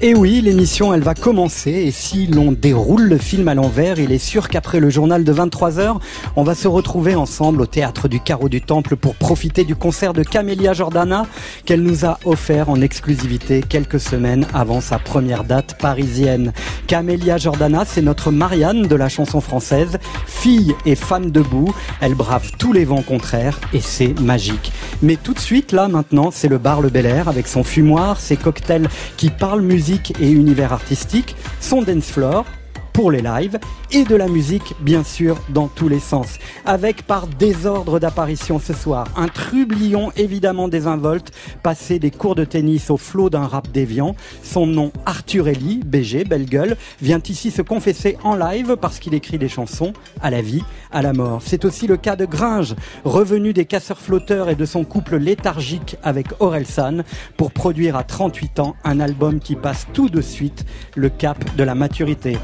Et oui, l'émission, elle va commencer. Et si l'on déroule le film à l'envers, il est sûr qu'après le journal de 23h, on va se retrouver ensemble au théâtre du Carreau du Temple pour profiter du concert de Camélia Jordana qu'elle nous a offert en exclusivité quelques semaines avant sa première date parisienne. Camélia Jordana, c'est notre Marianne de la chanson française, fille et femme debout. Elle brave tous les vents contraires et c'est magique. Mais tout de suite, là, maintenant, c'est le bar Le Bel Air avec son fumoir, ses cocktails qui parlent musique et univers artistique, son dance floor, pour les lives et de la musique bien sûr dans tous les sens. Avec par désordre d'apparition ce soir, un trublion évidemment désinvolte, passé des cours de tennis au flot d'un rap déviant. Son nom Arthur Ellie, BG, belle gueule, vient ici se confesser en live parce qu'il écrit des chansons à la vie, à la mort. C'est aussi le cas de Gringe, revenu des casseurs flotteurs et de son couple léthargique avec Orelsan pour produire à 38 ans un album qui passe tout de suite le cap de la maturité.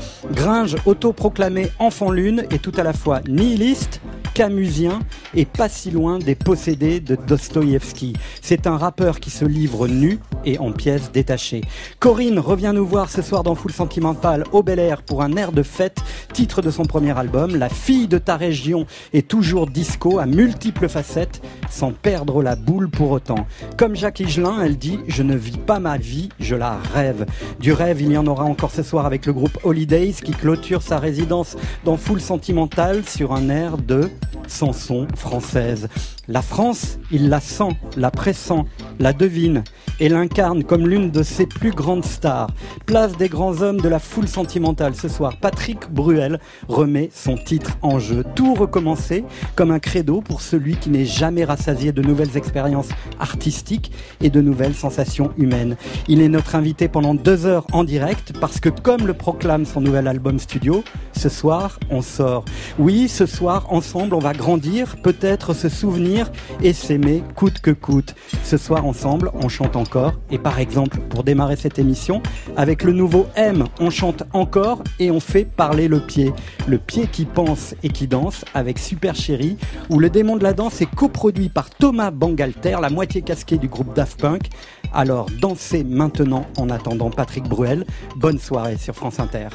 Autoproclamé enfant lune, est tout à la fois nihiliste, camusien et pas si loin des possédés de Dostoïevski. C'est un rappeur qui se livre nu et en pièces détachées. Corinne revient nous voir ce soir dans Full Sentimental au Bel Air pour un air de fête, titre de son premier album. La fille de ta région est toujours disco à multiples facettes, sans perdre la boule pour autant. Comme Jacques Higelin, elle dit Je ne vis pas ma vie, je la rêve. Du rêve, il y en aura encore ce soir avec le groupe Holidays qui clôture sa résidence dans Full Sentimental sur un air de chanson française. La France, il la sent, la pressent, la devine et l'incarne comme l'une de ses plus grandes stars. Place des grands hommes de la foule sentimentale ce soir. Patrick Bruel remet son titre en jeu. Tout recommencer comme un credo pour celui qui n'est jamais rassasié de nouvelles expériences artistiques et de nouvelles sensations humaines. Il est notre invité pendant deux heures en direct parce que comme le proclame son nouvel album studio, ce soir on sort. Oui, ce soir ensemble on va grandir, peut-être se souvenir et s'aimer coûte que coûte. Ce soir ensemble on chante encore et par exemple pour démarrer cette émission avec le nouveau M, on chante encore et on fait parler le pied. Le pied qui pense et qui danse avec Super Chérie où le démon de la danse est coproduit par Thomas Bangalter, la moitié casquée du groupe Daft Punk. Alors dansez maintenant en attendant Patrick Bruel. Bonne soirée sur France Inter.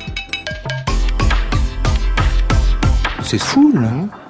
C'est fou, là.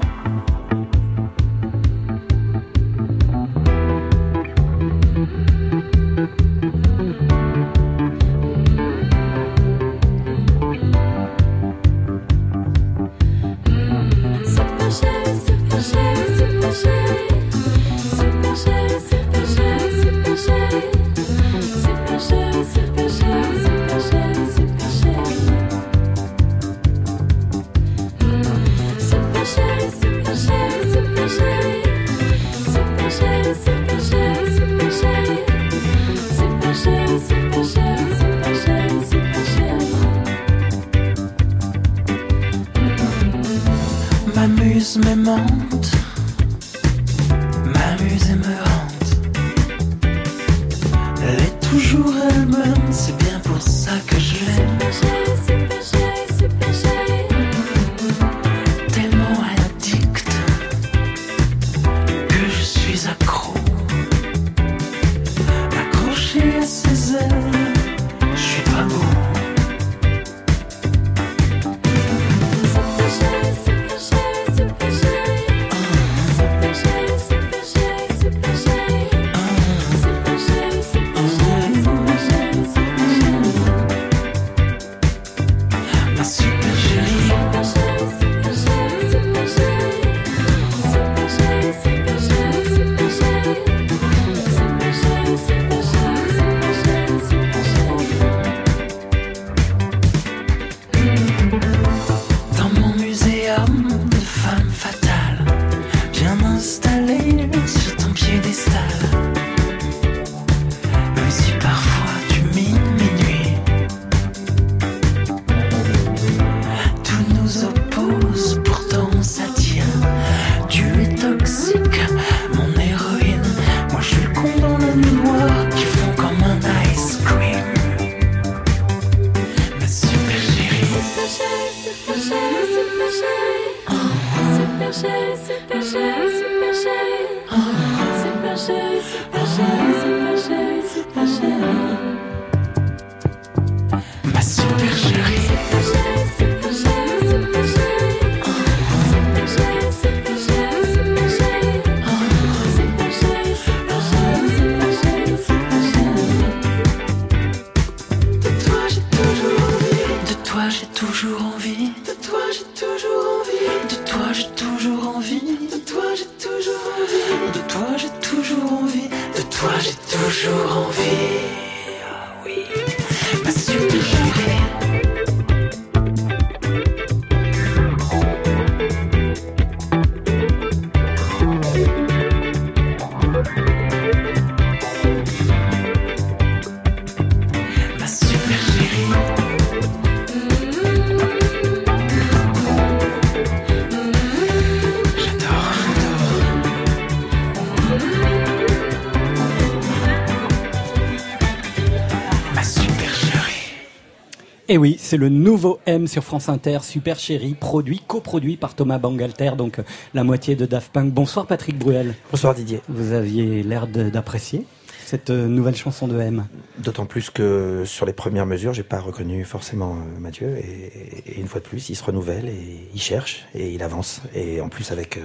C'est le nouveau M sur France Inter, Super Chéri, produit, coproduit par Thomas Bangalter, donc euh, la moitié de Daft Punk. Bonsoir Patrick Bruel. Bonsoir Didier. Vous aviez l'air d'apprécier cette euh, nouvelle chanson de M. D'autant plus que sur les premières mesures, j'ai pas reconnu forcément euh, Mathieu. Et, une fois de plus, il se renouvelle et il cherche et il avance. Et en plus avec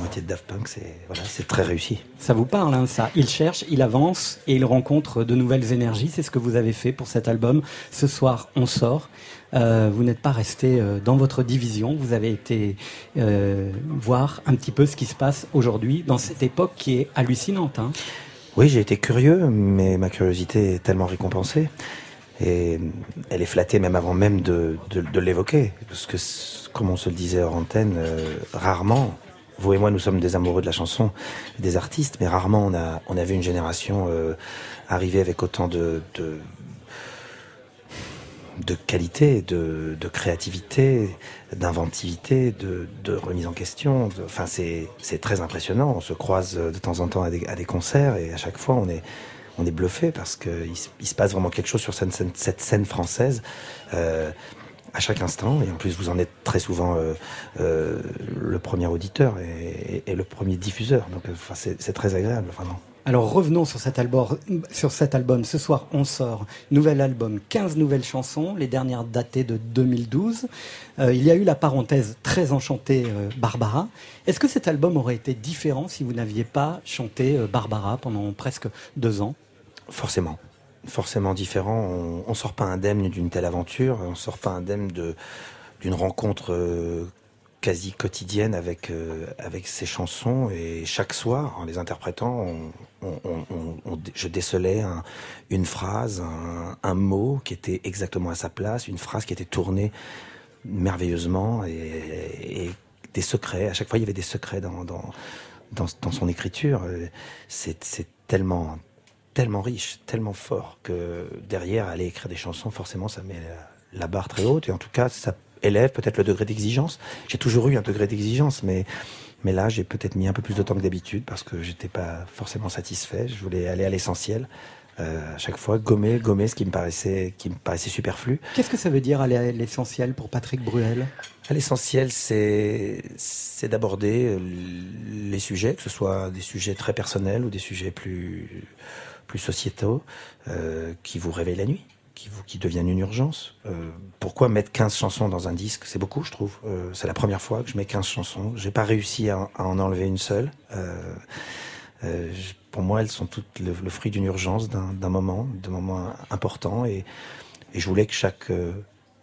moitié de Daft Punk, c'est voilà, c'est très réussi. Ça vous parle, hein, ça Il cherche, il avance et il rencontre de nouvelles énergies. C'est ce que vous avez fait pour cet album. Ce soir, on sort. Euh, vous n'êtes pas resté euh, dans votre division. Vous avez été euh, voir un petit peu ce qui se passe aujourd'hui dans cette époque qui est hallucinante. Hein. Oui, j'ai été curieux, mais ma curiosité est tellement récompensée. Et elle est flattée même avant même de, de, de l'évoquer. Parce que, comme on se le disait hors antenne, rarement vous et moi, nous sommes des amoureux de la chanson, des artistes, mais rarement on a, on a vu une génération euh, arriver avec autant de, de, de qualité, de, de créativité, d'inventivité, de, de, remise en question. Enfin, c'est, très impressionnant. On se croise de temps en temps à des, à des concerts et à chaque fois, on est, on est bluffé parce qu'il il se passe vraiment quelque chose sur cette scène, cette scène française. Euh, à chaque instant. Et en plus, vous en êtes très souvent euh, euh, le premier auditeur et, le premier diffuseur. Donc, enfin, c'est très agréable, vraiment. Alors revenons sur cet, album, sur cet album. Ce soir, on sort nouvel album, 15 nouvelles chansons, les dernières datées de 2012. Euh, il y a eu la parenthèse très enchantée Barbara. Est-ce que cet album aurait été différent si vous n'aviez pas chanté Barbara pendant presque deux ans? Forcément forcément différent. On, on sort pas indemne d'une telle aventure, on sort pas indemne de d'une rencontre euh, quasi quotidienne avec euh, avec ces chansons et chaque soir en les interprétant, je décelais une phrase, un, mot qui était exactement à sa place, une phrase qui était tournée merveilleusement et, des secrets. À chaque fois, il y avait des secrets dans dans, dans son écriture. C'est tellement tellement riche, tellement fort que derrière aller écrire des chansons, forcément, ça met la, barre très haute et en tout cas, ça élève peut-être le degré d'exigence. J'ai toujours eu un degré d'exigence, mais mais là, j'ai peut-être mis un peu plus de temps que d'habitude parce que j'étais pas forcément satisfait. Je voulais aller à l'essentiel. Euh, à chaque fois, gommer, gommer ce qui me paraissait, qui me paraissait superflu. Qu'est-ce que ça veut dire aller à l'essentiel pour Patrick Bruel? À l'essentiel, c'est c'est d'aborder les sujets, que ce soit des sujets très personnels ou des sujets plus plus sociétaux euh, qui vous réveillent la nuit, qui, vous, qui deviennent une urgence. Euh, pourquoi mettre 15 chansons dans un disque? C'est beaucoup, je trouve. Euh, c'est la première fois que je mets 15 chansons. J'ai pas réussi à, en enlever une seule. pour moi, elles sont toutes le, fruit d'une urgence, d'un moment, d'un moment important. Et, je voulais que chaque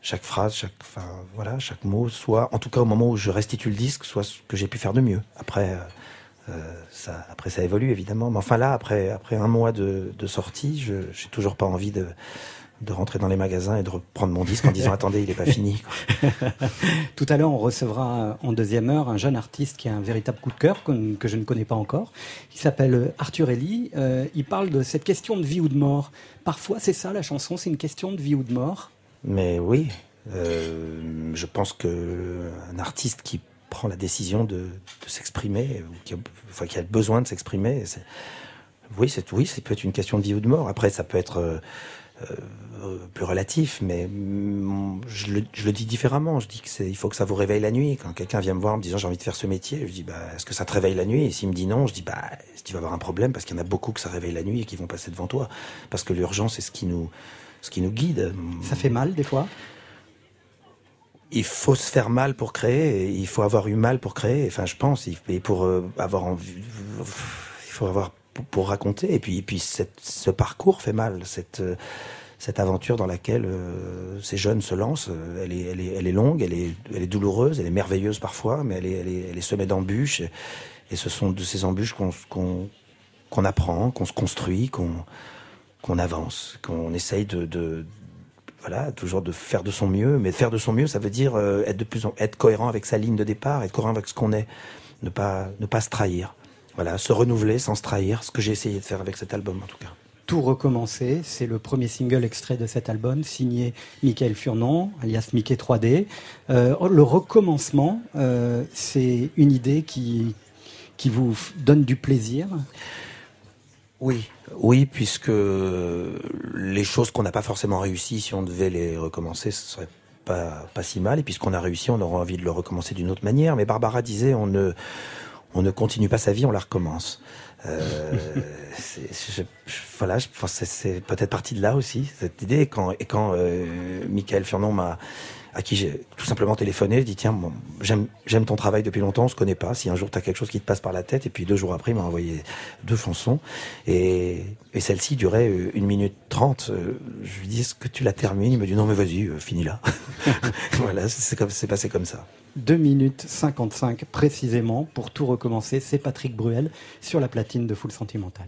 chaque phrase, chaque, enfin, voilà, chaque mot soit, en tout cas au moment où je restitue le disque, soit ce que j'ai pu faire de mieux. Après, ça, après, ça évolue évidemment. Mais enfin là, après, après un mois de, de sortie, je j'ai toujours pas envie de, de rentrer dans les magasins et de reprendre mon disque en disant attendez, il est pas fini. Tout à l'heure, on recevra en deuxième heure un jeune artiste qui a un véritable coup de cœur que, que je ne connais pas encore. Il s'appelle Arthur Ellie. Euh, il parle de cette question de vie ou de mort. Parfois, c'est ça la chanson, c'est une question de vie ou de mort? Mais oui, euh, je pense que un artiste qui prend la décision de, s'exprimer, ou qui a, enfin, besoin de s'exprimer. Oui, c'est oui, c'est peut être une question de vie ou de mort. Après, ça peut être euh, euh, plus relatif, mais mm, je le, dis différemment. Je dis que il faut que ça vous réveille la nuit. Quand quelqu'un vient me voir en me disant j'ai envie de faire ce métier, je dis bah est-ce que ça te réveille la nuit? Et s'il me dit non, je dis bah tu vas avoir un problème parce qu'il y en a beaucoup que ça réveille la nuit et qui vont passer devant toi parce que l'urgence c'est ce qui nous ce qui nous guide. Ça fait mal des fois? Il faut se faire mal pour créer, il faut avoir eu mal pour créer. Enfin, je pense, et pour euh, avoir envie, il faut avoir pour, raconter. Et puis, et puis ce parcours fait mal. Cette cette aventure dans laquelle euh, ces jeunes se lancent, euh, elle, est, elle, est, elle est longue, elle est, elle est douloureuse, elle est merveilleuse parfois, mais elle est, elle est, elle semée d'embûches. Et, ce sont de ces embûches qu'on qu'on apprend, qu'on se construit, qu'on qu'on avance, qu'on essaye de, voilà, toujours de faire de son mieux. Mais faire de son mieux, ça veut dire euh, être de plus en être cohérent avec sa ligne de départ, être cohérent avec ce qu'on est, ne pas ne pas se trahir. Voilà, se renouveler sans se trahir, ce que j'ai essayé de faire avec cet album en tout cas. Tout recommencer, c'est le premier single extrait de cet album, signé Michael Furnon, alias Mickey 3D. Euh, le recommencement, euh, c'est une idée qui, qui vous donne du plaisir? Oui, oui, puisque les choses qu'on n'a pas forcément réussi, si on devait les recommencer, ce serait pas, pas si mal. Et puisqu'on a réussi, on aurait envie de le recommencer d'une autre manière. Mais Barbara disait, on ne, on ne continue pas sa vie, on la recommence. Euh, je, voilà, je pense que c'est peut-être parti de là aussi, cette idée. Et quand, et quand euh, Michael Furnon m'a à qui j'ai tout simplement téléphoné, je dis tiens, bon, j'aime ton travail depuis longtemps, on se connaît pas. Si un jour tu as quelque chose qui te passe par la tête, et puis deux jours après, il m'a envoyé deux chansons, et, et celle-ci durait euh, une minute trente. Euh, je lui dis est-ce que tu la termines? Il me dit non mais vas-y, euh, finis là. voilà, c'est passé comme ça. 2 minutes 55 précisément pour tout recommencer. C'est Patrick Bruel sur la platine de Full Sentimental.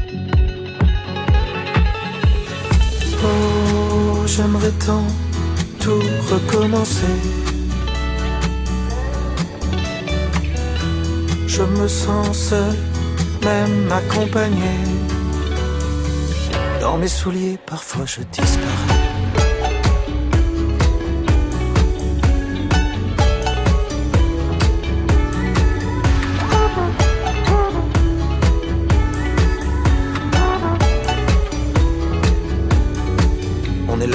Oh, j'aimerais tant tout recommencer. Je me sens seul, même accompagné. Dans mes souliers, parfois je disparais.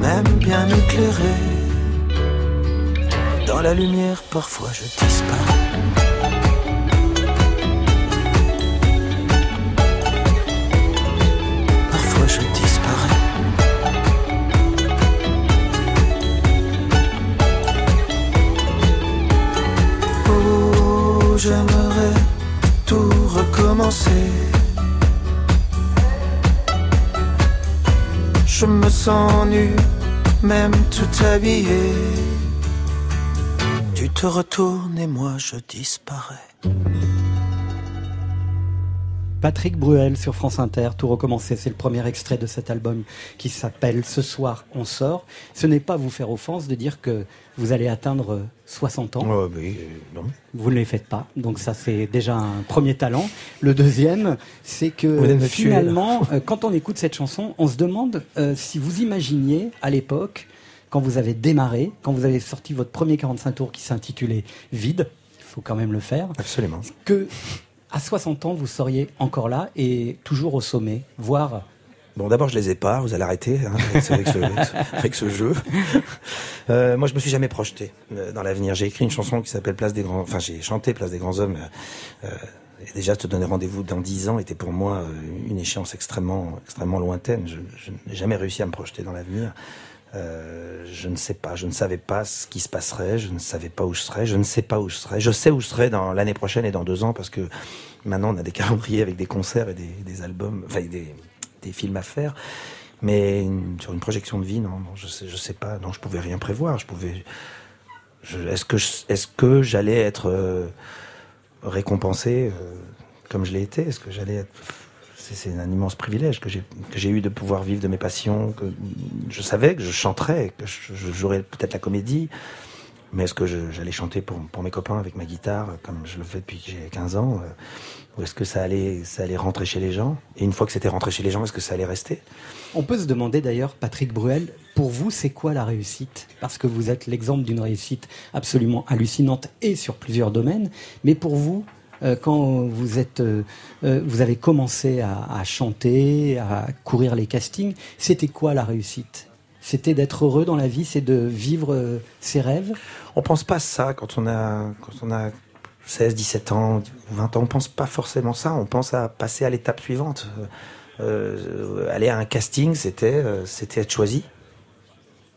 même bien éclairé. Dans la lumière, parfois je disparais. Parfois je disparais. Oh, j'aimerais tout recommencer. Je me sens nu, même tout habillé. Tu te retournes et moi je disparais. Patrick Bruel sur France Inter, tout recommencer. C'est le premier extrait de cet album qui s'appelle Ce soir on sort. Ce n'est pas vous faire offense de dire que vous allez atteindre 60 ans. Oh, oui, non. Vous ne les faites pas. Donc ça, c'est déjà un premier talent. Le deuxième, c'est que finalement, euh, quand on écoute cette chanson, on se demande euh, si vous imaginiez à l'époque, quand vous avez démarré, quand vous avez sorti votre premier 45 tours qui s'intitulait Vide, il faut quand même le faire. Absolument. Que à 60 ans, vous seriez encore là et toujours au sommet, voire Bon, d'abord, je les ai pas. Vous allez arrêter hein, avec, ce, avec, ce, jeu. Euh, moi, je me suis jamais projeté euh, dans l'avenir. J'ai écrit une chanson qui s'appelle Place des grands. Enfin, j'ai chanté Place des grands hommes. Euh, et déjà, te donner rendez-vous dans dix ans était pour moi une échéance extrêmement, extrêmement lointaine. Je, je n'ai jamais réussi à me projeter dans l'avenir. Euh, je ne sais pas, je ne savais pas ce qui se passerait, je ne savais pas où je serais, je ne sais pas où je serais. Je sais où je serai dans l'année prochaine et dans deux ans parce que maintenant on a des calendriers avec des concerts et des, albums, enfin des, films à faire. Mais sur une projection de vie, non, je sais, je sais pas, non, je pouvais rien prévoir. Je pouvais, est-ce que, que j'allais être euh, récompensé euh, comme je l'ai été? Est-ce que j'allais être c'est un immense privilège que j'ai eu de pouvoir vivre de mes passions. Que je savais que je chanterais, que je, jouerais peut-être la comédie, mais est-ce que j'allais chanter pour, mes copains avec ma guitare, comme je le fais depuis que j'ai 15 ans euh, Ou est-ce que ça allait, ça allait rentrer chez les gens? Et une fois que c'était rentré chez les gens, est-ce que ça allait rester? On peut se demander d'ailleurs, Patrick Bruel, pour vous, c'est quoi la réussite? Parce que vous êtes l'exemple d'une réussite absolument hallucinante et sur plusieurs domaines. Mais pour vous, euh, quand vous êtes, euh, euh, vous avez commencé à, chanter, à courir les castings, c'était quoi la réussite? C'était d'être heureux dans la vie, c'est de vivre ses rêves? On pense pas ça quand on a, quand on a 16, 17 ans, 20 ans. On pense pas forcément ça. On pense à passer à l'étape suivante. aller à un casting, c'était, c'était être choisi.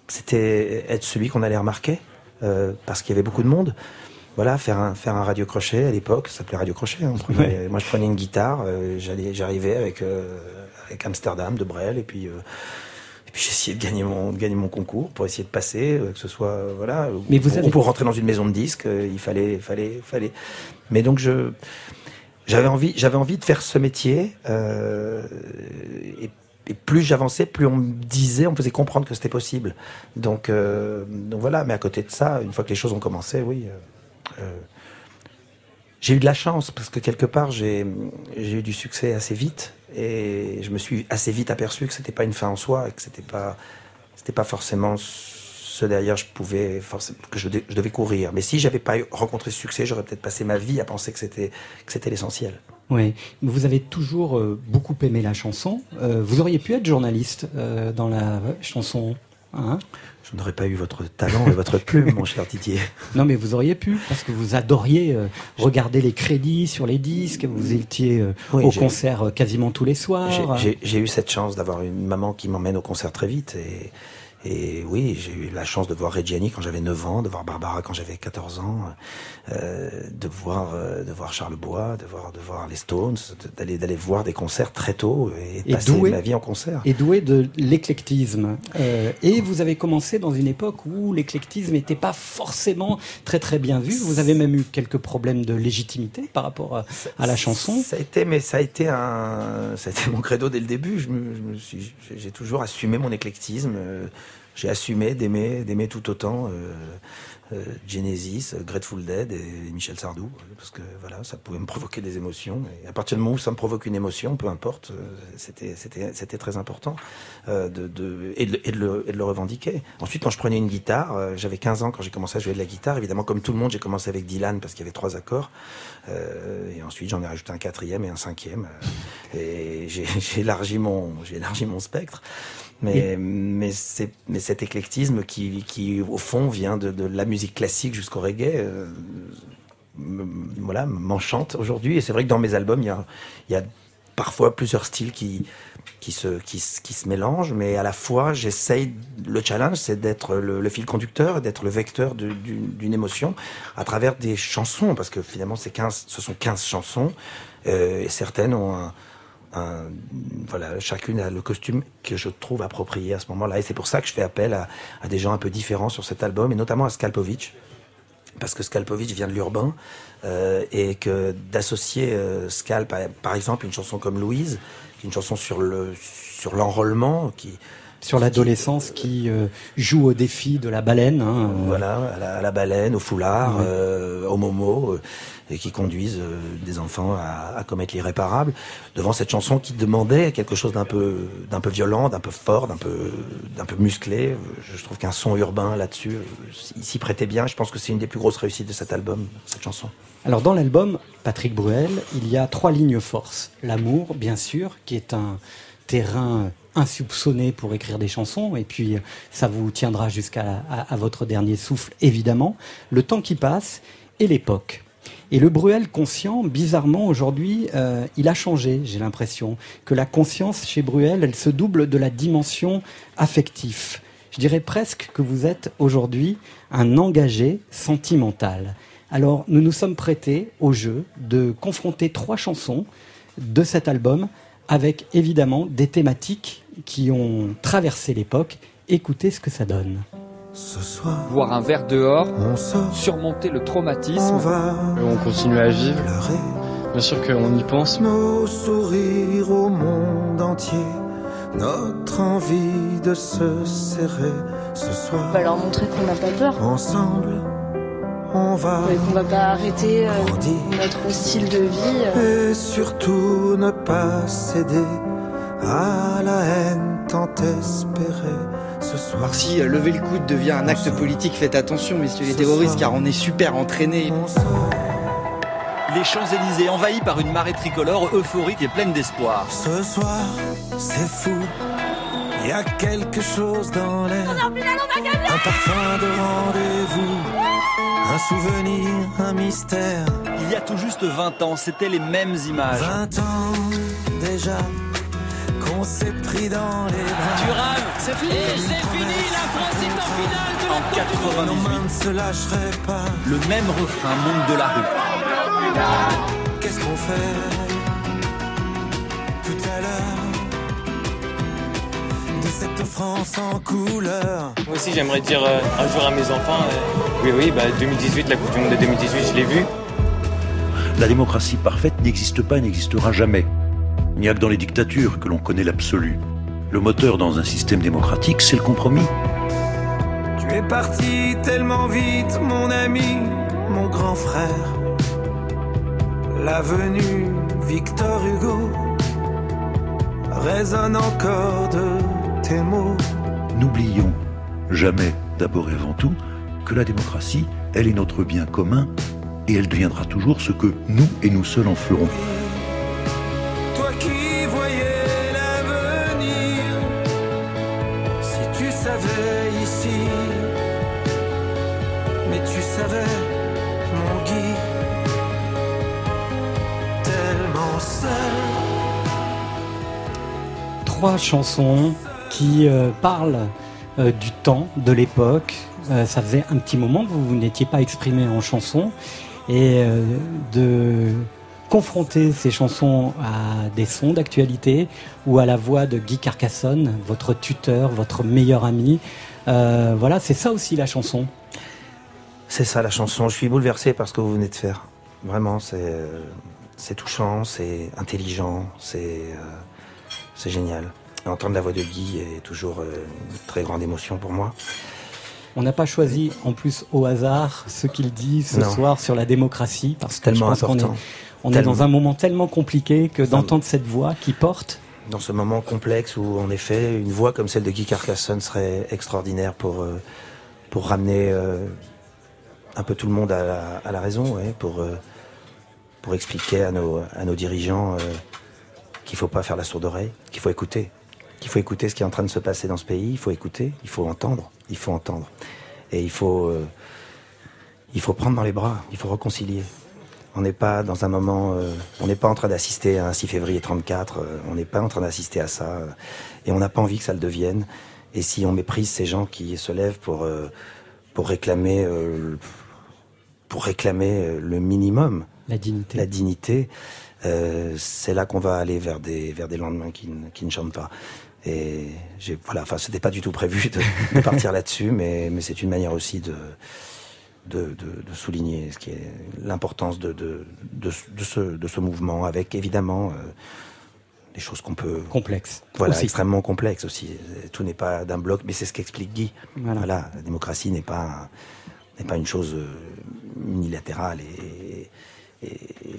C'était être celui qu'on allait remarquer parce qu'il y avait beaucoup de monde voilà, faire un, faire un radio crochet à l'époque, ça s'appelait radio crochet. Hein. Moi, je prenais une guitare, euh, j'allais, j'arrivais avec, euh, avec Amsterdam de Brel, et puis, euh, et puis j'essayais de gagner mon, de gagner mon concours pour essayer de passer, que ce soit, voilà. Mais vous avez... pour rentrer dans une maison de disques, il fallait, fallait, fallait. Mais donc je, j'avais envie, j'avais envie de faire ce métier, et et plus j'avançais, plus on me disait, on me faisait comprendre que c'était possible. Donc, donc voilà. Mais à côté de ça, une fois que les choses ont commencé, oui. Euh, j'ai eu de la chance parce que quelque part j'ai eu du succès assez vite et je me suis assez vite aperçu que c'était pas une fin en soi et que c'était pas c'était pas forcément ce derrière je pouvais que je, devais courir. Mais si j'avais pas rencontré ce succès, j'aurais peut-être passé ma vie à penser que c'était que c'était l'essentiel. Oui, vous avez toujours euh, beaucoup aimé la chanson. Euh, vous auriez pu être journaliste dans la chanson. Hein je n'aurais pas eu votre talent et votre plume, mon cher Didier. Non, mais vous auriez pu, parce que vous adoriez euh, regarder les crédits sur les disques, vous étiez euh, au concert euh, quasiment tous les soirs. J'ai eu cette chance d'avoir une maman qui m'emmène au concert très vite et et oui, j'ai eu la chance de voir Reggiani quand j'avais 9 ans, de voir Barbara quand j'avais 14 ans, euh, de voir euh, de voir Charles Bois, de voir de voir les Stones, d'aller d'aller voir des concerts très tôt et, et passer ma vie en concert. Et doué de l'éclectisme. Euh, et vous avez commencé dans une époque où l'éclectisme n'était pas forcément très très bien vu. Vous avez même eu quelques problèmes de légitimité par rapport à, à la chanson. Ça a été, mais ça a été un, ça a été mon credo dès le début. Je me, je me suis, j'ai toujours assumé mon éclectisme. Euh, j'ai assumé d'aimer, d'aimer tout autant euh, euh, Genesis, Grateful Dead et Michel Sardou, parce que voilà, ça pouvait me provoquer des émotions. Et à partir du moment où ça me provoque une émotion, peu importe, euh, c'était, c'était, c'était très important euh, de, de, et, de, et, de le, et, de, le, revendiquer. Ensuite, quand je prenais une guitare, euh, j'avais 15 ans quand j'ai commencé à jouer de la guitare. Évidemment, comme tout le monde, j'ai commencé avec Dylan parce qu'il y avait trois accords. et ensuite, j'en ai rajouté un quatrième et un cinquième. et j'ai élargi mon, j'ai élargi mon spectre. Mais, mais, mais cet éclectisme qui, qui, au fond, vient de, de la musique classique jusqu'au reggae, euh, voilà, m'enchante aujourd'hui. Et c'est vrai que dans mes albums, il y a, y a parfois plusieurs styles qui, qui, se, qui, qui se mélangent, mais à la fois, j'essaye, le challenge, c'est d'être le, le, fil conducteur, d'être le vecteur d'une émotion à travers des chansons, parce que finalement, 15, ce sont 15 chansons, euh, et certaines ont un voilà, chacune a le costume que je trouve approprié à ce moment-là. Et c'est pour ça que je fais appel à, des gens un peu différents sur cet album, et notamment à Skalpovic, parce que Skalpovitch vient de l'urbain, et que d'associer Skalp à, par exemple, une chanson comme Louise, une chanson sur le sur l'enrôlement, qui sur l'adolescence qui euh, joue au défi de la baleine. Hein, euh. Voilà, à la, baleine, au foulard, euh, au momo, et qui conduisent des enfants à, à commettre l'irréparable. Devant cette chanson qui demandait quelque chose d'un peu, d'un peu violent, d'un peu fort, d'un peu, d'un peu musclé. Je trouve qu'un son urbain là-dessus, il s'y prêtait bien. Je pense que c'est une des plus grosses réussites de cet album, cette chanson. Alors dans l'album, Patrick Bruel, il y a trois lignes force. L'amour, bien sûr, qui est un terrain insoupçonné pour écrire des chansons, et puis ça vous tiendra jusqu'à votre dernier souffle, évidemment, le temps qui passe et l'époque. Et le Bruel conscient, bizarrement aujourd'hui, euh, il a changé, j'ai l'impression, que la conscience chez Bruel, elle se double de la dimension affective. Je dirais presque que vous êtes aujourd'hui un engagé sentimental. Alors nous nous sommes prêtés au jeu de confronter trois chansons de cet album avec évidemment des thématiques qui ont traversé l'époque. Écoutez ce que ça donne. Ce soir, boire un verre dehors, surmonter le traumatisme, on, continue à vivre. Bien sûr qu'on y pense. Nos sourires au monde entier, notre envie de se serrer ce soir. On va leur montrer qu'on n'a pas peur. Ensemble on va. qu'on va pas arrêter euh, notre style de vie. Euh. Et surtout ne pas céder à la haine tant espérée. Ce soir. Si euh, lever le coude devient un acte politique, faites attention, messieurs les terroristes, car on est super entraînés. Les Champs-Élysées envahis par une marée tricolore euphorique et pleine d'espoir. Ce soir, c'est fou. Il y a quelque chose dans l'air. Un parfum de rendez-vous. Un souvenir, un mystère. Il y a tout juste 20 ans, c'était les mêmes images. 20 ans déjà qu'on s'est pris dans les bras. Durable, c'est fini, c'est fini, la France est en finale de la En 98, ne se lâcherait pas. Le même refrain monte de la rue. Qu'est-ce qu'on fait tout à l'heure cette France en couleur? Moi aussi, j'aimerais dire euh, un jour à mes enfants euh, oui, oui, bah, 2018, la Coupe du Monde de 2018, je l'ai vue. La démocratie parfaite n'existe pas et n'existera jamais. Il n'y a que dans les dictatures que l'on connaît l'absolu. Le moteur dans un système démocratique, c'est le compromis. Tu es parti tellement vite, mon ami, mon grand frère. La venue Victor Hugo résonne encore de N'oublions jamais, d'abord et avant tout, que la démocratie, elle est notre bien commun et elle deviendra toujours ce que nous et nous seuls en ferons. Trois chansons qui euh, parle euh, du temps, de l'époque. Euh, ça faisait un petit moment que vous, n'étiez pas exprimé en chanson et de confronter ces chansons à des sons d'actualité ou à la voix de Guy Carcassonne, votre tuteur, votre meilleur ami. voilà, c'est ça aussi la chanson. C'est ça la chanson. Je suis bouleversé par ce que vous venez de faire. Vraiment, c'est touchant, c'est intelligent, c'est génial. Entendre la voix de Guy est toujours euh, une très grande émotion pour moi. On n'a pas choisi en plus au hasard ce qu'il dit ce soir sur la démocratie parce que tellement je pense qu'on est, on est dans un moment tellement compliqué que d'entendre cette voix qui porte. Dans ce moment complexe où en effet une voix comme celle de Guy Carcassonne serait extraordinaire pour, euh, pour ramener euh, un peu tout le monde à la, raison, pour, pour expliquer à nos, à nos dirigeants qu'il ne faut pas faire la sourde oreille, qu'il faut écouter qu'il faut écouter ce qui est en train de se passer dans ce pays. Il faut écouter, il faut entendre, il faut entendre. Et il faut, euh, il faut prendre dans les bras, il faut réconcilier. On n'est pas dans un moment, euh, on n'est pas en train d'assister à un 6 février 34, euh, on n'est pas en train d'assister à ça, et on n'a pas envie que ça le devienne. Et si on méprise ces gens qui se lèvent pour, pour réclamer, pour réclamer le minimum, la dignité, la dignité c'est là qu'on va aller vers des, vers des lendemains qui, qui ne chantent pas. Et j'ai, voilà, enfin, c'était pas du tout prévu de, partir là-dessus, mais, mais c'est une manière aussi de, de, souligner ce qui est l'importance de, de, ce, de ce mouvement, avec évidemment euh, des choses qu'on peut complexe, voilà, extrêmement complexes aussi. Tout n'est pas d'un bloc, mais c'est ce qu'explique Guy. Voilà. la démocratie n'est pas n'est pas une chose euh, unilatérale et,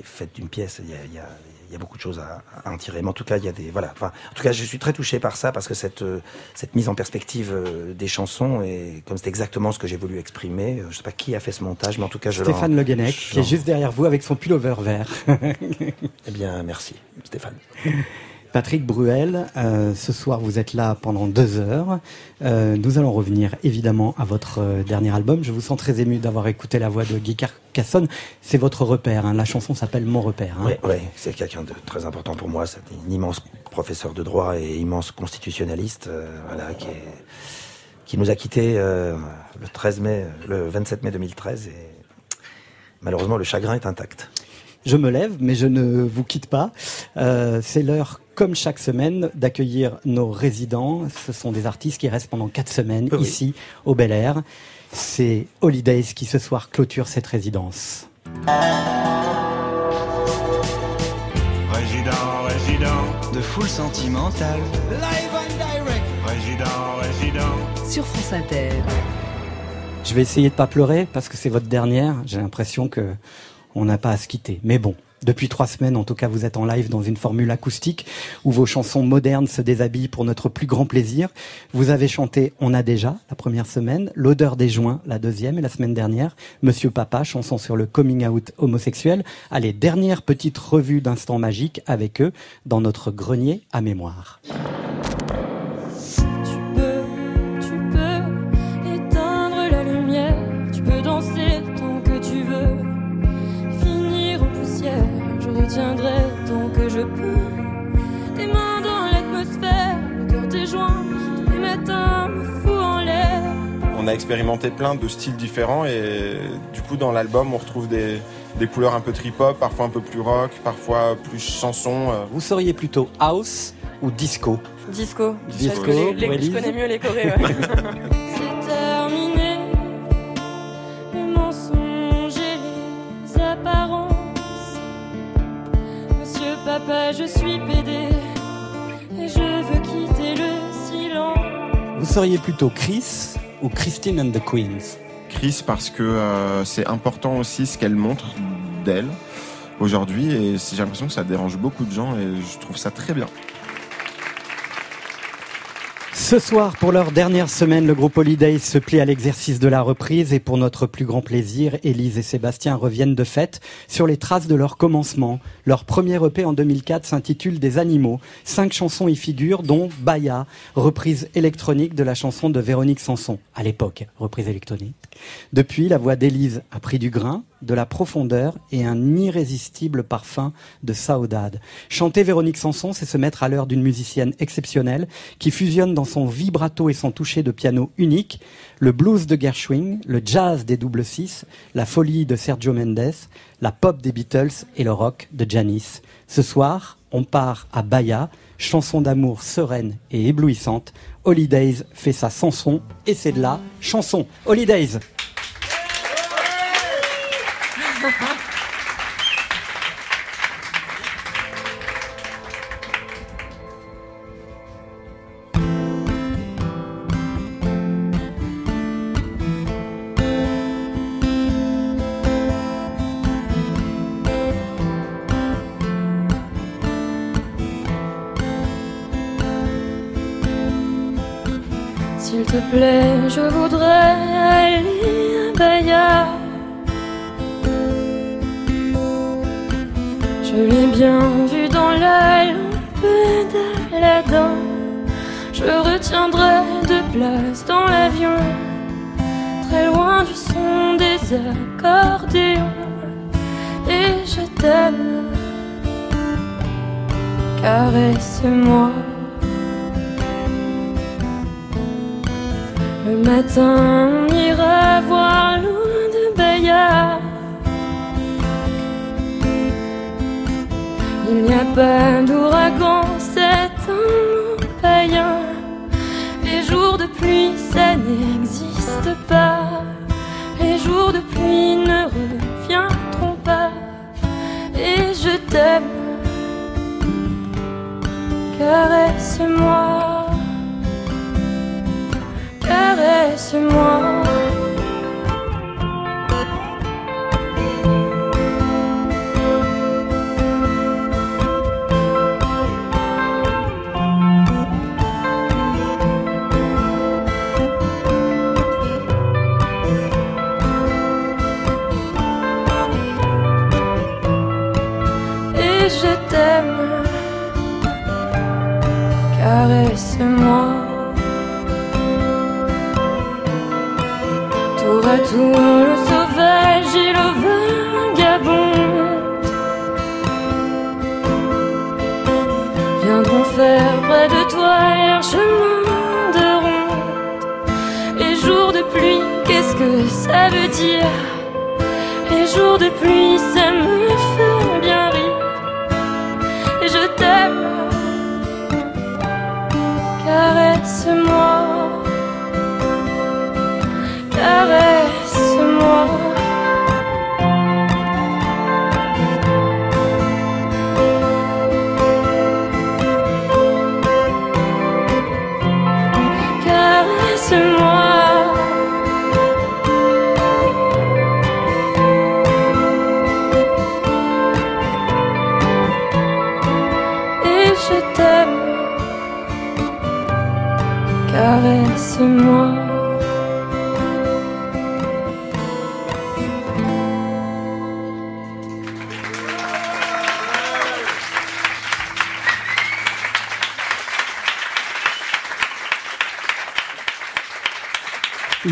faite d'une pièce. Il y a, il y a beaucoup de choses à, en tirer. Mais en tout cas, il y a des voilà. Enfin, en tout cas, je suis très touché par ça parce que cette euh, cette mise en perspective euh, des chansons et comme c'est exactement ce que j'ai voulu exprimer. Euh, je sais pas qui a fait ce montage, mais en tout cas, je Stéphane Le Guenec, qui est juste derrière vous avec son pullover vert. eh bien, merci, Stéphane. Patrick Bruel, euh, ce soir vous êtes là pendant deux heures. Euh, nous allons revenir évidemment à votre euh, dernier album. Je vous sens très ému d'avoir écouté la voix de Guy Carcassonne. C'est votre repère. Hein. La chanson s'appelle Mon repère. Hein. Oui, c'est quelqu'un de très important pour moi. C'est un immense professeur de droit et immense constitutionnaliste, voilà, qui, qui nous a quittés le 13 mai, le 27 mai 2013 et malheureusement le chagrin est intact. Je me lève, mais je ne vous quitte pas. Euh, c'est l'heure, comme chaque semaine, d'accueillir nos résidents. Ce sont des artistes qui restent pendant quatre semaines ici, au Bel Air. C'est Holidays qui ce soir clôture cette résidence. Résident, résident. De foule sentimentale. Live and direct. Résident, résident. Sur France Inter. Je vais essayer de pas pleurer parce que c'est votre dernière. J'ai l'impression que on n'a pas à se quitter. Mais bon, depuis trois semaines, en tout cas, vous êtes en live dans une formule acoustique où vos chansons modernes se déshabillent pour notre plus grand plaisir. Vous avez chanté On a déjà la première semaine, L'odeur des joints la deuxième et la semaine dernière, Monsieur Papa, chanson sur le coming out homosexuel. Allez, dernière petite revue d'instant magique avec eux dans notre grenier à mémoire. On a expérimenté plein de styles différents et du coup dans l'album on retrouve des, des couleurs un peu trip-hop, parfois un peu plus rock, parfois plus chanson. Euh. Vous seriez plutôt house ou disco Disco. Disco. je connais mieux les chorés. papa, je suis pédé et je veux quitter le silence. Vous seriez plutôt Chris ou Christine and the Queens Chris parce que euh, c'est important aussi ce qu'elle montre d'elle aujourd'hui et j'ai l'impression que ça dérange beaucoup de gens et je trouve ça très bien. Ce soir, pour leur dernière semaine, le groupe Holidays se plie à l'exercice de la reprise et pour notre plus grand plaisir, Élise et Sébastien reviennent de fête sur les traces de leur commencement. Leur premier EP en 2004 s'intitule Des animaux. Cinq chansons y figurent, dont Baya, reprise électronique de la chanson de Véronique Sanson, à l'époque, reprise électronique. Depuis, la voix d'Élise a pris du grain, de la profondeur et un irrésistible parfum de saudade. Chanter Véronique Sanson, c'est se mettre à l'heure d'une musicienne exceptionnelle qui fusionne dans son vibrato et son toucher de piano unique le blues de Gershwin, le jazz des double six, la folie de Sergio Mendes, la pop des Beatles et le rock de Janis. Ce soir, on part à Bahia, chanson d'amour sereine et éblouissante. Holidays fait sa chanson et c'est de la chanson. Holidays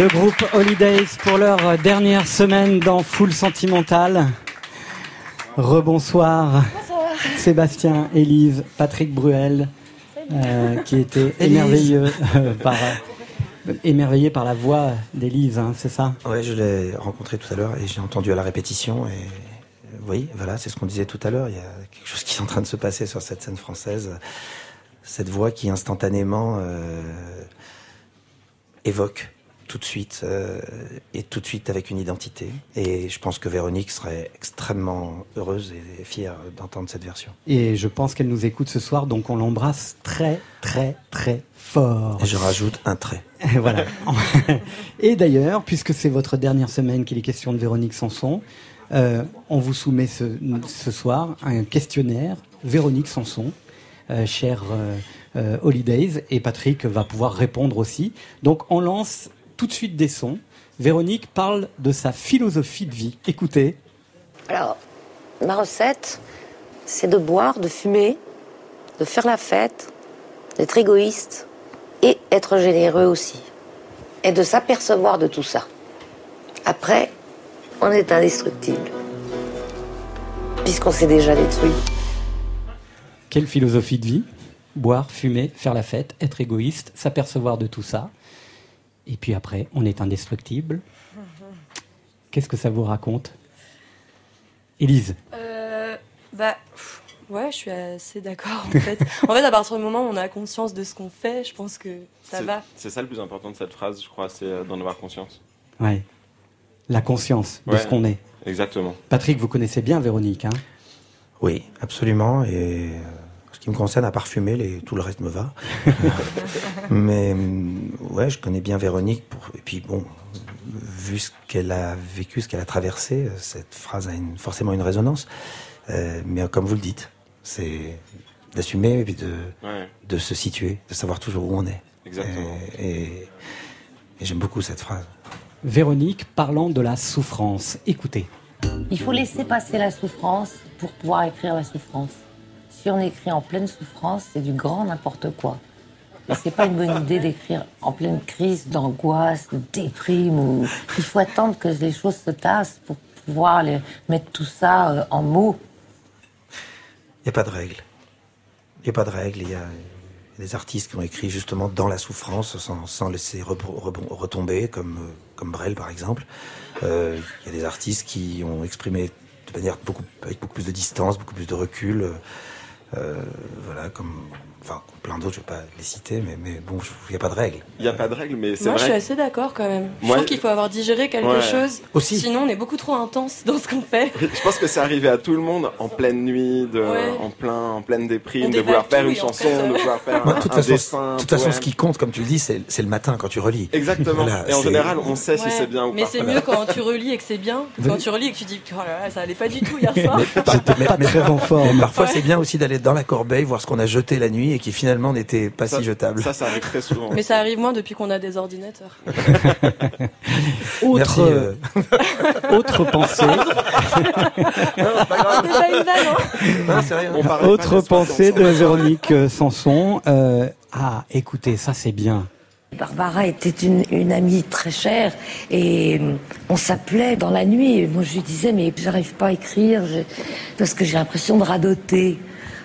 Le groupe Holidays pour leur dernière semaine dans Full Sentimental. Rebonsoir. Sébastien, Élise, Patrick Bruel, euh, qui était émerveilleux euh, par, émerveillé par la voix d'Élise, hein, c'est ça? Ouais, je l'ai rencontré tout à l'heure et j'ai entendu à la répétition et euh, oui, voilà, c'est ce qu'on disait tout à l'heure. Il y a quelque chose qui est en train de se passer sur cette scène française. Cette voix qui instantanément euh, évoque tout de suite euh, et tout de suite avec une identité. Et je pense que Véronique serait extrêmement heureuse et fière d'entendre cette version. Et je pense qu'elle nous écoute ce soir, donc on l'embrasse très, très, très fort. Et je rajoute un trait. voilà. Et d'ailleurs, puisque c'est votre dernière semaine qu'il est question de Véronique Sanson, euh, on vous soumet ce, ce soir un questionnaire Véronique Sanson, euh, cher euh, euh, Holidays, et Patrick va pouvoir répondre aussi. Donc on lance tout de suite des sons. Véronique parle de sa philosophie de vie. Écoutez. Alors, ma recette, c'est de boire, de fumer, de faire la fête, d'être égoïste et être généreux aussi. Et de s'apercevoir de tout ça. Après, on est indestructible. Puisqu'on s'est déjà détruit. Quelle philosophie de vie? Boire, fumer, faire la fête, être égoïste, s'apercevoir de tout ça. Et puis après, on est indestructible. Qu'est-ce que ça vous raconte Élise? Euh, bah, pff, ouais, je suis assez d'accord en fait. en fait, à partir du moment où on a conscience de ce qu'on fait, je pense que ça va. C'est ça le plus important de cette phrase, je crois, c'est euh, d'en avoir conscience. Ouais. La conscience de Ouais, ce qu'on est. Exactement. Patrick, vous connaissez bien Véronique, hein? Oui, absolument. Et euh, ce qui me concerne, à parfumer, les, tout le reste me va. Mais hum, ouais, je connais bien Véronique. Pour, et puis bon, vu ce qu'elle a vécu, ce qu'elle a traversé, euh, cette phrase a une- forcément une résonance. Euh, mais euh, comme vous le dites, c'est d'assumer et puis de, Ouais. de se situer, de savoir toujours où on est. Exactement. Et, et- et j'aime beaucoup cette phrase. Véronique parlant de la souffrance. Écoutez. Il faut laisser passer la souffrance pour pouvoir écrire la souffrance. Si on écrit en pleine souffrance, c'est du grand n'importe quoi. Et c'est pas une bonne idée d'écrire en pleine crise d'angoisse, de déprime. Il faut attendre que les choses se tassent pour pouvoir mettre tout ça euh, en mots. Il n'y a pas de règle. Il n'y a pas de règle. Il y a des artistes qui ont écrit justement dans la souffrance, sans, laisser retomber, comme, euh, comme Brel par exemple. Euh, Il y a des artistes qui ont exprimé de manière avec beaucoup plus de distance, beaucoup plus de recul, voilà, comme enfin plein d'autres, je vais pas les citer, mais, mais bon, il n'y a pas de règle. Il n'y a pas de règle, mais c'est Moi, vrai. je suis assez d'accord quand même. Je trouve qu'il faut avoir digéré quelque Ouais. chose. Aussi. Sinon, on est beaucoup trop intense dans ce qu'on fait. Je pense que c'est arrivé à tout le monde en pleine nuit, de, Ouais. en, plein, en pleine On déprime, de vouloir faire une en chanson, fait, euh, de vouloir faire Moi, un, toute un façon, dessin. de toute façon, ce qui compte, comme tu le dis, c'est c'est le matin quand tu relis. Exactement. Voilà, et en général, on sait si c'est bien ou Mais pas. c'est mieux quand tu relis et que c'est bien que quand tu relis et que tu dis oh là là, ça allait pas du tout hier soir. Mais, Pas très en forme. mais parfois, c'est bien aussi d'aller dans la corbeille, voir ce qu'on a jeté la nuit et qui finalement n'était pas Ça- si jetable. Ça, ça arrive très souvent. Mais ça arrive moins depuis qu'on a des ordinateurs. Autre, Merci, euh, autre pensée, hein autre pensée de. Véronique euh, Sanson. Euh, ah, écoutez, ça c'est bien. Barbara était une, une amie très chère et euh, on s'appelait dans la nuit. Et moi, je lui disais, mais j'arrive pas à écrire je- parce que j'ai l'impression de radoter.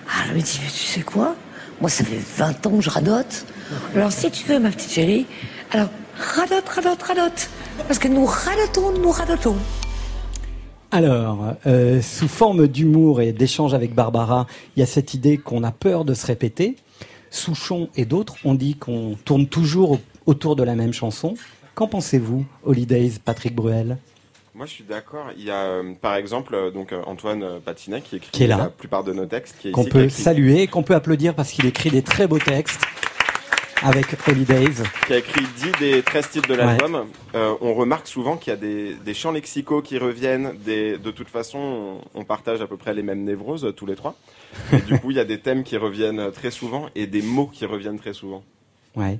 Ah, elle me dit, mais tu sais quoi? Moi, ça fait 20 ans que je radote. Alors, si tu veux, ma petite chérie, alors radote, radote, radote. Parce que nous radotons, nous radotons. Alors, euh, sous forme d'humour et d'échange avec Barbara, il y a cette idée qu'on a peur de se répéter. Souchon et d'autres ont dit qu'on tourne toujours au- autour de la même chanson. Qu'en pensez-vous, Holidays, Patrick Bruel? Moi, je suis d'accord. Il y a, euh, par exemple, euh, donc euh, Antoine Patinet qui écrit Qui est là. la plupart de nos textes, Qu'on peut écrit- saluer et qu'on peut applaudir parce qu'il écrit des très beaux textes avec Holidays. qui a écrit 10 des 13 titres de l'album, euh, on remarque souvent qu'il y a des, des champs lexicaux qui reviennent. Des, de toute façon, on, on partage à peu près les mêmes névroses, tous les trois. Et du coup, il y a des thèmes qui reviennent très souvent et des mots qui reviennent très souvent. Ouais.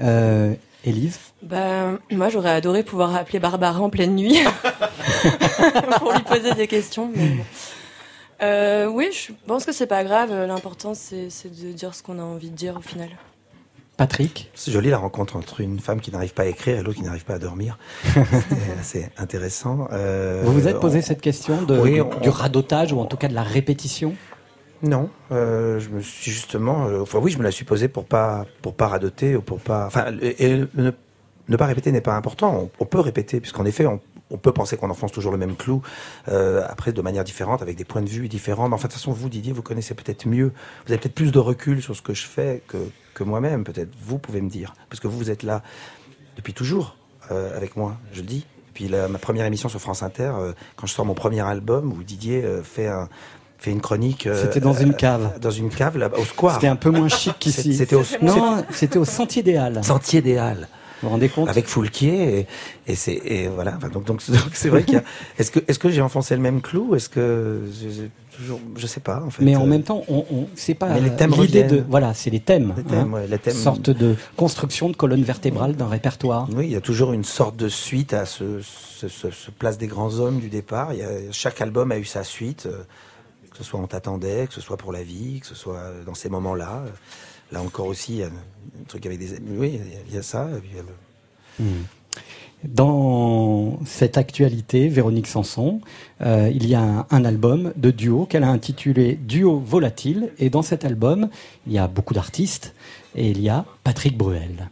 Euh, Élise Ben, moi, j'aurais adoré pouvoir appeler Barbara en pleine nuit pour lui poser des questions. mais bon. Euh, oui, je pense que c'est pas grave. L'important, c'est c'est de dire ce qu'on a envie de dire au final. Patrick C'est joli la rencontre entre une femme qui n'arrive pas à écrire et l'autre qui n'arrive pas à dormir. C'est assez intéressant. Euh, Vous vous êtes posé on- cette question de, Oui, du, on- du radotage ou en tout cas de la répétition? Non, euh, je me suis justement, euh, enfin oui, je me la suis posée pour pas pour pas radoter ou pour pas, enfin et, ne, pas répéter n'est pas important. On, peut répéter puisqu'en effet on, peut penser qu'on enfonce toujours le même clou, euh, après de manière différente, avec des points de vue différents. Mais en fait, de toute façon, vous Didier, vous connaissez peut-être mieux, vous avez peut-être plus de recul sur ce que je fais que que moi-même. Peut-être vous pouvez me dire, parce que vous vous êtes là depuis toujours avec moi, je le dis. Puis ma première émission sur France Inter, quand je sors mon premier album, où Didier fait un fait une chronique. euh, C'était dans une cave. Dans une cave, là, au square. C'était un peu moins chic qu'ici. C'était au Non, c'était au Sentier des Halles. Sentier des Halles. Vous vous rendez compte Avec Foulquier et, et c'est et voilà. Enfin, donc c'est vrai qu'il y a. Est-ce que est-ce que j'ai enfoncé le même clou Est-ce que j'ai- j'ai toujours je sais pas en fait. Mais en Euh, même temps, on, on c'est pas l'idée de voilà, c'est les thèmes, Les thèmes, ouais, les thèmes. sorte de construction de colonne vertébrale d'un répertoire. Oui, il y a toujours une sorte de suite à ce, ce, ce- ce place des grands hommes du départ. Il y a, chaque album a eu sa suite, euh, ce soit On t'attendait, que ce soit pour la vie, que ce soit dans ces moments-là. Là encore aussi, il y a un truc avec des. Oui, il y a- ça. et puis il y a le- Dans cette actualité, Véronique Sanson, euh, il y a un, un album de duo qu'elle a intitulé Duo Volatile. Et dans cet album, il y a beaucoup d'artistes et il y a Patrick Bruel.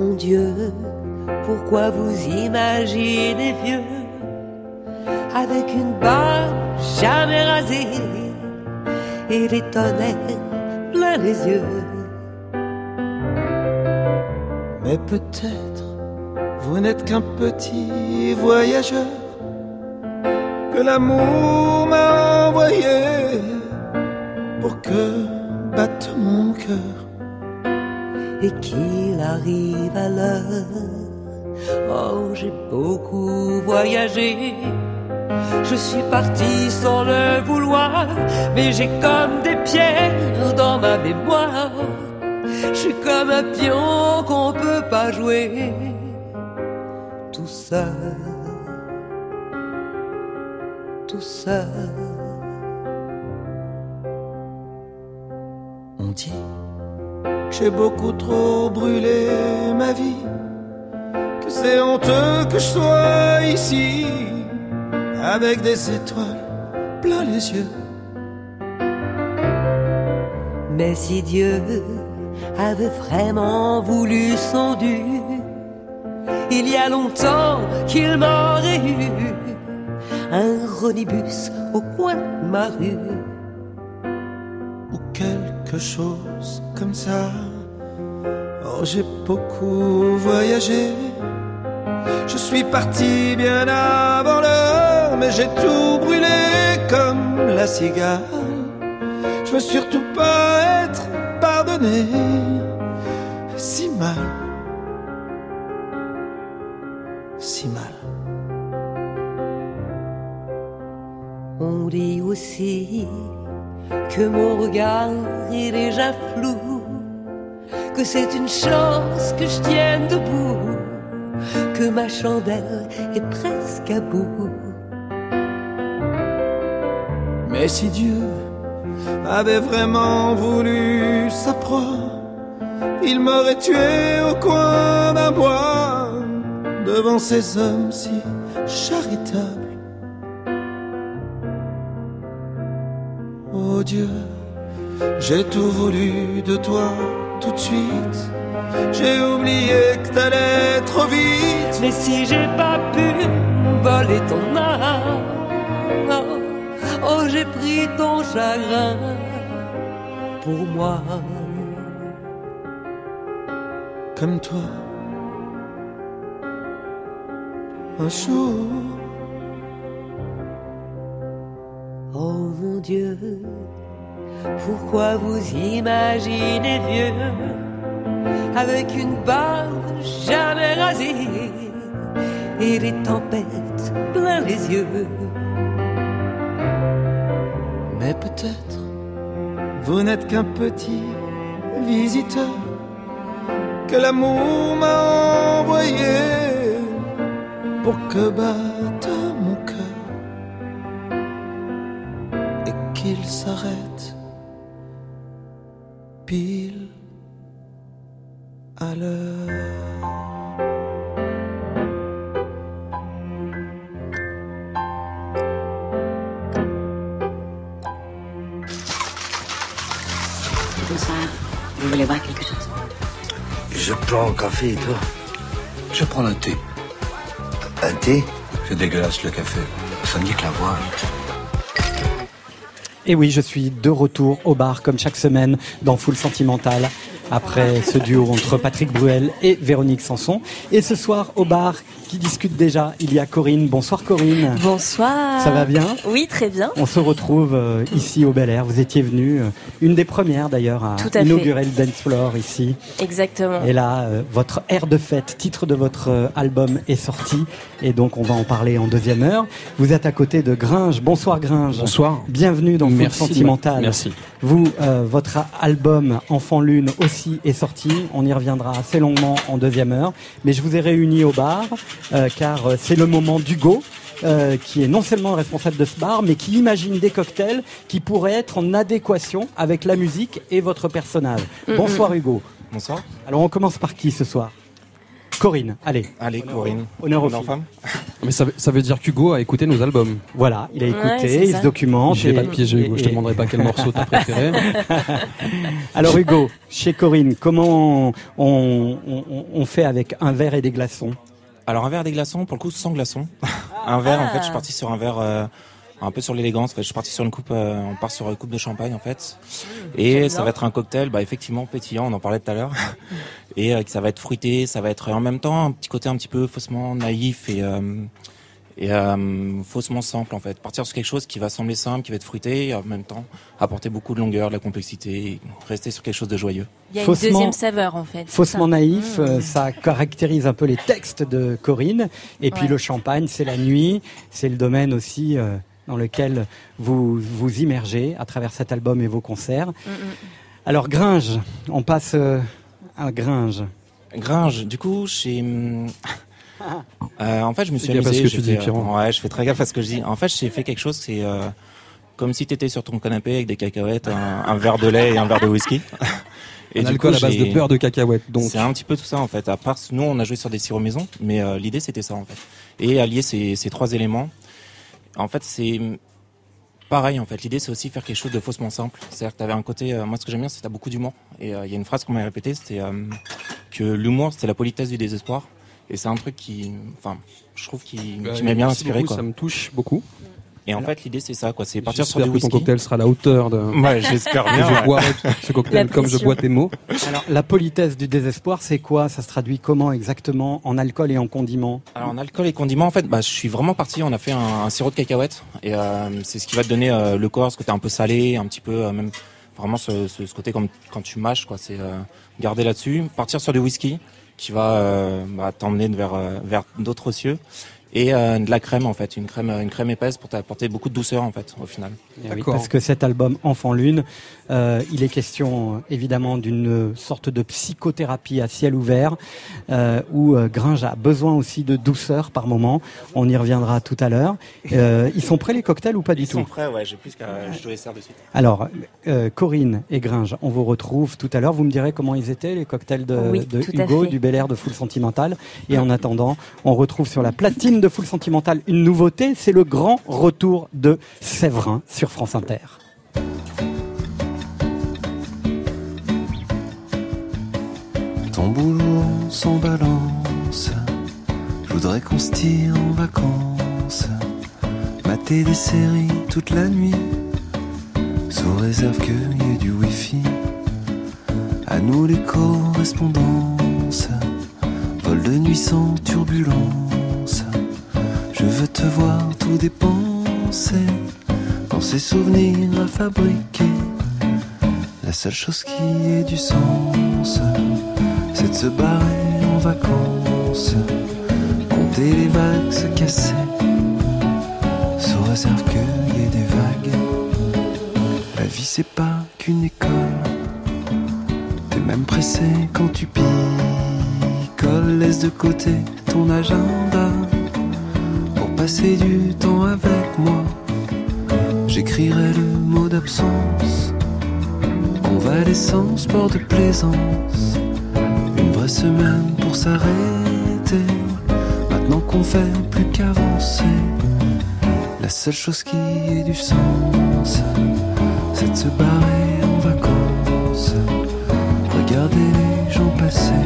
Mon Dieu, pourquoi vous imaginez vieux avec une barbe jamais rasée et des tonnerres plein les yeux? Mais peut-être vous n'êtes qu'un petit voyageur que l'amour m'a envoyé pour que batte mon cœur. Et qu'il arrive à l'heure. Oh, j'ai beaucoup voyagé. Je suis parti sans le vouloir, mais j'ai comme des pierres dans ma mémoire. Je suis comme un pion qu'on peut pas jouer tout seul, tout seul. On dit j'ai beaucoup trop brûlé ma vie, que c'est honteux que je sois ici, avec des étoiles plein les yeux. Mais si Dieu avait vraiment voulu son dû, il y a longtemps qu'il m'aurait eu un ronibus au coin de ma rue. Ou quelque chose comme ça. Oh, j'ai beaucoup voyagé. Je suis parti bien avant l'heure, mais j'ai tout brûlé comme la cigale. Je veux surtout pas être pardonné si mal. Si mal. On dit aussi que mon regard est déjà flou, que c'est une chance que je tienne debout, que ma chandelle est presque à bout. Mais si Dieu avait vraiment voulu sa proie, il m'aurait tué au coin d'un bois, devant ces hommes si charitables. Oh Dieu, j'ai tout voulu de toi tout de suite. J'ai oublié que t'allais trop vite. Mais si j'ai pas pu voler ton âme, oh, oh, j'ai pris ton chagrin pour moi. Comme toi, un jour. Oh mon Dieu, pourquoi vous imaginez vieux avec une barbe jamais rasée et des tempêtes plein les yeux? Mais peut-être vous n'êtes qu'un petit visiteur que l'amour m'a envoyé pour que batte mon cœur et qu'il s'arrête pile à l'heure. Bonsoir. Vous voulez boire quelque chose? Je prends un café et toi? Je prends un thé. Un thé? C'est dégueulasse le café. Ça me dit que la voix. Et oui, je suis de retour au bar comme chaque semaine dans Full Sentimental après ce duo entre Patrick Bruel et Véronique Sanson. Et ce soir au bar qui discute déjà, il y a Corinne. Bonsoir Corinne. Bonsoir. Ça va bien Oui, très bien. On se retrouve euh, ici au Bel Air. Vous étiez venue, euh, une des premières d'ailleurs, à, inaugurer le dance floor ici. Exactement. Et là, euh, votre air de fête, titre de votre euh, album est sorti. Et donc, on va en parler en deuxième heure. Vous êtes à côté de Gringe. Bonsoir Gringe. Bonsoir. Bienvenue dans Merci de Sentimental. merci. Vous, euh, votre album Enfant Lune aussi est sorti. On y reviendra assez longuement en deuxième heure. Mais je vous ai réunis au bar car euh, c'est le moment d'Hugo. euh, qui est non seulement responsable de ce bar, mais qui imagine des cocktails qui pourraient être en adéquation avec la musique et votre personnage. Bonsoir. Hugo. Bonsoir. Alors on commence par qui ce soir? Corinne, allez. Allez, Corinne. Honneur aux Honneur aux femmes. Mais ça, veut- ça veut dire qu'Hugo a écouté nos albums. Voilà, il a écouté, il ça. se documente. Je vais et- pas te piéger, Hugo, je te demanderai pas quel morceau t'as préféré. Alors Hugo, chez Corinne, comment on, on- on- on fait avec un verre et des glaçons? Alors un verre des glaçons, pour le coup sans glaçons. un verre, en fait, je suis parti sur un verre euh, un peu sur l'élégance. En fait, je suis parti sur une coupe, euh, on part sur une coupe de champagne en fait. Et ça va être un cocktail, bah effectivement pétillant, on en parlait tout à l'heure. et euh, ça va être fruité, ça va être en même temps un petit côté un petit peu faussement naïf et euh, et euh, faussement simple en fait. Partir sur quelque chose qui va sembler simple, qui va être fruité, et en même temps apporter beaucoup de longueur, de la complexité, et rester sur quelque chose de joyeux. Il y a Faussement- une deuxième saveur en fait. Faussement ça. naïf, Mmh. euh, ça caractérise un peu les textes de Corinne. Et puis le champagne, c'est la nuit, c'est le domaine aussi euh, dans lequel vous vous immergez à travers cet album et vos concerts. Mm, mm. Alors Gringe, on passe euh, à Gringe. Gringe, du coup, chez. Euh, en fait, je me suis Fais amusé. dis, fait- Pierrot. Ouais, je fais très gaffe à ce que je dis. En fait, j'ai fait quelque chose, c'est euh, comme si tu étais sur ton canapé avec des cacahuètes, un, un verre de lait et un verre de whisky. Un alcool à base de beurre de cacahuète, donc. C'est un petit peu tout ça en fait. À part, nous, on a joué sur des sirops maison, mais euh, l'idée c'était ça en fait. Et allier ces, ces trois éléments, en fait, c'est pareil en fait. L'idée c'est aussi faire quelque chose de faussement simple. C'est-à-dire que tu avais un côté, euh, moi ce que j'aime bien, c'est que t'as beaucoup d'humour. Et euh, il y a une phrase qu'on m'a répétée, c'était euh, que l'humour c'est la politesse du désespoir. Et c'est un truc qui, enfin, je trouve qui, Bah, qui m'a bien inspiré. beaucoup, Quoi. Ça me touche beaucoup. Et en fait, l'idée c'est ça, quoi. C'est partir sur J'espère du que whisky. ton cocktail sera à la hauteur de. Ouais, j'espère que bien, Je boirai ce cocktail comme je bois tes mots. Alors, la politesse du désespoir, c'est quoi? Ça se traduit comment exactement? En alcool et en condiments? Alors en alcool et condiments, en fait, bah, je suis vraiment parti. On a fait un, un sirop de cacahuète et euh, c'est ce qui va te donner euh, le corps, ce côté un peu salé, un petit peu euh, même vraiment ce, ce, ce côté comme quand tu mâches, quoi. C'est euh, garder là-dessus, partir sur du whisky qui va euh, bah, t'emmener vers euh, vers d'autres cieux et euh, de la crème en fait, une crème une crème épaisse pour t'apporter beaucoup de douceur en fait au final. Eh oui, parce que cet album Enfant Lune, euh, il est question évidemment d'une sorte de psychothérapie à ciel ouvert, euh, où euh, Gringe a besoin aussi de douceur par moment. On y reviendra tout à l'heure. Euh, ils sont prêts les cocktails ou pas du Ils tout sont prêts, ouais. J'ai plus qu'à, je te les sers de suite. Alors, euh, Corinne et Gringe, on vous retrouve tout à l'heure. Vous me direz comment ils étaient, les cocktails de, Oui, Hugo, du Bel Air, de Full Sentimental. Et en attendant, on retrouve sur la platine de Full Sentimental une nouveauté. C'est le grand retour de Séverin sur France Inter. Ton boulot sans balance. Je voudrais qu'on se tire en vacances. Mater des séries toute la nuit. Sous réserve qu'il y ait du wifi. À nous les correspondances. Vol de nuit sans turbulence. Je veux te voir tout dépenser. Dans ces souvenirs à fabriquer. La seule chose qui ait du sens, c'est de se barrer en vacances, compter les vagues se casser, sous réserve qu'il y ait des vagues. La vie c'est pas qu'une école, t'es même pressé quand tu picoles, laisse de côté ton agenda passer du temps avec moi. J'écrirai le mot d'absence Convalescence, sport de plaisance. Une vraie semaine pour s'arrêter. Maintenant qu'on fait plus qu'avancer. La seule chose qui ait du sens, c'est de se barrer en vacances. Regarder les gens passer.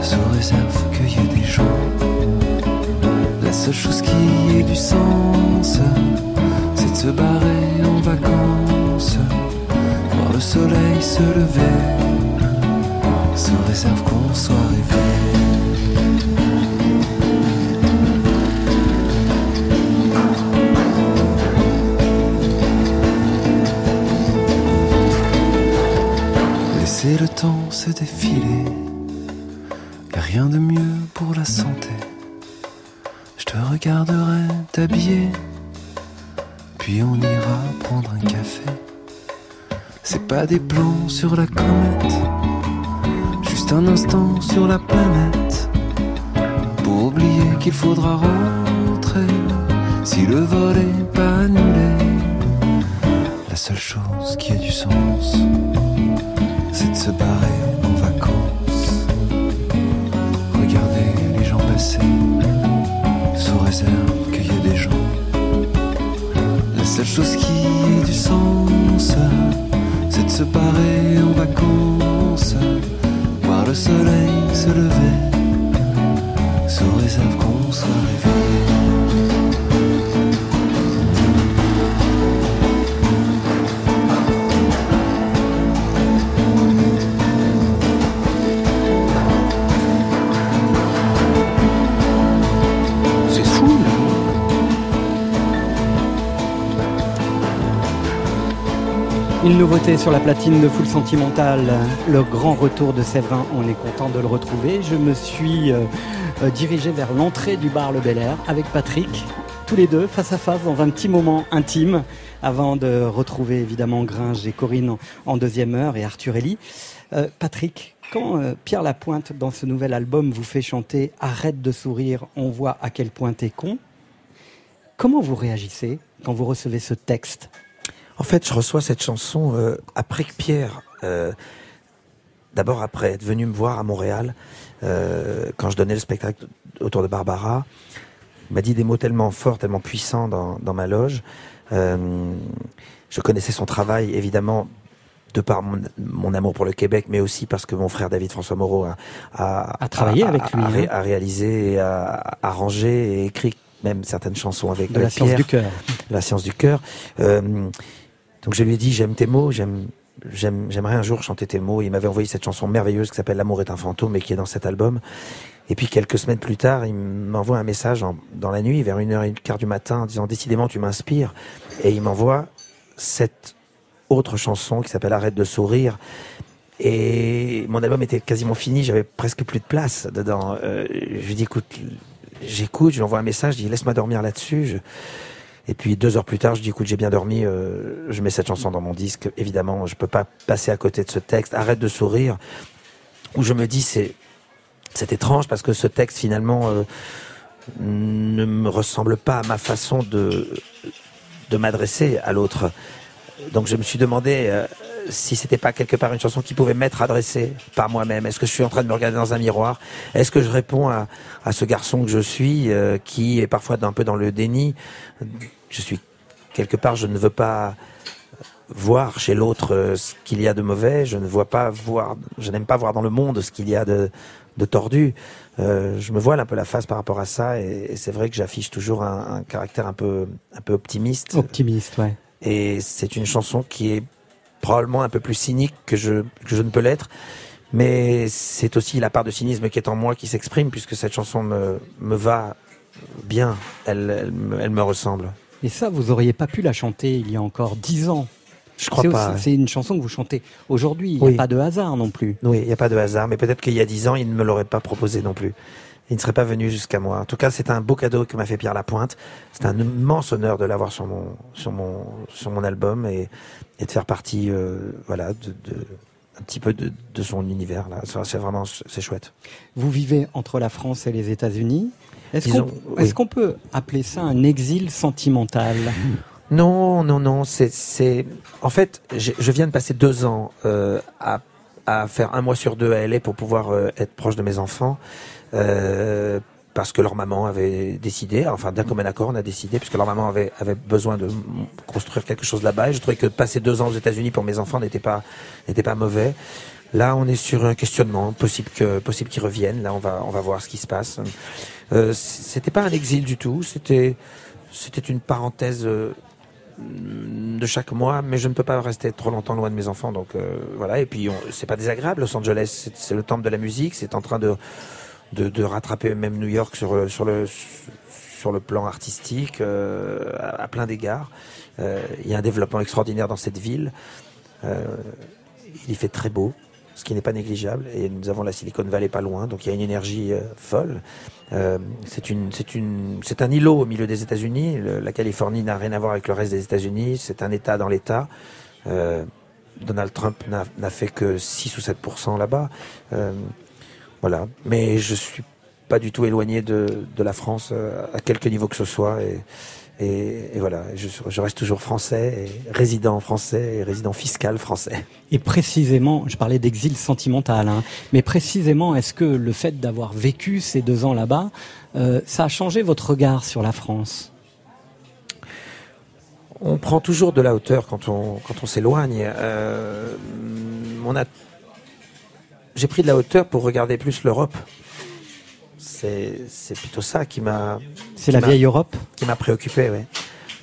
Sous réserve qu'il y ait des gens. La seule chose qui ait du sens, c'est de se barrer en vacances voir le soleil se lever, sous réserve qu'on soit rêvé. Laisser le temps se défiler, y a rien de mieux pour la santé. Regarderai t'habiller, puis on ira prendre un café. C'est pas des plans sur la comète, juste un instant sur la planète. Pour oublier qu'il faudra rentrer si le vol est pas annulé. La seule chose qui a du sens, c'est de se barrer chose qui ait du sens, c'est de se barrer en vacances, voir le soleil se lever, sous réserve qu'on soit réveillé. Nouveauté sur la platine de Full Sentimental, le grand retour de Séverin, on est content de le retrouver. Je me suis euh, euh, dirigé vers l'entrée du bar Le Bel Air avec Patrick, tous les deux face à face dans un petit moment intime avant de retrouver évidemment Gringe et Corinne en, deuxième heure et Arthur Ellie. Euh, Patrick, quand Pierre Lapointe dans ce nouvel album vous fait chanter Arrête de sourire, on voit à quel point t'es con, comment vous réagissez quand vous recevez ce texte En fait, je reçois cette chanson euh, après que Pierre, euh, d'abord après être venu me voir à Montréal, euh, quand je donnais le spectacle autour de Barbara, m'a dit des mots tellement forts, tellement puissants dans, dans ma loge. Euh, je connaissais son travail, évidemment, de par mon, mon, amour pour le Québec, mais aussi parce que mon frère David François Moreau a, a, a travaillé avec lui, a, hein. a, réalisé, et a arrangé et écrit même certaines chansons avec de la Pierre, science du cœur. La science du cœur. Euh, donc je lui ai dit j'aime tes mots, j'aime j'aimerais un jour chanter tes mots. Il m'avait envoyé cette chanson merveilleuse qui s'appelle L'amour est un fantôme et qui est dans cet album. Et puis quelques semaines plus tard, il m'envoie un message dans la nuit, vers une heure et quart du matin, disant décidément tu m'inspires. Et il m'envoie cette autre chanson qui s'appelle Arrête de sourire. Et mon album était quasiment fini, j'avais presque plus de place dedans. Euh, je lui dis écoute, j'écoute, je lui envoie un message, je dis laisse-moi dormir là-dessus. Et puis deux heures plus tard, je dis écoute, j'ai bien dormi, euh, je mets cette chanson dans mon disque. Évidemment, je peux pas passer à côté de ce texte. Arrête de sourire. Où je me dis c'est c'est étrange parce que ce texte finalement euh, ne me ressemble pas à ma façon de de m'adresser à l'autre. Donc je me suis demandé euh, si c'était pas quelque part une chanson qui pouvait m'être adressée par moi-même. Est-ce que je suis en train de me regarder dans un miroir? Est-ce que je réponds à, à, ce garçon que je suis, euh, qui est parfois un peu dans le déni? Je suis quelque part, je ne veux pas voir chez l'autre euh, ce qu'il y a de mauvais. Je ne vois pas voir, je n'aime pas voir dans le monde ce qu'il y a de, de tordu. Euh, je me voile un peu la face par rapport à ça, et, et c'est vrai que j'affiche toujours un, un, caractère un peu, un peu optimiste. Optimiste, ouais. Et c'est une chanson qui est probablement un peu plus cynique que je, que je ne peux l'être. Mais c'est aussi la part de cynisme qui est en moi qui s'exprime, puisque cette chanson me, me va bien. Elle, elle me ressemble. Et ça, vous auriez pas pu la chanter il y a encore dix ans. Je crois pas. C'est une chanson que vous chantez aujourd'hui. Il n'y a pas de hasard non plus. Oui, il n'y a pas de hasard. Mais peut-être qu'il y a dix ans, il ne me l'aurait pas proposé non plus. Il ne serait pas venu jusqu'à moi. En tout cas, c'est un beau cadeau que m'a fait Pierre Lapointe. C'est un immense honneur de l'avoir sur mon sur mon sur mon album et, et de faire partie, euh, voilà, de, de, un petit peu de, de son univers là. C'est vraiment c'est chouette. Vous vivez entre la France et les États-Unis. Est-ce qu'on est oui. qu peut appeler ça un exil sentimental? Non, non, non. C'est c'est en fait, je viens de passer deux ans euh, à à faire un mois sur deux à LA pour pouvoir euh, être proche de mes enfants. Euh, parce que leur maman avait décidé, enfin d'un commun accord, on a décidé, puisque leur maman avait, avait besoin de construire quelque chose là-bas. Et je trouvais que passer deux ans aux États-Unis pour mes enfants n'était pas n'était pas mauvais. Là, on est sur un questionnement, possible que possible qu'ils reviennent. Là, on va on va voir ce qui se passe. Euh, c'était pas un exil du tout. C'était c'était une parenthèse. Euh, de chaque mois, mais je ne peux pas rester trop longtemps loin de mes enfants, donc euh, voilà. Et puis c'est pas désagréable, Los Angeles, c'est le temple de la musique, c'est en train de de, rattraper même New York sur, sur, le, sur le plan artistique à, à, plein d'égards. Il y a un développement extraordinaire dans cette ville. Il y fait très beau, ce qui n'est pas négligeable. Et nous avons la Silicon Valley pas loin, donc il y a une énergie euh, folle. c'est une, c'est un îlot au milieu des États-Unis. La Californie n'a rien à voir avec le reste des États-Unis. C'est un État dans l'État. Donald Trump n'a fait que 6 ou 7% là-bas. Voilà. Mais je suis pas du tout éloigné de, la France euh, à quelque niveau que ce soit. Et, et voilà, je, je, reste toujours français, et résident français et résident fiscal français. Et précisément, je parlais d'exil sentimental, hein, mais précisément, est-ce que le fait d'avoir vécu ces deux ans là-bas, euh, ça a changé votre regard sur la France? On prend toujours de la hauteur quand on, quand on s'éloigne. Euh, on a j'ai pris de la hauteur pour regarder plus l'Europe. C'est plutôt ça qui m'a. C'est la vieille Europe Qui m'a préoccupé, oui.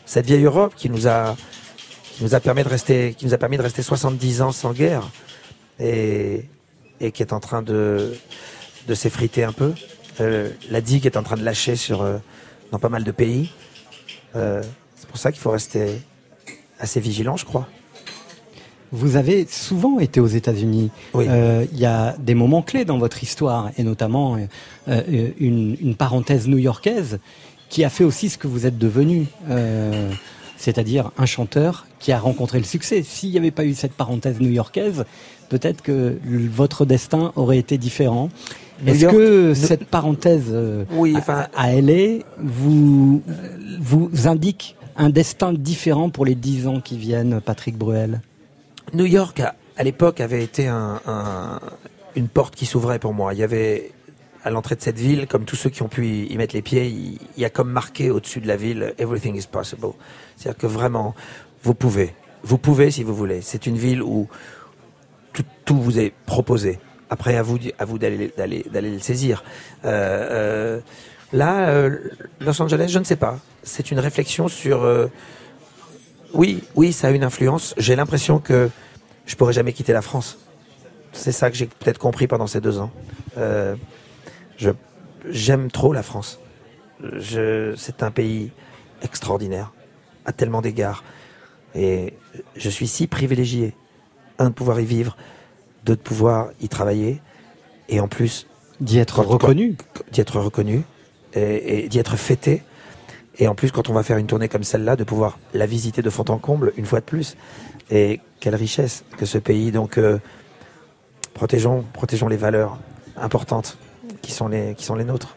Cette vieille Europe qui nous a, qui nous a permis de rester, qui nous a permis de rester 70 ans sans guerre et, et qui est en train de, de s'effriter un peu. Euh, la digue est en train de lâcher sur, euh, dans pas mal de pays. Euh, C'est pour ça qu'il faut rester assez vigilant, je crois. Vous avez souvent été aux États-Unis. Oui. Euh, il y a des moments clés dans votre histoire, et notamment euh, une, une, parenthèse new-yorkaise qui a fait aussi ce que vous êtes devenu, euh, c'est-à-dire un chanteur qui a rencontré le succès. S'il n'y avait pas eu cette parenthèse new-yorkaise, peut-être que votre destin aurait été différent. Est-ce que cette parenthèse oui, enfin, à, à LA vous, vous indique un destin différent pour les dix ans qui viennent, Patrick Bruel? New York, à, l'époque, avait été un, un, une porte qui s'ouvrait pour moi. Il y avait, à l'entrée de cette ville, comme tous ceux qui ont pu y, mettre les pieds, il, y a comme marqué au-dessus de la ville, everything is possible. C'est-à-dire que vraiment, vous pouvez. vous pouvez si vous voulez. C'est une ville où tout, vous est proposé. Après, à vous, à vous d'aller, d'aller, d'aller le saisir. Euh, euh, là, euh, Los Angeles, je ne sais pas. C'est une réflexion sur. Oui, oui, ça a une influence. J'ai l'impression que je pourrais jamais quitter la France. C'est ça que j'ai peut-être compris pendant ces deux ans. Euh, je, j'aime trop la France. Je, c'est un pays extraordinaire, à tellement d'égards. Et je suis si privilégié, un, de pouvoir y vivre, deux, de pouvoir y travailler, et en plus... D'y être reconnu. D'y être reconnu, et, et d'y être fêté. Et en plus, quand on va faire une tournée comme celle-là, de pouvoir la visiter de fond en comble, une fois de plus. Et quelle richesse que ce pays. Donc, euh, protégeons, protégeons les valeurs importantes qui sont les, qui sont les nôtres.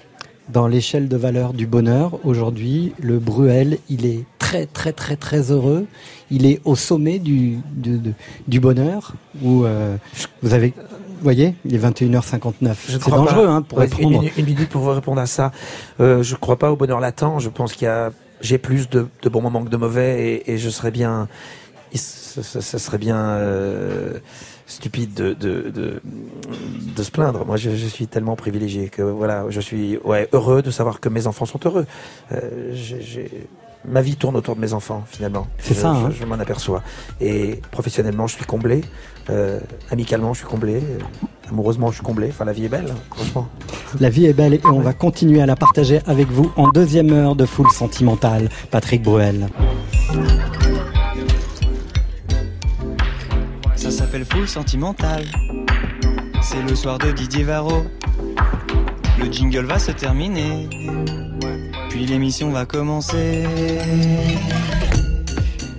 Dans l'échelle de valeur du bonheur, aujourd'hui, le Bruel, il est très très très très heureux. Il est au sommet du, du, du- bonheur. Où euh, vous avez, vous voyez, il est 21h59. Je ne C'est dangereux hein, pour Ouais, répondre. Une, une minute pour vous répondre à ça. Euh, je ne crois pas au bonheur latent. Je pense qu'il y a, j'ai plus de, de bons moments que de mauvais, et, et je serais bien, ce serait bien euh, stupide de, de, de, de se plaindre. Moi, je, je suis tellement privilégié que voilà, je suis ouais heureux de savoir que mes enfants sont heureux. Euh, Ma vie tourne autour de mes enfants, finalement. C'est ça, Je, hein. je m'en aperçois. Et professionnellement, je suis comblé. Euh, amicalement, je suis comblé. Euh, Amoureusement, je suis comblé. Enfin, la vie est belle, franchement. La vie est belle et on va continuer à la partager avec vous en deuxième heure de Foule Sentimentale. Patrick Bruel. Ça s'appelle Full Sentimental. C'est le soir de Didier Varro. Le jingle va se terminer. Puis l'émission va commencer.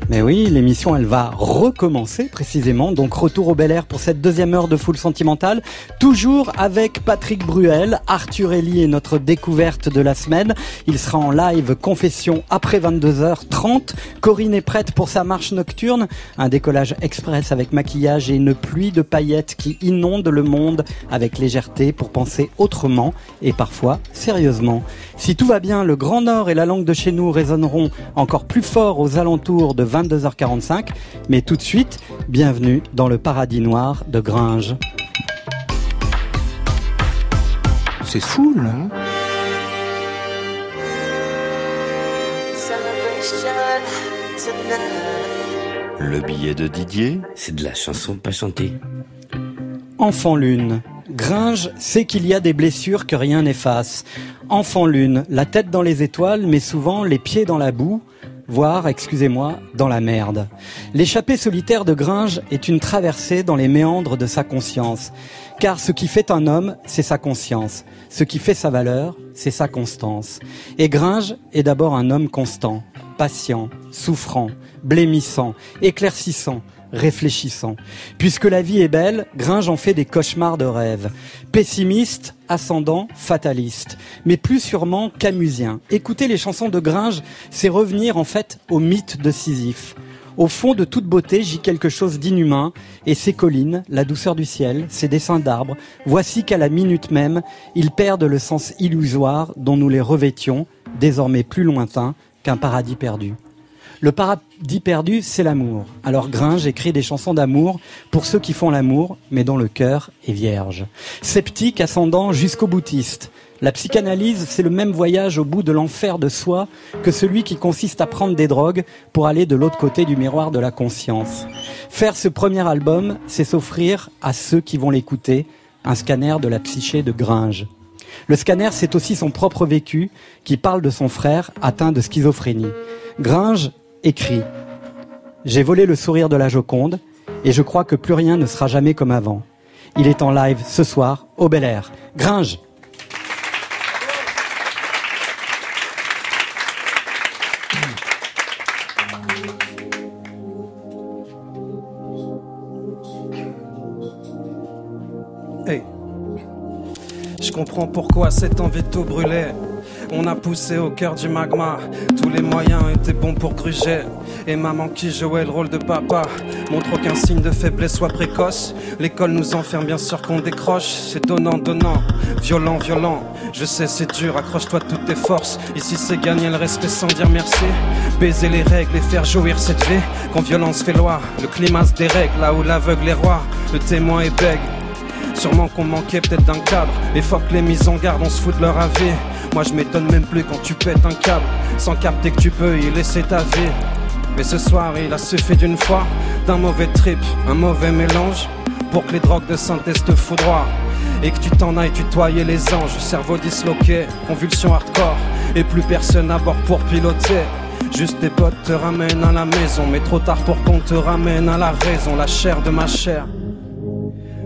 Mais oui, l'émission, elle va recommencer précisément. Donc retour au Bel Air pour cette deuxième heure de Foule Sentimentale. Toujours avec Patrick Bruel. Arthur Ellie est notre découverte de la semaine. Il sera en live confession après 22h30. Corinne est prête pour sa marche nocturne. Un décollage express avec maquillage et une pluie de paillettes qui inonde le monde avec légèreté pour penser autrement et parfois sérieusement. Si tout va bien, le Grand Nord et la langue de chez nous résonneront encore plus fort aux alentours de 22h45. Mais tout de suite, bienvenue dans le paradis noir de Gringe. C'est fou, là. Le billet de Didier, c'est de la chanson pas chantée. Enfant lune. Gringe sait qu'il y a des blessures que rien n'efface. Enfant lune, la tête dans les étoiles, mais souvent les pieds dans la boue, voire, excusez-moi, dans la merde. L'échappée solitaire de Gringe est une traversée dans les méandres de sa conscience. Car ce qui fait un homme, c'est sa conscience. Ce qui fait sa valeur, c'est sa constance. Et Gringe est d'abord un homme constant, patient, souffrant, blêmissant, éclaircissant, réfléchissant. Puisque la vie est belle, Gringe en fait des cauchemars de rêve. Pessimiste, ascendant, fataliste. Mais plus sûrement camusien. Écouter les chansons de Gringe, c'est revenir en fait au mythe de Sisyphe. Au fond de toute beauté gît quelque chose d'inhumain, et ces collines, la douceur du ciel, ces dessins d'arbres, voici qu'à la minute même, ils perdent le sens illusoire dont nous les revêtions, désormais plus lointain qu'un paradis perdu. Le paradis perdu, c'est l'amour. Alors Gringe écrit des chansons d'amour pour ceux qui font l'amour, mais dont le cœur est vierge. Sceptique, ascendant jusqu'au boutiste. La psychanalyse, c'est le même voyage au bout de l'enfer de soi que celui qui consiste à prendre des drogues pour aller de l'autre côté du miroir de la conscience. Faire ce premier album, c'est s'offrir à ceux qui vont l'écouter un scanner de la psyché de Gringe. Le scanner, c'est aussi son propre vécu qui parle de son frère atteint de schizophrénie. Gringe écrit J'ai volé le sourire de la Joconde et je crois que plus rien ne sera jamais comme avant. Il est en live ce soir au Bel Air. Gringe. Je comprend pourquoi cette envie de brûler. On a poussé au cœur du magma, tous les moyens étaient bons pour gruger. Et maman qui jouait le rôle de papa montre aucun signe de faiblesse soit précoce. L'école nous enferme bien sûr qu'on décroche, c'est donnant, donnant, violent, violent. Je sais c'est dur, accroche-toi toutes tes forces. Ici c'est gagner le respect sans dire merci. Baiser les règles et faire jouir cette vie. Quand violence fait loi, le climat se dérègle là où l'aveugle est roi, le témoin est bègue. Sûrement qu'on manquait peut-être d'un cadre. Et fuck les mises en garde, on se fout de leur avis. Moi je m'étonne même plus quand tu pètes un câble. Sans capter que tu peux y laisser ta vie. Mais ce soir il a suffi d'une fois d'un mauvais trip, un mauvais mélange. Pour que les drogues de synthèse te foudroient. Et que tu t'en ailles tutoyer les anges. Cerveau disloqué, convulsion hardcore. Et plus personne à bord pour piloter. Juste des potes te ramènent à la maison. Mais trop tard pour qu'on te ramène à la raison. La chair de ma chair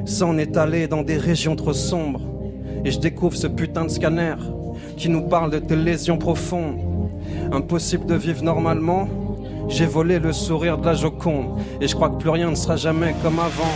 s'en est allé dans des régions trop sombres. Et je découvre ce putain de scanner qui nous parle de tes lésions profondes. Impossible de vivre normalement. J'ai volé le sourire de la Joconde. Et je crois que plus rien ne sera jamais comme avant.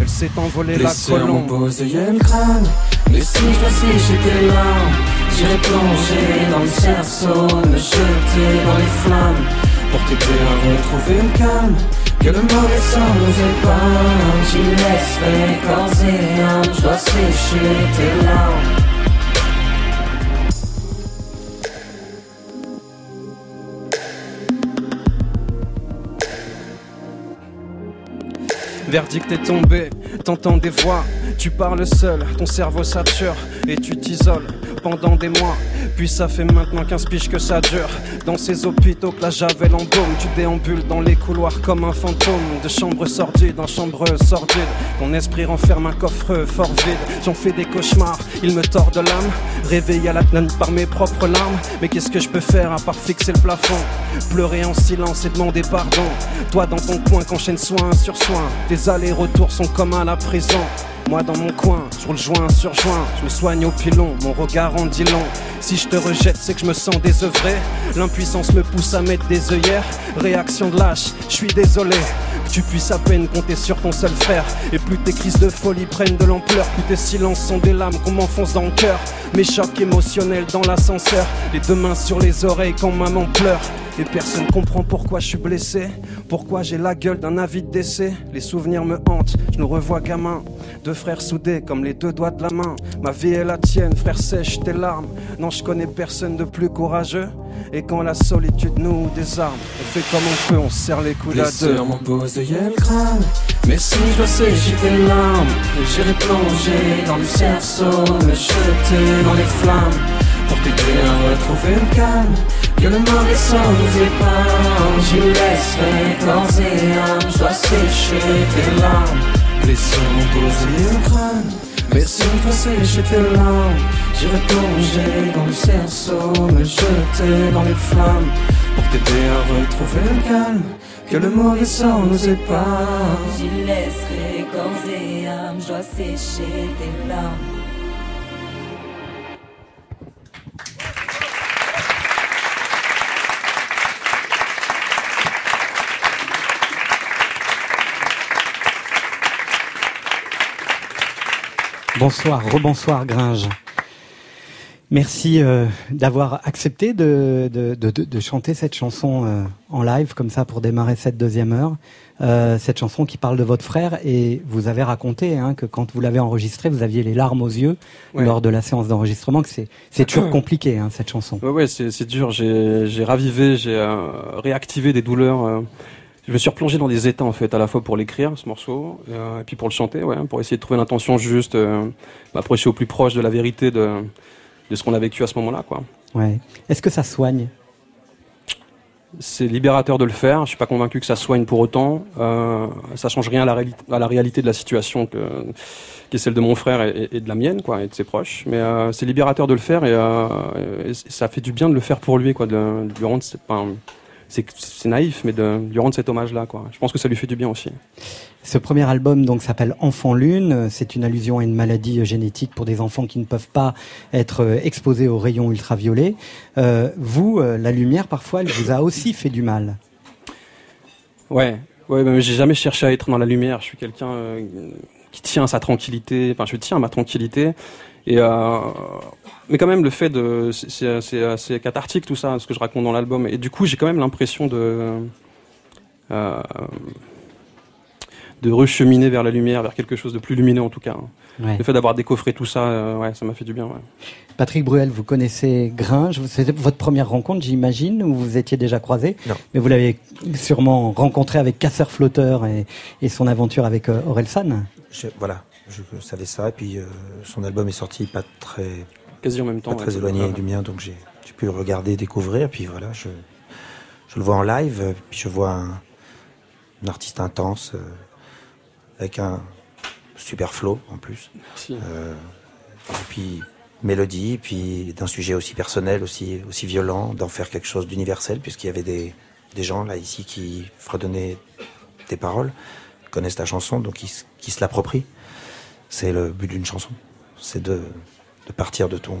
Elle s'est envolée la colombe. le crâne Mais si je dois sécher tes larmes J'irai plonger dans le cerceau Me jeter dans les flammes Pour t'aider à retrouver le calme Que le mauvais sang nous épargne J'y laisserai corps et âme Je dois sécher tes larmes Verdict est tombé, t'entends des voix, tu parles seul, ton cerveau sature et tu t'isoles pendant des mois. Puis ça fait maintenant 15 piges que ça dure. Dans ces hôpitaux que la javel embaume, tu déambules dans les couloirs comme un fantôme. De chambre sordide en chambre sordide, ton esprit renferme un coffre fort vide. J'en fais des cauchemars, il me tord de l'âme. Réveillé à la plaine par mes propres larmes. Mais qu'est-ce que je peux faire à part fixer le plafond? Pleurer en silence et demander pardon. Toi dans ton coin qu'enchaîne soin sur soin. Tes allers-retours sont comme à la prison. Moi dans mon coin, je roule joint sur joint, je me soigne au pilon, mon regard en dit long. Si je te rejette, c'est que je me sens désœuvré. L'impuissance me pousse à mettre des œillères. Réaction de lâche, je suis désolé. Tu puisses à peine compter sur ton seul frère. Et plus tes crises de folie prennent de l'ampleur, plus tes silences sont des lames qu'on m'enfonce dans le cœur. Mes chocs émotionnels dans l'ascenseur, les deux mains sur les oreilles quand maman pleure. Et personne comprend pourquoi je suis blessé, pourquoi j'ai la gueule d'un avide décès? Les souvenirs me hantent, je nous revois gamin. Deux frères soudés comme les deux doigts de la main. Ma vie est la tienne, frère sèche tes larmes. Non, je connais personne de plus courageux. Et quand la solitude nous désarme, on fait comme on peut, on se serre les coudes à deux. M'ont posé le crâne Mais si je dois sécher tes larmes J'irai plonger dans le cerceau Me jeter dans les flammes À retrouver le calme Que le mauvais sang nous épargne. J'y laisserai corps et âme Je dois sécher tes larmes. Blessure m'ont posé le crâne je dois sécher tes larmes. J'irai plonger dans le cerceau Me jeter dans les flammes. Pour t'aider à retrouver le calme Que le mauvais sang nous épargne. J'y laisserai corps et âme, je dois sécher tes larmes. Bonsoir, rebonsoir Gringe. Merci euh, d'avoir accepté de, de, de, de chanter cette chanson euh, en live comme ça pour démarrer cette deuxième heure. Euh, cette chanson qui parle de votre frère et vous avez raconté hein, que quand vous l'avez enregistrée, vous aviez les larmes aux yeux Ouais. lors de la séance d'enregistrement. Que c'est c'est toujours compliqué hein, cette chanson. Ouais, ouais, c'est c'est dur. J'ai j'ai ravivé, j'ai euh, réactivé des douleurs. Je me suis replongé dans des états en fait, à la fois pour l'écrire ce morceau euh, et puis pour le chanter, ouais, pour essayer de trouver l'intention juste, euh, m'approcher au plus proche de la vérité de de ce qu'on a vécu à ce moment-là, quoi. Ouais. Est-ce que ça soigne? C'est libérateur de le faire. Je suis pas convaincu que ça soigne pour autant. Euh, ça change rien à la, réali- à la réalité de la situation que, qui est celle de mon frère et, et de la mienne, quoi, et de ses proches. Mais euh, c'est libérateur de le faire et, euh, et ça fait du bien de le faire pour lui, quoi, de, de lui rendre. C'est pas un- c'est naïf, mais de lui rendre cet hommage-là, quoi. Je pense que ça lui fait du bien aussi. Ce premier album donc s'appelle Enfant Lune. C'est une allusion à une maladie euh, génétique pour des enfants qui ne peuvent pas être euh, exposés aux rayons ultraviolets. Euh, vous, la lumière parfois, elle vous a aussi fait du mal. Ouais, ouais, mais j'ai jamais cherché à être dans la lumière. Je suis quelqu'un euh, qui tient à sa tranquillité. Enfin, je tiens à ma tranquillité. Et euh, mais quand même, le fait de, c'est- assez cathartique tout ça, ce que je raconte dans l'album. Et du coup, j'ai quand même l'impression de euh, de recheminer vers la lumière, vers quelque chose de plus lumineux en tout cas. hein. Ouais. Le fait d'avoir décoffré tout ça, euh, ouais, ça m'a fait du bien. Ouais. Patrick Bruel, vous connaissez Gringe. C'était votre première rencontre, j'imagine, ou vous étiez déjà croisé? Non. Mais vous l'avez sûrement rencontré avec Casseur Flotteur et, et son aventure avec euh, Orelsan. Je- voilà, je savais ça. Et puis euh, son album est sorti pas très, Quasi en même temps. pas très éloigné Ouais. du mien, donc j'ai pu le regarder, découvrir. Puis voilà, je, je le vois en live. Puis je vois un, un artiste intense euh, avec un super flow en plus. Merci. Euh, et puis mélodie, et puis d'un sujet aussi personnel, aussi aussi violent, d'en faire quelque chose d'universel, puisqu'il y avait des des gens là ici qui fredonnaient tes paroles, connaissent ta chanson, donc qui, qui se l'approprient. C'est le but d'une chanson, c'est de, de partir de ton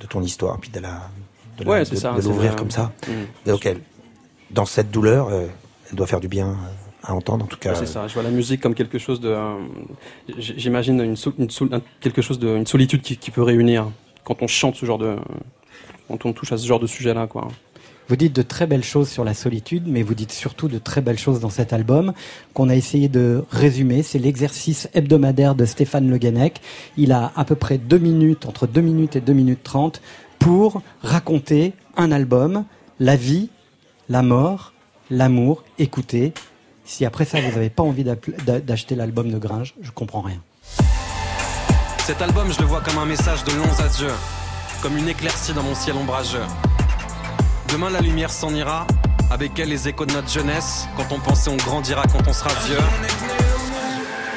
de ton histoire, puis de la de, Ouais, de- c'est ça, de c'est l'ouvrir comme ça. Mm. Donc elle, dans cette douleur, euh, elle doit faire du bien euh, à entendre en tout cas. Ouais, c'est ça. Je vois la musique comme quelque chose de. euh, J'imagine une, sol- une sol- un- quelque chose de, une solitude qui, qui peut réunir quand on chante ce genre de, quand on touche à ce genre de sujet-là, quoi. Vous dites de très belles choses sur la solitude, mais vous dites surtout de très belles choses dans cet album qu'on a essayé de résumer. C'est l'exercice hebdomadaire de Stéphane Le Guenec. Il a à peu près deux minutes, entre deux minutes et deux minutes trente, pour raconter un album, la vie, la mort, l'amour. Écoutez, si après ça vous n'avez pas envie d'acheter l'album de Gringe, je comprends rien. Cet album, je le vois comme un message de longs adieux, comme une éclaircie dans mon ciel ombrageux. Demain, la lumière s'en ira, avec elle les échos de notre jeunesse. Quand on pensait, on grandira quand on sera vieux.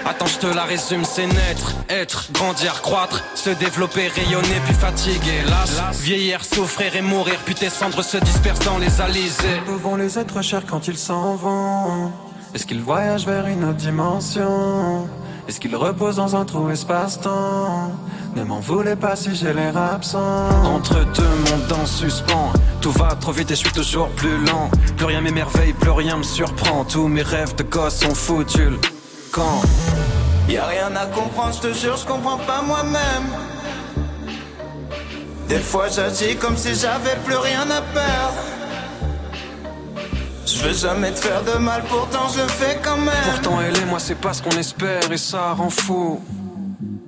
Attends, je te la résume, c'est naître, être, grandir, croître, se développer, rayonner, puis fatiguer, las, vieillir, souffrir et mourir, puis tes cendres se dispersent dans les alizés. Pouvons les êtres chers quand ils s'en vont. Est-ce qu'ils voyagent vers une autre dimension? Est-ce qu'ils reposent dans un trou espace-temps? Ne m'en voulez pas si j'ai l'air absent Entre deux mondes en suspens, tout va trop vite et je suis toujours plus lent. Plus rien m'émerveille, plus rien me surprend. Tous mes rêves de gosse sont foutus. Quand Y a rien à comprendre, je te jure, je comprends pas moi-même Des fois j'agis comme si j'avais plus rien à perdre Je veux jamais te faire de mal, pourtant je le fais quand même Pourtant elle et moi c'est pas ce qu'on espère et ça rend fou.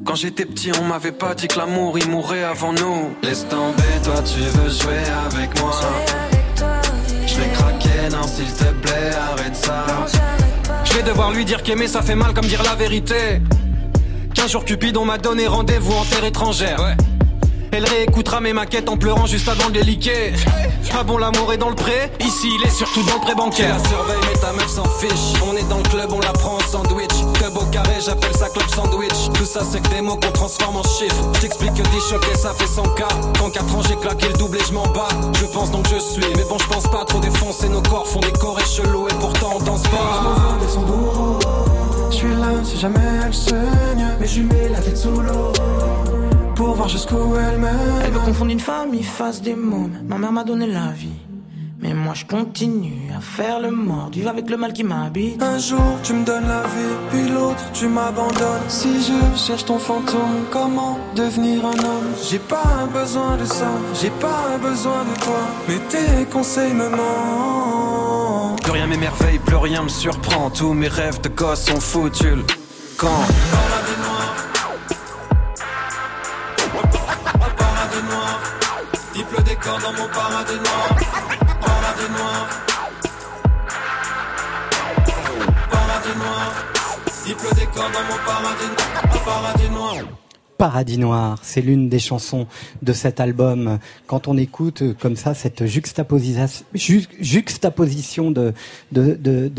Quand j'étais petit on m'avait pas dit que l'amour il mourrait avant nous. Laisse tomber, toi tu veux jouer avec moi. Je vais craquer, non s'il te plaît, arrête ça. Je vais devoir lui dire qu'aimer ça fait mal comme dire la vérité. Qu'un jour Cupidon m'a donné rendez-vous en terre étrangère. Elle réécoutera mes maquettes en pleurant juste avant de les liquer. Ah bon, l'amour est dans le pré, ici il est surtout dans le prêt bancaire. La surveille, mais ta meuf s'en fiche. On est dans le club, on la prend en sandwich. Club au carré, j'appelle ça club sandwich. Tout ça, c'est que des mots qu'on transforme en chiffres. J't'explique que 10 choqués, ça fait 100 k. Dans 4 ans, j'ai claqué le double et je m'en bats. Je pense donc je suis, mais bon, je pense pas trop défoncer. Nos corps font des corps et chelous, et pourtant on danse pas. Je suis là si jamais elle saigne Mais je mets la tête sous l'eau Pour voir jusqu'où elle mène Elle veut confondre une famille face des mômes. Ma mère m'a donné la vie. Mais moi je continue à faire le mort, vivre avec le mal qui m'habite. Un jour tu me donnes la vie, puis l'autre tu m'abandonnes. Si je cherche ton fantôme, comment devenir un homme? J'ai pas besoin de ça, j'ai pas besoin de toi. Mais tes conseils me mentent. Plus rien m'émerveille, plus rien me surprend. Tous mes rêves de gosse sont foutus. le Quand? Paradis noir. C'est l'une des chansons de cet album. Quand on écoute comme ça cette juxtaposition, ju- juxtaposition de,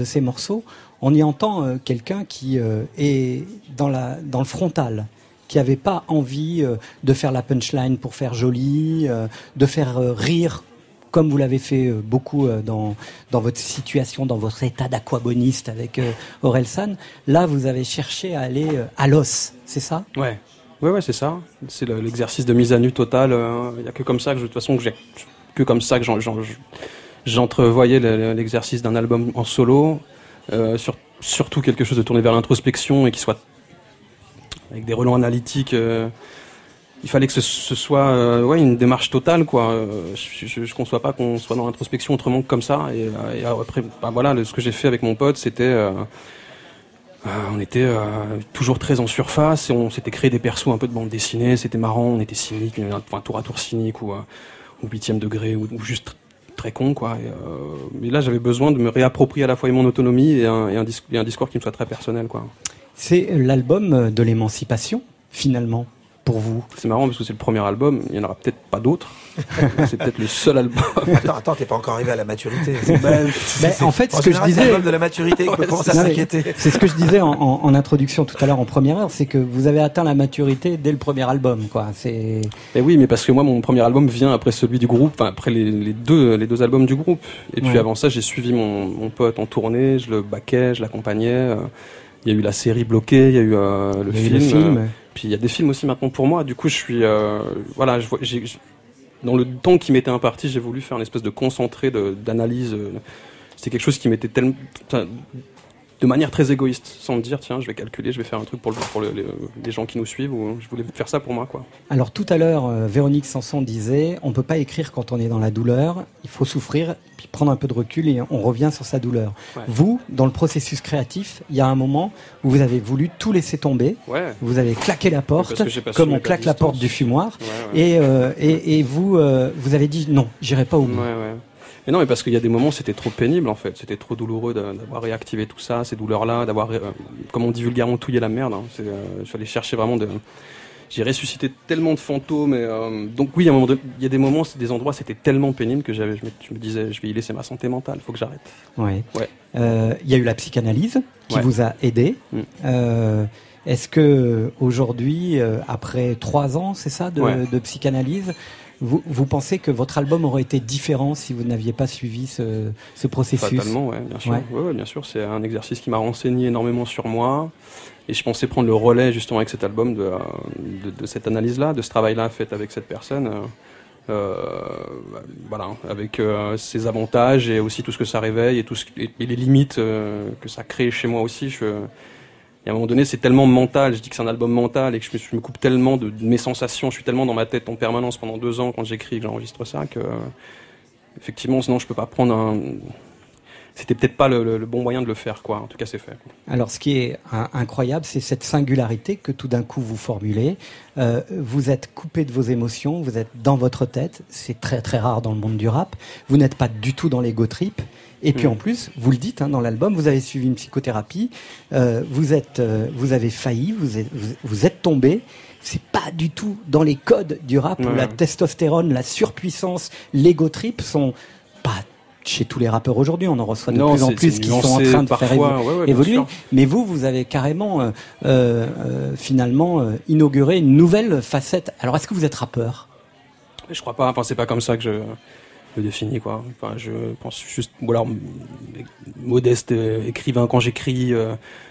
ces morceaux, on y entend euh, quelqu'un qui euh, est dans le frontal, qui n'avait pas envie euh, de faire la punchline pour faire joli, euh, de faire euh, rire comme vous l'avez fait beaucoup dans, votre situation, dans votre état d'aquaboniste avec Aurel San. Là, vous avez cherché à aller à l'os, c'est ça? Ouais. Ouais, ouais, c'est ça. C'est le- l'exercice de mise à nu total. Il n'y a que comme ça que de toute façon que que comme ça que j'en- j'en- j'entrevoyais le- l'exercice d'un album en solo, sur- surtout quelque chose de tourné vers l'introspection et qui soit avec des relents analytiques. euh, il fallait que ce, soit euh, une démarche totale. Quoi. Euh, je, je conçois pas qu'on soit dans l'introspection autrement que comme ça. Et, après, bah, voilà, ce que j'ai fait avec mon pote, c'était... on était toujours très en surface et on s'était créé des persos un peu de bande dessinée, c'était marrant, on était cynique, enfin tour à tour cynique ou au huitième degré ou, juste très con quoi. Mais là j'avais besoin de me réapproprier à la fois mon autonomie et un, et un discours qui me soit très personnel quoi. C'est l'album de l'émancipation, finalement, pour vous. C'est marrant parce que c'est le premier album, il y en aura peut-être pas d'autres. c'est peut-être le seul album. Attends, attends, t'es pas encore arrivé à la maturité. Ben, en fait, ce que je général, c'est disais, l'album de la maturité qu'on commence à s'inquiéter. C'est ce que je disais en, en- en introduction tout à l'heure en première heure, c'est que vous avez atteint la maturité dès le premier album, quoi. C'est Et oui, mais parce que moi, mon premier album vient après celui du groupe, enfin après les, les deux, les deux albums du groupe. Et puis Ouais. avant ça, j'ai suivi mon, mon pote en tournée, je le baquais, je l'accompagnais. euh, Il y a eu la série bloquée, il y a eu euh, le y eu film. le film. euh, puis il y a des films aussi maintenant pour moi. Du coup, je suis, euh, voilà, je j'ai, dans le temps qui m'était imparti, j'ai voulu faire une espèce de concentré de- d'analyse. C'était quelque chose qui m'était tellement, de manière très égoïste, sans me dire tiens, je vais calculer, je vais faire un truc pour, le, pour le- les, les gens qui nous suivent. Ou, je voulais faire ça pour moi, quoi. Alors tout à l'heure, euh, Véronique Sanson disait, on peut pas écrire quand on est dans la douleur, il faut souffrir, puis prendre un peu de recul et on revient sur sa douleur. Ouais. Vous, dans le processus créatif, il y a un moment où vous avez voulu tout laisser tomber, Ouais. vous avez claqué la porte, comme on claque la porte du fumoir, Ouais, ouais. Et, euh, et, et vous, euh, vous avez dit non, j'irai pas au bout. Mais non, mais parce qu'il y a des moments, c'était trop pénible en fait. C'était trop douloureux d'avoir réactivé tout ça, ces douleurs-là, d'avoir, euh, comme on dit vulgairement, touillé la merde. hein. C'est, euh, fallait chercher vraiment de. J'ai ressuscité tellement de fantômes. Et, euh, donc oui, il y a des moments, des endroits, c'était tellement pénible que j'avais, je, me, je me disais, je vais y laisser ma santé mentale. Il faut que j'arrête. Ouais. Ouais. Il y a eu la psychanalyse qui Ouais. vous a aidé. Mm. Est-ce que aujourd'hui, euh, après trois ans, c'est ça, de, Ouais. de psychanalyse, vous, vous pensez que votre album aurait été différent si vous n'aviez pas suivi ce, ce processus Fatalement, ouais, bien sûr. Ouais. Ouais, ouais, bien sûr, c'est un exercice qui m'a renseigné énormément sur moi. Et je pensais prendre le relais justement avec cet album de, de, de cette analyse-là, de ce travail-là fait avec cette personne. euh, euh, voilà, avec euh, ses avantages et aussi tout ce que ça réveille et, tout ce, et, et les limites euh, que ça crée chez moi aussi. Je, et à un moment donné, c'est tellement mental. Je dis que c'est un album mental et que je me, coupe tellement de, de mes sensations. Je suis tellement dans ma tête en permanence pendant deux ans quand j'écris et que j'enregistre ça que, euh, effectivement, sinon je peux pas prendre un. C'était peut-être pas le, le- le bon moyen de le faire, quoi. En tout cas, c'est fait. Alors, ce qui est incroyable, c'est cette singularité que tout d'un coup vous formulez. Euh, vous êtes coupé de vos émotions, vous êtes dans votre tête. C'est très très rare dans le monde du rap. Vous n'êtes pas du tout dans l'ego trip. Et puis Mm. en plus, vous le dites hein, dans l'album, vous avez suivi une psychothérapie. euh, vous êtes, euh, vous avez failli, vous êtes, vous, vous êtes tombé. C'est pas du tout dans les codes du rap où la testostérone, la surpuissance, l'ego trip sont pas chez tous les rappeurs aujourd'hui. On en reçoit de Non, plus en plus qui sont en train de faire parfois, évo- ouais, ouais, bien évoluer. Mais vous, vous avez carrément euh, euh, finalement euh, inauguré une nouvelle facette. Alors, est-ce que vous êtes rappeur? Je crois pas. Enfin, c'est pas comme ça que je le définis, quoi. Enfin, je pense juste, ou alors m- modeste écrivain quand j'écris,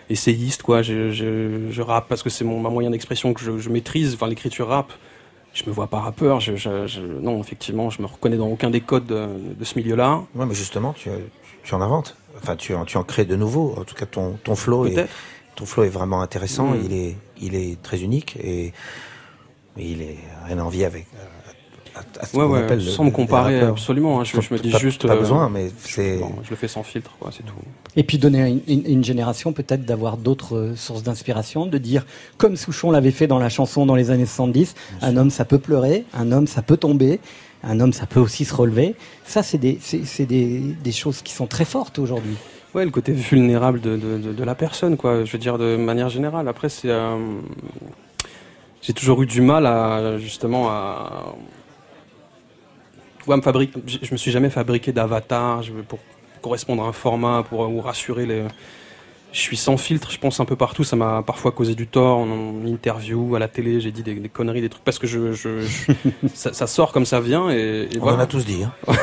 essayiste, quoi. Je, je, je rappe parce que c'est mon ma moyen d'expression que je, je maîtrise. Enfin, l'écriture rap. Je me vois pas rappeur. Je, je, je- non, effectivement, je me reconnais dans aucun des codes de, de ce milieu-là. Ouais, mais justement, tu, tu en inventes. Enfin, tu, en- tu en crées de nouveaux. En tout cas, ton, ton flow est, ton flow est vraiment intéressant. Mm. Il est, il est très unique et, et il est rien à envier avec. À- à ce Ouais, qu'on ouais, appelle sans le- me comparer absolument. hein. Je, me dis pas- juste. Pas euh, besoin, mais c'est. je le fais sans filtre, quoi. C'est tout. Et puis donner à une, génération peut-être d'avoir d'autres euh, sources d'inspiration, de dire, comme Souchon l'avait fait dans la chanson dans les années 70, un homme ça peut pleurer, un homme ça peut tomber, un homme ça peut aussi se relever. Ça, c'est des, c'est, c'est des, des choses qui sont très fortes aujourd'hui. Ouais, le côté vulnérable de, de, de, de la personne, quoi. Je veux dire, de manière générale. Après, c'est. euh, J'ai toujours eu du mal à, justement, à. Ouais, me. Je je me suis jamais fabriqué d'avatar pour correspondre à un format, pour ou rassurer les. Je suis sans filtre, je pense un peu partout. Ça m'a parfois causé du tort en, en interview, à la télé. J'ai dit des, des conneries, des trucs parce que je, je, je- ça, ça sort comme ça vient et, et On voilà. en a tous dit. hein.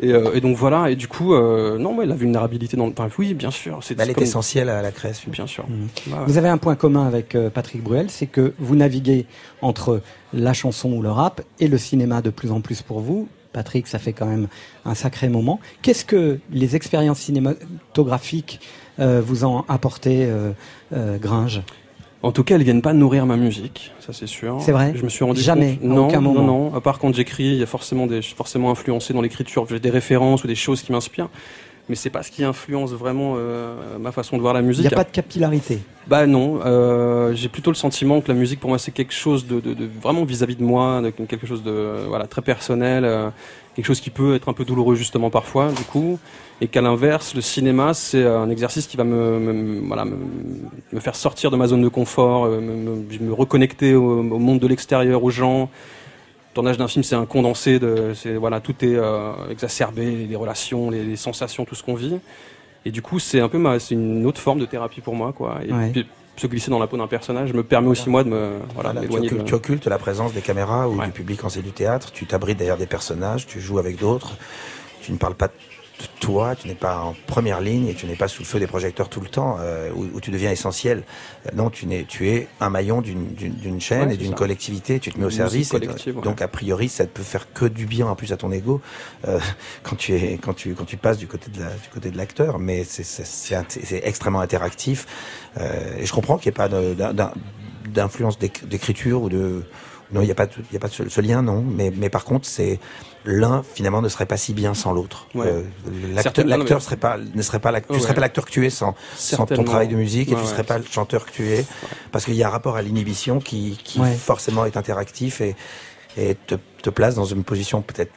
Et, euh, et donc voilà, et du coup, euh, non, ouais, la vulnérabilité dans le. Enfin, oui, bien sûr. C'est Bah, elle est comme- essentielle à la création. Bien sûr. Mhm. Ouais. Vous avez un point commun avec euh, Patrick Bruel, c'est que vous naviguez entre la chanson ou le rap et le cinéma de plus en plus pour vous. Patrick, ça fait quand même un sacré moment. Qu'est-ce que les expériences cinématographiques euh, vous ont apporté, euh, euh, Gringe? En tout cas, elles viennent pas nourrir ma musique, ça c'est sûr. C'est vrai? Je me suis rendu Jamais, compte. à Non, aucun moment. non, non. À part quand j'écris, il y a forcément des, je suis forcément influencé dans l'écriture. J'ai des références ou des choses qui m'inspirent. Mais c'est pas ce qui influence vraiment euh, ma façon de voir la Il musique. n'y a pas de capillarité. Bah non, euh, j'ai plutôt le sentiment que la musique pour moi c'est quelque chose de, de, de vraiment vis-à-vis de moi, de quelque chose de voilà très personnel, euh, quelque chose qui peut être un peu douloureux justement parfois du coup, et qu'à l'inverse le cinéma c'est un exercice qui va me, me- voilà me, me faire sortir de ma zone de confort, euh, me, me- reconnecter au, au monde de l'extérieur, aux gens. Le tournage d'un film c'est un condensé de, c'est voilà tout est euh, exacerbé, les, les relations, les, les sensations, tout ce qu'on vit. Et du coup, c'est un peu ma, c'est une autre forme de thérapie pour moi, quoi. Et Ouais. puis, se glisser dans la peau d'un personnage me permet aussi moi de me, voilà, Voilà, tu, occultes, de- tu occultes la présence des caméras ou du public quand c'est du théâtre. Tu t'abrites derrière des personnages, tu joues avec d'autres. Tu ne parles pas de toi, tu n'es pas en première ligne et tu n'es pas sous le feu des projecteurs tout le temps, euh, où, où tu deviens essentiel. Euh, Non, tu, n'es, tu es un maillon d'une, d'une, d'une chaîne Ouais, et d'une ça. collectivité. Tu te mets au service. et ouais. donc a priori, ça ne peut faire que du bien en plus à ton ego euh, quand tu es quand tu quand tu passes du côté de la, du côté de l'acteur. Mais c'est c'est, c'est, int- c'est extrêmement interactif. Euh, et je comprends qu'il n'y ait pas de- d'un- d'un- d'influence d'éc- d'écriture ou de non, il n'y a pas, y a pas ce, ce lien, non. Mais, mais par contre, c'est l'un finalement ne serait pas si bien sans l'autre. Ouais. Euh, l'acteur, Certainement, l'acteur mais- serait pas, ne serait pas, tu Ouais. serais pas l'acteur que tu es sans, sans ton travail de musique et Ouais, tu ouais. serais pas le chanteur que tu es, parce qu'il y a un rapport à l'inhibition qui, qui Ouais. forcément est interactif et, et te, te place dans une position peut-être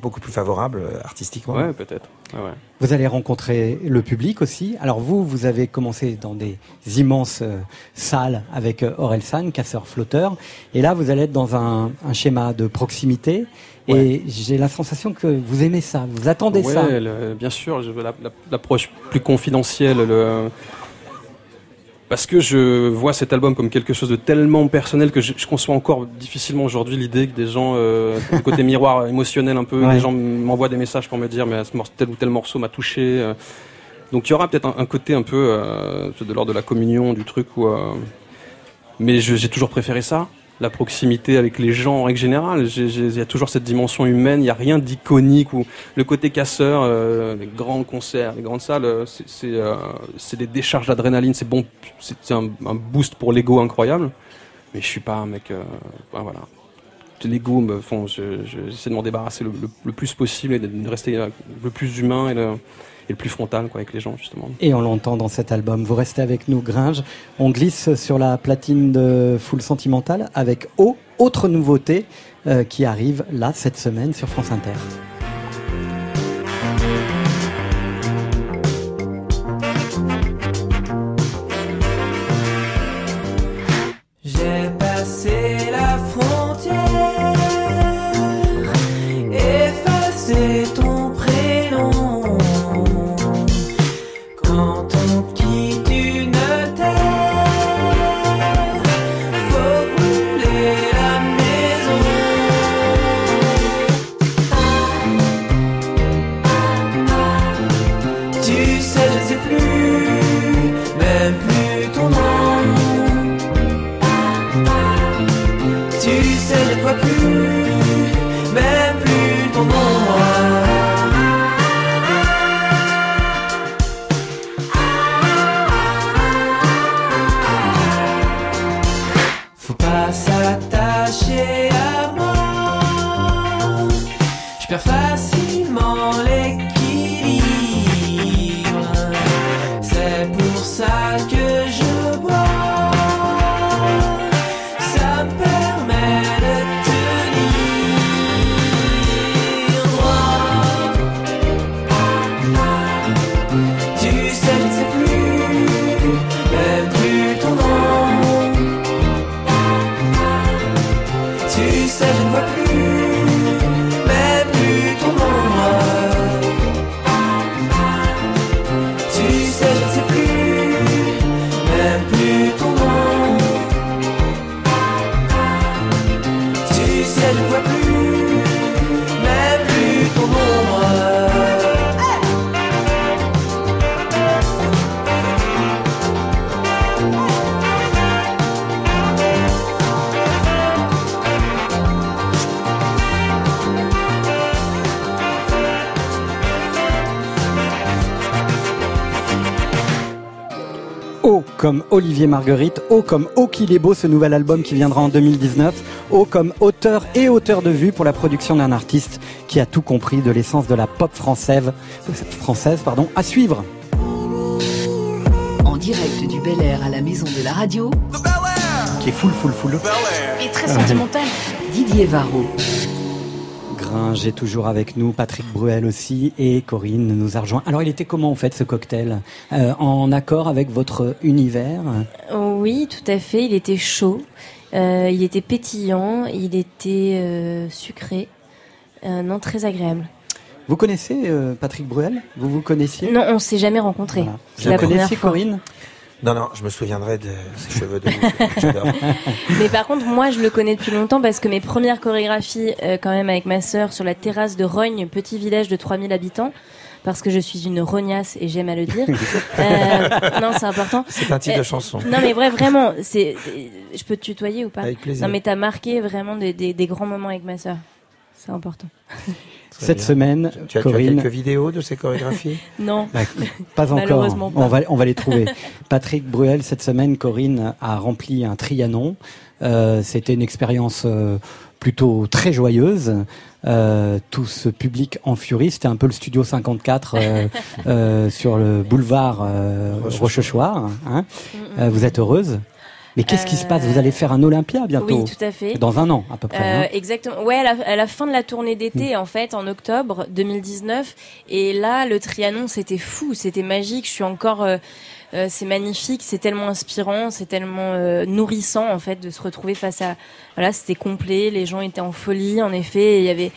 beaucoup plus favorable euh, artistiquement. Ouais, peut-être. Ouais. Vous allez rencontrer le public aussi. Alors vous, vous avez commencé dans des immenses euh, salles avec Orelsan, casseur-flotteur. Et là, vous allez être dans un, un schéma de proximité. Et j'ai la sensation que vous aimez ça, vous attendez Ouais, ça. le- bien sûr, je veux la- la- l'approche plus confidentielle. Le... Parce que je vois cet album comme quelque chose de tellement personnel que je, je conçois encore difficilement aujourd'hui l'idée que des gens, euh, le côté miroir émotionnel un peu, Ouais. des gens m'envoient des messages pour me dire mais tel ou tel morceau m'a touché. euh. Donc il y aura peut-être un, un côté un peu euh, de l'ordre de la communion, du truc où. euh, Mais j'ai toujours préféré ça, la proximité avec les gens en règle générale. Il y a toujours cette dimension humaine, il n'y a rien d'iconique ou le côté casseur, euh, les grands concerts, les grandes salles, euh, euh, c'est des décharges d'adrénaline, c'est bon, c'est un, boost pour l'ego incroyable. Mais je suis pas un mec, euh, enfin, voilà. L'ego font, je- je- j'essaie de m'en débarrasser le, plus possible et de rester le plus humain et et plus frontal avec les gens justement. Et on l'entend dans cet album. Vous restez avec nous, Gringe. On glisse sur la platine de Full Sentimental avec O, autre nouveauté euh, qui arrive là cette semaine sur France Inter. Tu sais, je ne vois Olivier Marguerite, O comme O qu'il est beau, ce nouvel album qui viendra en 2019, O comme auteur et auteur de vue pour la production d'un artiste qui a tout compris de l'essence de la pop française, française pardon, à suivre. En direct du Bel Air à la maison de la radio, Qui est full, full, full. et très sentimental, Didier Varro. Gringe est toujours avec nous, Patrick Bruel aussi et Corinne nous a rejoint. Alors il était comment en fait ce cocktail Euh, En accord avec votre univers? Oui, tout à fait. Il était chaud, euh, il était pétillant, il était euh, sucré. Euh, non, très agréable. Vous connaissez Patrick Bruel? Vous vous connaissiez? Non, on s'est jamais rencontrés. C'est Vous la connaissiez première fois. Non, non, je me souviendrai de ses cheveux de. Mais par contre, moi, je le connais depuis longtemps parce que mes premières chorégraphies, euh, quand même, avec ma sœur, sur la terrasse de Rogne, petit village de 3000 habitants, parce que je suis une rognasse et j'aime à le dire. Euh, non, c'est important. C'est un titre de Euh, chanson. Non, mais vrai, vraiment, c'est. Je peux te tutoyer ou pas? Avec plaisir. Non, mais t'as marqué vraiment des, des, des grands moments avec ma sœur. C'est important. Cette bien. semaine, Tu as, tu as Corinne. quelques vidéos de ces chorégraphies Non. Bah, pas encore. Malheureusement pas. On va, on va les trouver. Patrick Bruel, cette semaine, Corinne a rempli un Trianon. Euh, C'était une expérience euh, plutôt très joyeuse. Euh, tout ce public en furie, c'était un peu le studio 54 euh, euh, sur le boulevard euh, Rochechouart. Hein. Euh, vous êtes heureuse Mais qu'est-ce qui se passe? Vous allez faire un Olympia bientôt Oui, tout à fait. Dans un an à peu près. Euh, hein. exactement. Ouais, à la, à la fin de la tournée d'été, en fait, en octobre 2019. Et là, le Trianon, c'était fou, c'était magique. Je suis encore. euh, euh, c'est magnifique, c'est tellement inspirant, c'est tellement euh, nourrissant en fait de se retrouver face à. Voilà, c'était complet, les gens étaient en folie, en effet. et Il y avait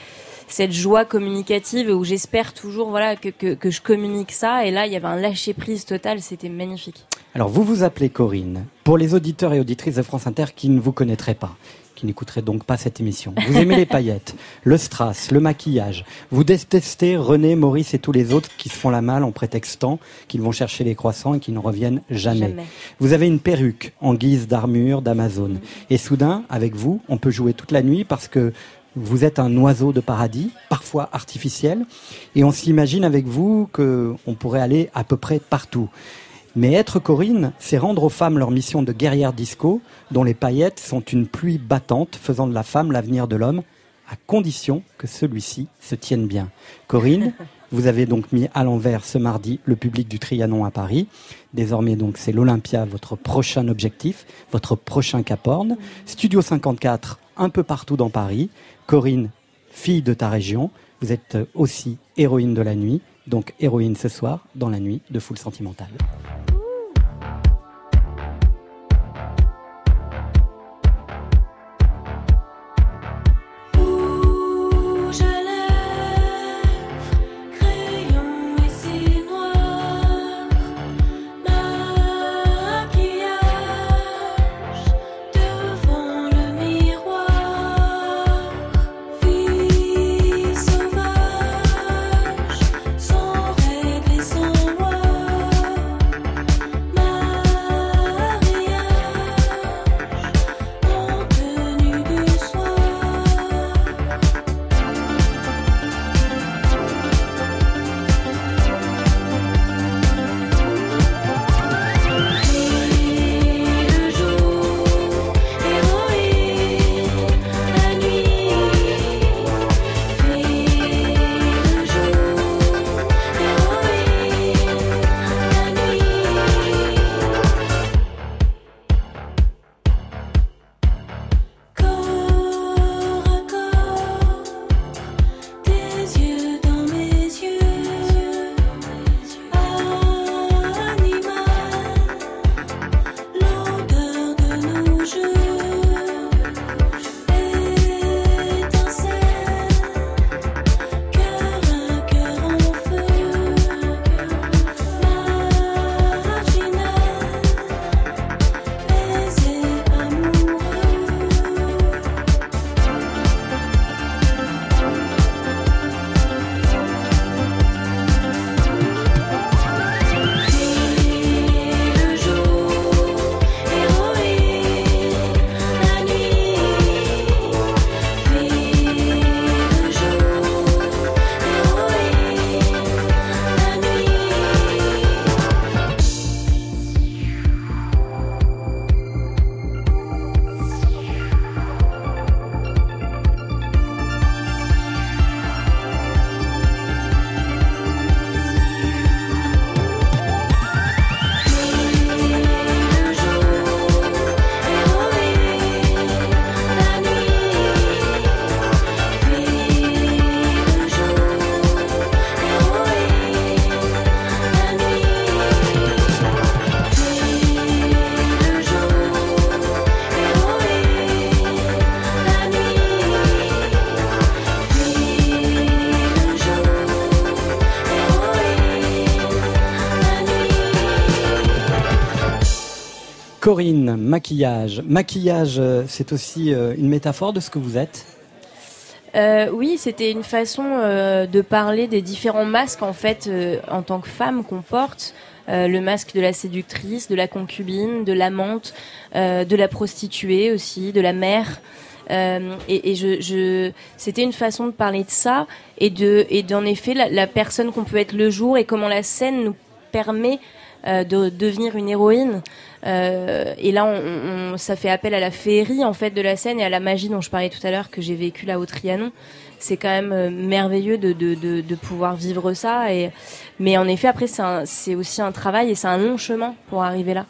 cette joie communicative où j'espère toujours voilà que, que, que je communique ça. Et là, il y avait un lâcher prise total, c'était magnifique. Alors, vous vous appelez Corinne. Pour les auditeurs et auditrices de France Inter qui ne vous connaîtraient pas, qui n'écouteraient donc pas cette émission, vous aimez les paillettes, le strass, le maquillage. Vous détestez René, Maurice et tous les autres qui se font la malle en prétextant qu'ils vont chercher les croissants et qui ne reviennent jamais. Jamais. Vous avez une perruque en guise d'armure d'Amazon. Et soudain, avec vous, on peut jouer toute la nuit parce que vous êtes un oiseau de paradis, parfois artificiel, et on s'imagine avec vous que on pourrait aller à peu près partout. Mais être Corinne, c'est rendre aux femmes leur mission de guerrière disco, dont les paillettes sont une pluie battante, faisant de la femme l'avenir de l'homme, à condition que celui-ci se tienne bien. Corinne, vous avez donc mis à l'envers ce mardi le public du Trianon à Paris. Désormais donc c'est l'Olympia, votre prochain objectif, votre prochain Cap Horn. Studio 54, un peu partout dans Paris. Corinne, fille de ta région, vous êtes aussi héroïne de la nuit, donc héroïne ce soir dans la nuit de Foule Sentimentale. Corinne, maquillage. Maquillage, euh, c'est aussi euh, une métaphore de ce que vous êtes Euh, oui, c'était une façon de parler des différents masques en fait en tant que femme qu'on porte. Le masque de la séductrice, de la concubine, de l'amante, de la prostituée aussi, de la mère. Et c'était une façon de parler de ça et de et d'en effet la, personne qu'on peut être le jour et comment la scène nous permet de devenir une héroïne. Euh, et là, on, on- ça fait appel à la féerie en fait de la scène et à la magie dont je parlais tout à l'heure que j'ai vécu là au Trianon. C'est quand même euh, merveilleux de, de, de, de pouvoir vivre ça. Et mais en effet, après, c'est un- c'est aussi un travail et c'est un long chemin pour arriver là.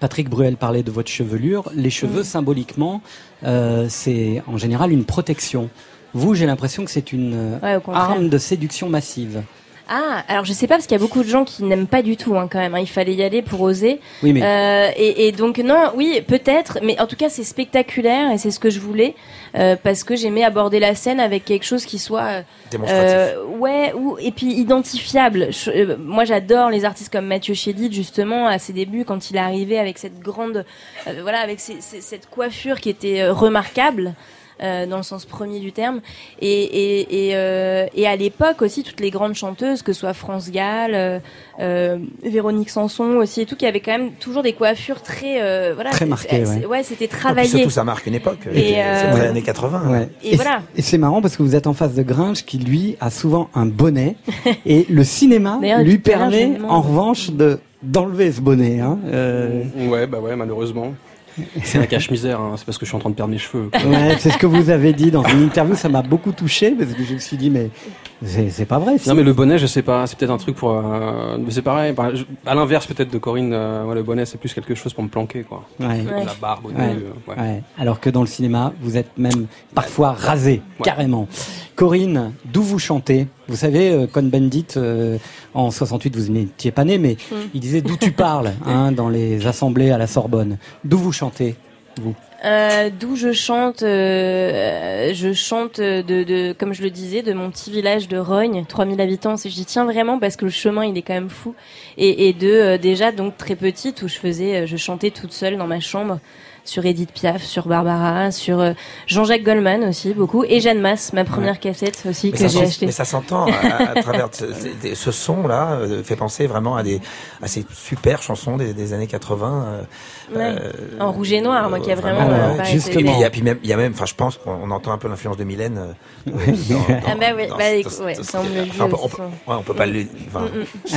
Patrick Bruel parlait de votre chevelure. Les cheveux, Mm. symboliquement, euh, c'est en général une protection. Vous, j'ai l'impression que c'est une euh, Ouais, arme de séduction massive. Ah, alors je sais pas parce qu'il y a beaucoup de gens qui n'aiment pas du tout hein, quand même. hein. Il fallait y aller pour oser. Oui, mais- Euh, et, et donc non, oui, peut-être, mais en tout cas c'est spectaculaire et c'est ce que je voulais euh, parce que j'aimais aborder la scène avec quelque chose qui soit euh, Démonstratif. euh, ouais, ou et puis identifiable. Je- moi, j'adore les artistes comme Mathieu Chédid justement à ses débuts quand il est arrivé avec cette grande, voilà, avec cette coiffure qui était remarquable. Euh, dans le sens premier du terme et et et, euh, et à l'époque aussi toutes les grandes chanteuses que ce soit France Gall euh, euh, Véronique Sanson aussi et tout qui avaient quand même toujours des coiffures très euh, voilà Très marquées, ouais. c'était Et puis travaillé surtout, ça marque une époque. Et, c'est euh, très années 80. Ouais. Et voilà. c'est- Et c'est marrant parce que vous êtes en face de Gringe qui, lui, a souvent un bonnet. et le cinéma lui permet, en revanche, de d'enlever ce bonnet. Hein. Euh, Ouais, bah ouais, malheureusement. C'est la cache-misère, hein. c'est parce que je suis en train de perdre mes cheveux. ouais, c'est ce que vous avez dit dans une interview. Ça m'a beaucoup touché parce que je me suis dit, mais c'est pas vrai. si. Non mais le bonnet, je sais pas, c'est peut-être un truc pour. euh, mais c'est pareil. bah, je- à l'inverse peut-être de Corinne, euh, ouais, le bonnet c'est plus quelque chose pour me planquer quoi. Ouais. La barbe au Ouais. début. euh, ouais. Ouais. Alors que dans le cinéma, vous êtes même parfois rasé, Ouais. carrément. Corinne, d'où vous chantez? Vous savez, euh, Cohn-Bendit, euh, en 68, vous n'étiez pas né, mais Mm. il disait d'où tu parles hein, dans les assemblées à la Sorbonne. D'où vous chantez, vous? Euh, D'où je chante, euh, je chante de, de, comme je le disais, de mon petit village de Rogne, 3000 habitants. Et J'y tiens vraiment parce que le chemin, il est quand même fou. Et, et de déjà donc très petite où je faisais, je chantais toute seule dans ma chambre sur Edith Piaf, sur Barbara, sur euh, Jean-Jacques Goldman aussi beaucoup et Jeanne Masse, ma première cassette aussi Mais que j'ai achetée. Mais ça s'entend à, à travers ce, ce son-là, euh, fait penser vraiment à, des, à ces super chansons des, des années 80. Euh, Ouais. euh, en rouge et noir, moi qui a vraiment. vraiment, euh, pas Et été- puis il y a, puis même, il y a même, enfin, je pense qu'on on entend un peu l'influence de Mylène. euh, dans- Ah bah oui, bah, on me le dit enfin, on peut- pas le. Mm,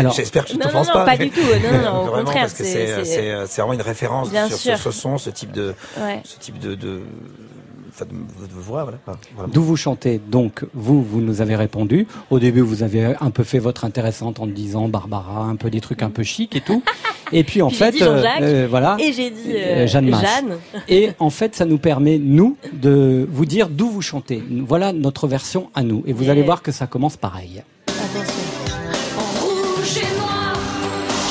mm. j'espère que je Non, t'offense non, non, pas. pas du tout, non, non, au Vraiment, contraire, parce que c'est- vraiment une référence sur ce, son, ce type de, ce type de, enfin, de, de voix, voilà. Enfin, voilà. D'où vous chantez Donc, vous, vous nous avez répondu. Au début, vous avez un peu fait votre intéressante en disant Barbara, un peu des trucs un peu chic et tout. Et puis, en Puis fait, dit Jean-Jacques, euh, voilà. et j'ai dit, Euh, euh, Jeanne Masse. Jeanne. Et en fait, ça nous permet, nous, de vous dire d'où vous chantez. Voilà notre version à nous. Et vous allez voir que ça commence pareil. Rouge et noir,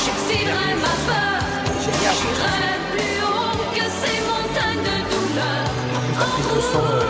j'excilerai ma peur. En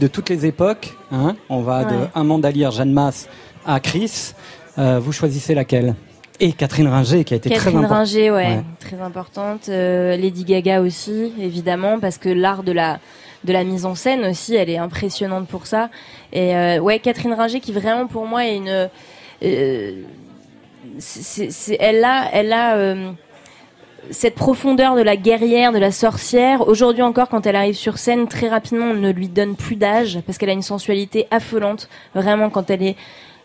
de toutes les époques. Hein On va de Lear, Jeanne Masse à Chris. Euh, vous choisissez laquelle? Et Catherine Ringer, qui a été très Catherine importante. Ringer, ouais, Ouais. très importante. Euh, Lady Gaga aussi, évidemment, parce que l'art de la de la mise en scène aussi, elle est impressionnante pour ça. Et euh, ouais, Catherine Ringer, qui vraiment pour moi est une, euh, c'est, elle a, elle a cette profondeur de la guerrière, de la sorcière. Aujourd'hui encore, quand elle arrive sur scène, très rapidement, on ne lui donne plus d'âge parce qu'elle a une sensualité affolante. Vraiment, quand elle est,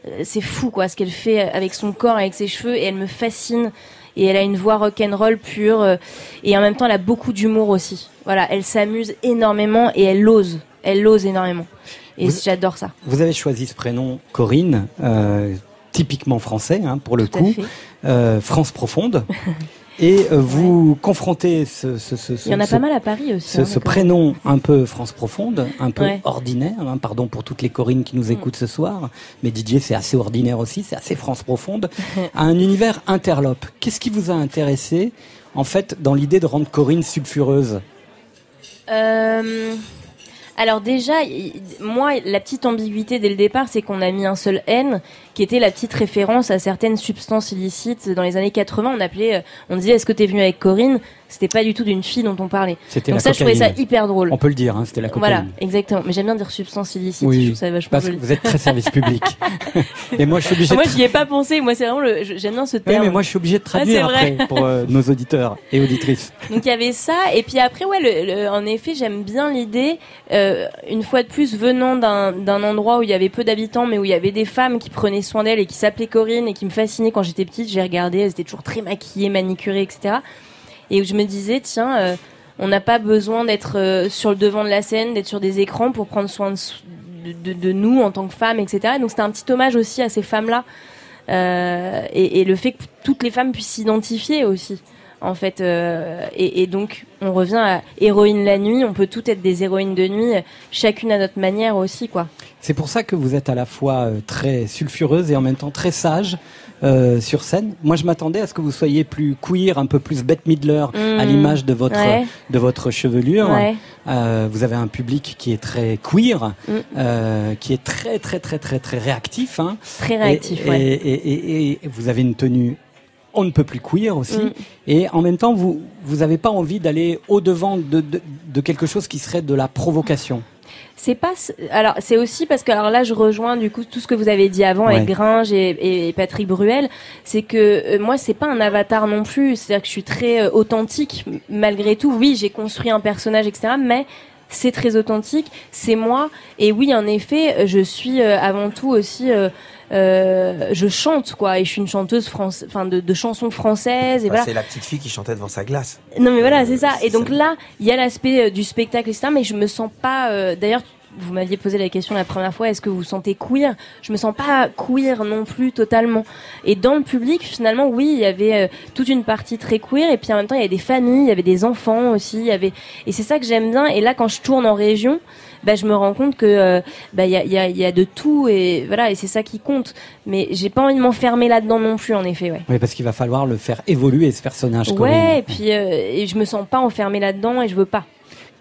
euh, c'est fou quoi, ce qu'elle fait avec son corps, avec ses cheveux, et elle me fascine. Et elle a une voix rock'n'roll pure, euh, et en même temps, elle a beaucoup d'humour aussi. Voilà, elle s'amuse énormément et elle ose, elle ose énormément. Et j'adore ça. Vous avez choisi ce prénom Corinne, euh, typiquement français hein, pour le Tout coup, euh, France profonde. Et euh, vous confrontez ce, ce, ce, Il y en a ce- pas mal à Paris aussi. ce, ce d'accord. prénom un peu France profonde, un peu Ouais. ordinaire, hein, pardon pour toutes les Corinnes qui nous écoutent ce soir, mais DJ c'est assez ordinaire aussi, c'est assez France profonde, à un univers interlope. Qu'est-ce qui vous a intéressé en fait dans l'idée de rendre Corinne sulfureuse? Euh, alors déjà, moi, la petite ambiguïté dès le départ, c'est qu'on a mis un seul N, qui était la petite référence à certaines substances illicites. Dans les années 80, on appelait, euh, on disait, est-ce que t'es venu avec Corinne? C'était pas du tout d'une fille dont on parlait. C'était Donc la ça, je trouvais ça hyper drôle. On peut le dire, hein, c'était la cocaïne. Voilà, exactement. Mais j'aime bien dire substance illicite. je Oui, trouve ça vachement parce que vous êtes très service public. Et moi je suis obligé Moi, j'y ai pas pensé. Moi, c'est vraiment le. J'aime bien ce Oui, terme. mais moi je suis obligé de Ah, traduire après pour euh, nos auditeurs et auditrices. Donc il y avait ça, et puis après, ouais, le, le- en effet, j'aime bien l'idée, euh, une fois de plus, venant d'un d'un endroit où il y avait peu d'habitants, mais où il y avait des femmes qui prenaient soin d'elles et qui s'appelaient Corinne et qui me fascinaient quand j'étais petite. J'ai regardé, elles étaient toujours très maquillées, manicurées, etc. Et je me disais, tiens, euh, on n'a pas besoin d'être euh, sur le devant de la scène, d'être sur des écrans pour prendre soin de, nous en tant que femmes, etc. Et donc c'était un petit hommage aussi à ces femmes-là. Euh, et, le fait que toutes les femmes puissent s'identifier aussi en fait et, et donc on revient à héroïne la nuit on peut toutes être des héroïnes de nuit chacune à notre manière aussi quoi C'est pour ça que vous êtes à la fois euh, très sulfureuse et en même temps très sage euh, sur scène. Moi, je m'attendais à ce que vous soyez plus queer, un peu plus Bette Midler, Mmh. à l'image de votre Ouais. de votre chevelure. Ouais. Euh, vous avez un public qui est très queer, Mm. euh, qui est très très très très très réactif. Hein. Très réactif, Et, ouais. et, et- et- et vous avez une tenue on ne peut plus queer aussi. Mm. Et en même temps, vous vous n'avez pas envie d'aller au devant de, de, de quelque chose qui serait de la provocation. C'est pas alors c'est aussi parce que alors là je rejoins du coup tout ce que vous avez dit avant Ouais. avec Gringe et, et Patrick Bruel c'est que euh, moi c'est pas un avatar non plus c'est à dire que je suis très euh, authentique malgré tout oui j'ai construit un personnage etc mais c'est très authentique, c'est moi. Et oui, en effet, je suis euh, avant tout aussi, euh, euh, je chante quoi, et je suis une chanteuse France, enfin de, de chansons françaises. Et Bah, voilà. C'est la petite fille qui chantait devant sa glace. Non mais voilà, c'est ça. Et donc là, il y a l'aspect euh, du spectacle, etc. Mais je me sens pas. euh, D'ailleurs, vous m'aviez posé la question la première fois. Est-ce que vous vous sentez queer? Je me sens pas queer non plus totalement. Et dans le public, finalement, oui, il y avait euh, toute une partie très queer. Et puis en même temps, il y avait des familles, il y avait des enfants aussi. Il y avait. Et c'est ça que j'aime bien. Et là, quand je tourne en région. Bah, je me rends compte que euh, bah y a, y, a, y a de tout et voilà et c'est ça qui compte mais j'ai pas envie de m'enfermer là-dedans non plus en effet ouais Oui, parce qu'il va falloir le faire évoluer ce personnage. Corinne. Ouais, et puis euh, et je me sens pas enfermée là-dedans et je veux pas.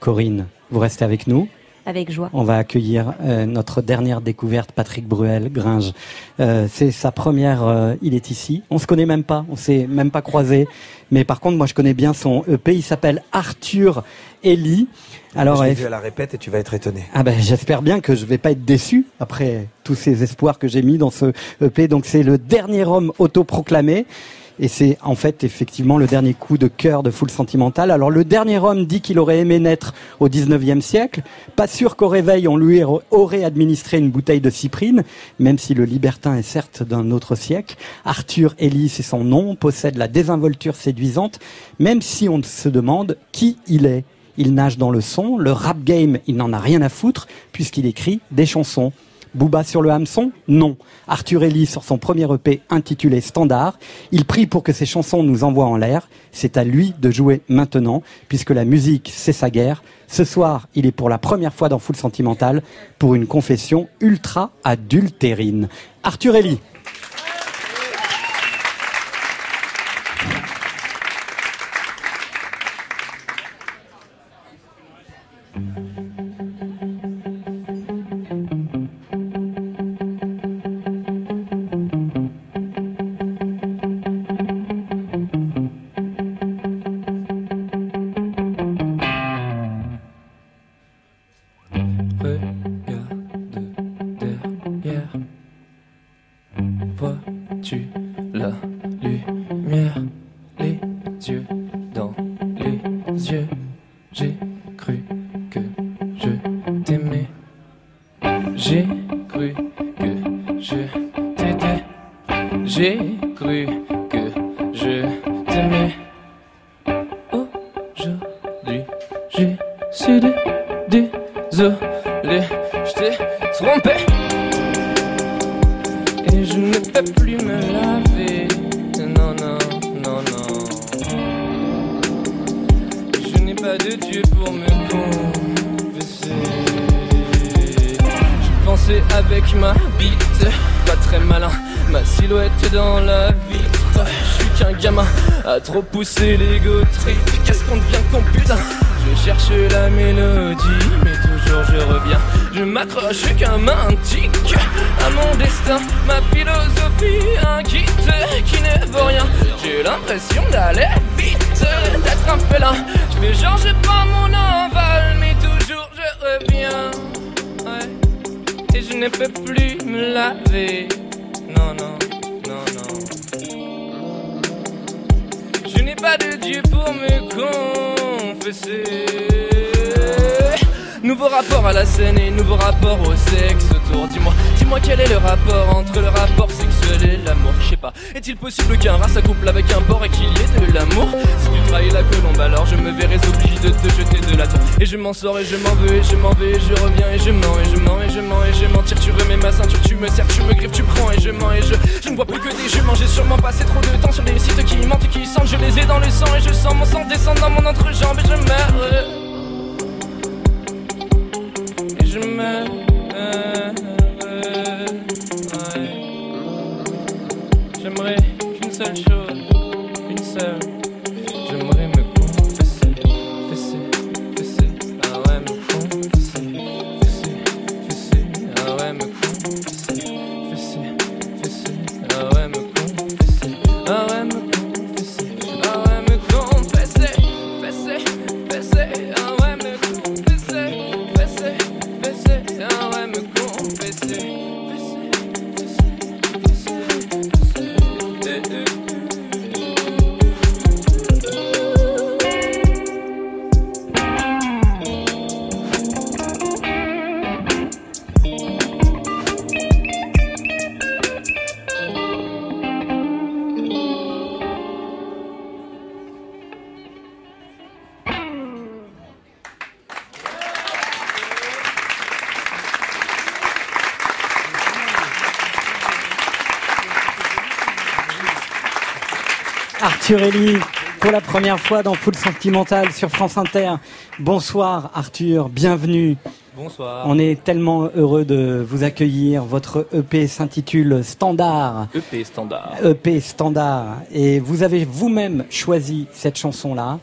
Corinne, vous restez avec nous. Avec joie. On va accueillir euh, notre dernière découverte, Patrick Bruel, Gringe. Euh, c'est sa première. euh, il est ici. On se connaît même pas. On s'est même pas croisé. Mais par contre, moi, je connais bien son EP. Il s'appelle Arthur Ellie. Alors, je l'ai vu à la répète et tu vas être étonné. ah ben, j'espère bien que je vais pas être déçu après tous ces espoirs que j'ai mis dans ce EP. Donc c'est le dernier homme autoproclamé. Et c'est en fait effectivement le dernier coup de cœur de Full Sentimental. Alors le dernier homme dit qu'il aurait aimé naître au 19e siècle. Pas sûr qu'au réveil on lui aurait administré une bouteille de cyprine, même si le libertin est certes d'un autre siècle. Arthur Ellis, c'est son nom, possède la désinvolture séduisante, même si on se demande qui il est. Il nage dans le son, le rap game, il n'en a rien à foutre, puisqu'il écrit des chansons. Booba sur le hameçon Non. Arthur Ellis sur son premier EP intitulé Standard. Il prie pour que ses chansons nous envoient en l'air. C'est à lui de jouer maintenant, puisque la musique, c'est sa guerre. Ce soir, il est pour la première fois dans Full Sentimental pour une confession ultra adultérine. Arthur Ellis. J'ai cru que je t'aimais. J'ai cru que je t'aidais. J'ai m'en sors et je m'en veux et je m'en vais et je reviens et je mens et je mens et je mens et je mentir. Tu remets ma ceinture, tu me serres, tu me griffes, tu prends et je mens et je. Je ne vois plus que des juments. J'ai sûrement passé trop de temps sur des sites qui mentent, qui sentent. Je les ai dans le sang et je sens mon sang descendre dans mon entrejambe et je meurs. Arthur Ellie, pour la première fois dans Full Sentimental sur France Inter. Bonsoir Arthur, bienvenue. Bonsoir. On est tellement heureux de vous accueillir. Votre EP s'intitule Standard. EP standard. EP Standard. Et vous avez vous-même choisi cette chanson-là.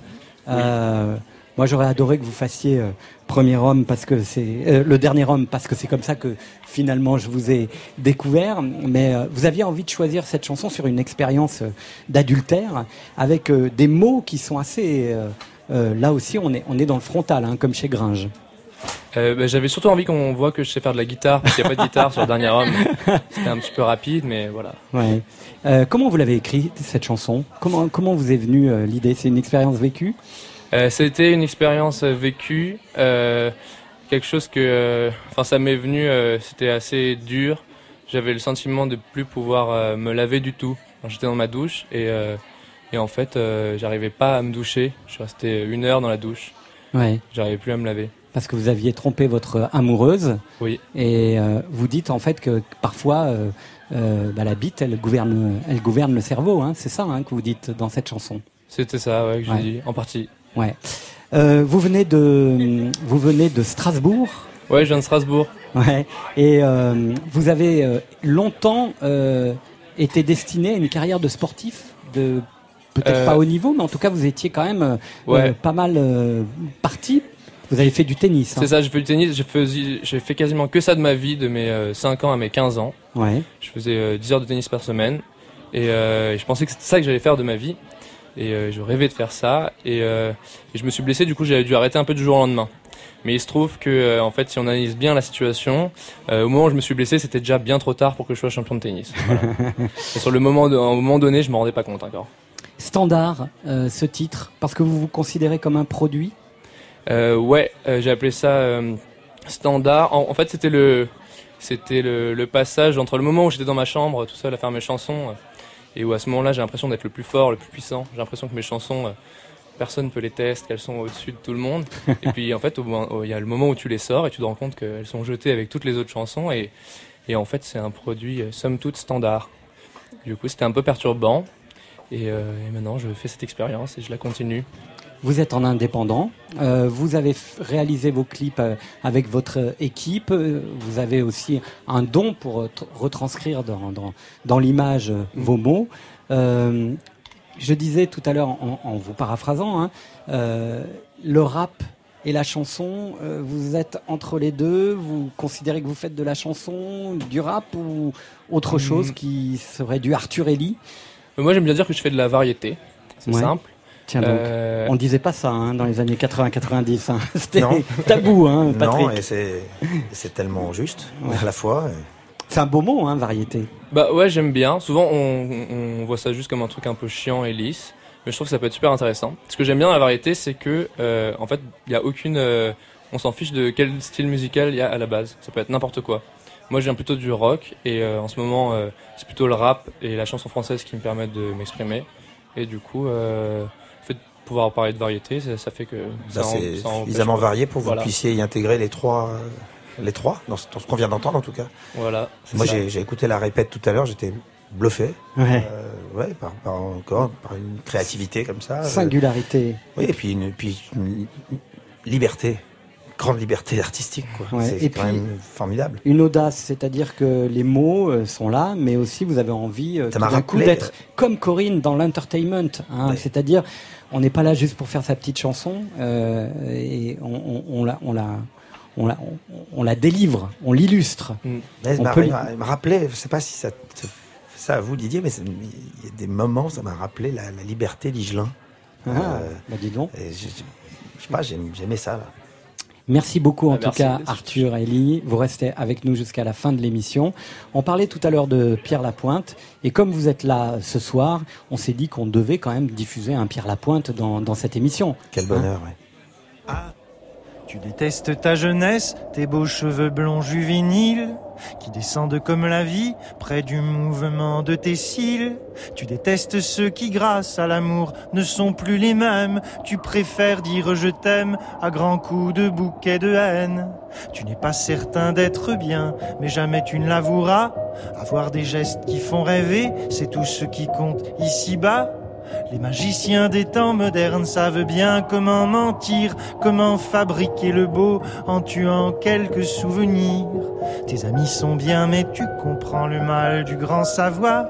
Euh, moi, j'aurais adoré que vous fassiez euh, Premier Homme parce que c'est euh, le dernier homme parce que c'est comme ça que finalement je vous ai découvert. Mais euh, vous aviez envie de choisir cette chanson sur une expérience d'adultère avec des mots qui sont assez. là aussi, on est on est dans le frontal, hein, comme chez Gringe. Bah, J'avais surtout envie qu'on voit que je sais faire de la guitare, parce qu'il n'y a pas de guitare sur le dernier homme. C'était un petit peu rapide, mais voilà. Ouais. Comment vous l'avez écrit cette chanson? Comment comment vous est venue l'idée? C'est une expérience vécue? Euh, C'était une expérience euh, vécue, euh, quelque chose que, enfin, ça m'est venu. C'était assez dur. J'avais le sentiment de plus pouvoir me laver du tout. J'étais dans ma douche et et en fait, j'arrivais pas à me doucher. Je suis resté une heure dans la douche. Ouais. J'arrivais plus à me laver. Parce que vous aviez trompé votre amoureuse. Oui. Et euh, vous dites en fait que parfois euh, euh, bah, la bite, elle gouverne, elle gouverne le cerveau. Hein, c'est ça hein, que vous dites dans cette chanson. C'était ça, ouais, que j'ai Ouais. dit, en partie. Ouais. Euh, vous venez de, vous venez de Strasbourg. Ouais, je viens de Strasbourg. Ouais. Et euh, vous avez euh, longtemps euh, été destiné à une carrière de sportif, de peut-être pas haut niveau, mais en tout cas vous étiez quand même Ouais. pas mal parti. Vous avez fait du tennis. hein. C'est ça, j'ai fait du tennis, j'ai fait, j'ai fait quasiment que ça de ma vie, de mes euh, 5 ans à mes 15 ans. Ouais. Je faisais euh, 10 heures de tennis par semaine et je pensais que c'était ça que j'allais faire de ma vie. Et euh, je rêvais de faire ça. Et, euh, et je me suis blessé, du coup j'ai dû arrêter un peu du jour au lendemain. Mais il se trouve que, euh, en fait, si on analyse bien la situation, au moment où je me suis blessé, c'était déjà bien trop tard pour que je sois champion de tennis. Voilà. Et sur le moment, de, moment donné, je m'en rendais pas compte encore. Standard, ce titre, parce que vous vous considérez comme un produit ouais, j'ai appelé ça standard. En, en fait, c'était le, c'était le, le passage entre le moment où j'étais dans ma chambre, tout seul à faire mes chansons, et où à ce moment-là, j'ai l'impression d'être le plus fort, le plus puissant. J'ai l'impression que mes chansons, euh, personne ne peut les tester, qu'elles sont au-dessus de tout le monde. et puis, en fait, il y a le moment où tu les sors et tu te rends compte qu'elles sont jetées avec toutes les autres chansons, et, et en fait, c'est un produit euh, somme toute standard. Du coup, c'était un peu perturbant. Et, euh, et maintenant, je fais cette expérience et je la continue. Vous êtes en indépendant, euh, vous avez réalisé vos clips euh, avec votre euh, équipe, euh, vous avez aussi un don pour tr- retranscrire dans, dans, dans l'image euh, vos mots. Euh, je disais tout à l'heure en, en vous paraphrasant, hein, euh, le rap et la chanson, euh, vous êtes entre les deux, vous considérez que vous faites de la chanson, du rap ou autre Mm. chose qui serait du Arthur Ellie Moi, j'aime bien dire que je fais de la variété. C'est Ouais. simple. Tiens donc, Euh, on disait pas ça hein, dans les années 80-90. hein. C'était tabou, hein, Patrick. Non, et c'est tellement juste Ouais. à la fois. C'est un beau mot, hein, variété. Bah ouais, j'aime bien. Souvent, on, on voit ça juste comme un truc un peu chiant et lisse. Mais je trouve que ça peut être super intéressant. Ce que j'aime bien dans la variété, c'est que, euh, en fait, il y a aucune. euh, on s'en fiche de quel style musical il y a à la base. Ça peut être n'importe quoi. Moi, je viens plutôt du rock et euh, en ce moment, euh, c'est plutôt le rap et la chanson française qui me permettent de m'exprimer. Et du coup, euh, pouvoir parler de variété, ça, ça fait que. Ça en- c'est ça empêche suffisamment pas. varié pour que Voilà. vous puissiez y intégrer les trois, les trois dans ce, dans ce qu'on vient d'entendre en tout cas. Voilà, Moi, j'ai écouté la répète tout à l'heure, j'étais bluffé. Ouais. Euh, ouais, par, par encore par une créativité comme ça. euh, Singularité. oui, et puis une, puis une liberté, grande liberté artistique. quoi. Ouais, C'est et quand puis- même formidable. Une audace, c'est-à-dire que les mots euh, sont là, mais aussi vous avez envie euh, d'être comme Corinne dans l'entertainment. hein. C'est-à-dire, on n'est pas là juste pour faire sa petite chanson euh, et on, on- on la, on la, on la, on, on la délivre, on l'illustre. Elle On m'a peut- elle m'a rappelé, je sais pas si ça te fait ça à vous Didier, mais il y a des moments, ça m'a rappelé la, la liberté d'Igelin. Ah, bah dis donc. je, je- je sais pas, j'aimais ça. Là. Merci beaucoup en Ah, tout cas Arthur et Ellie. Vous restez avec nous jusqu'à la fin de l'émission. On parlait tout à l'heure de Pierre Lapointe et comme vous êtes là ce soir, on s'est dit qu'on devait quand même diffuser un Pierre Lapointe dans, dans cette émission. Quel Hein bonheur, ouais. Tu détestes ta jeunesse, tes beaux cheveux blonds juvéniles, qui descendent comme la vie, près du mouvement de tes cils. Tu détestes ceux qui, grâce à l'amour, ne sont plus les mêmes. Tu préfères dire je t'aime à grands coups de bouquet de haine. Tu n'es pas certain d'être bien, mais jamais tu ne l'avoueras. Avoir des gestes qui font rêver, c'est tout ce qui compte ici-bas. Les magiciens des temps modernes savent bien comment mentir, comment fabriquer le beau en tuant quelques souvenirs. Tes amis sont bien, mais tu comprends le mal du grand savoir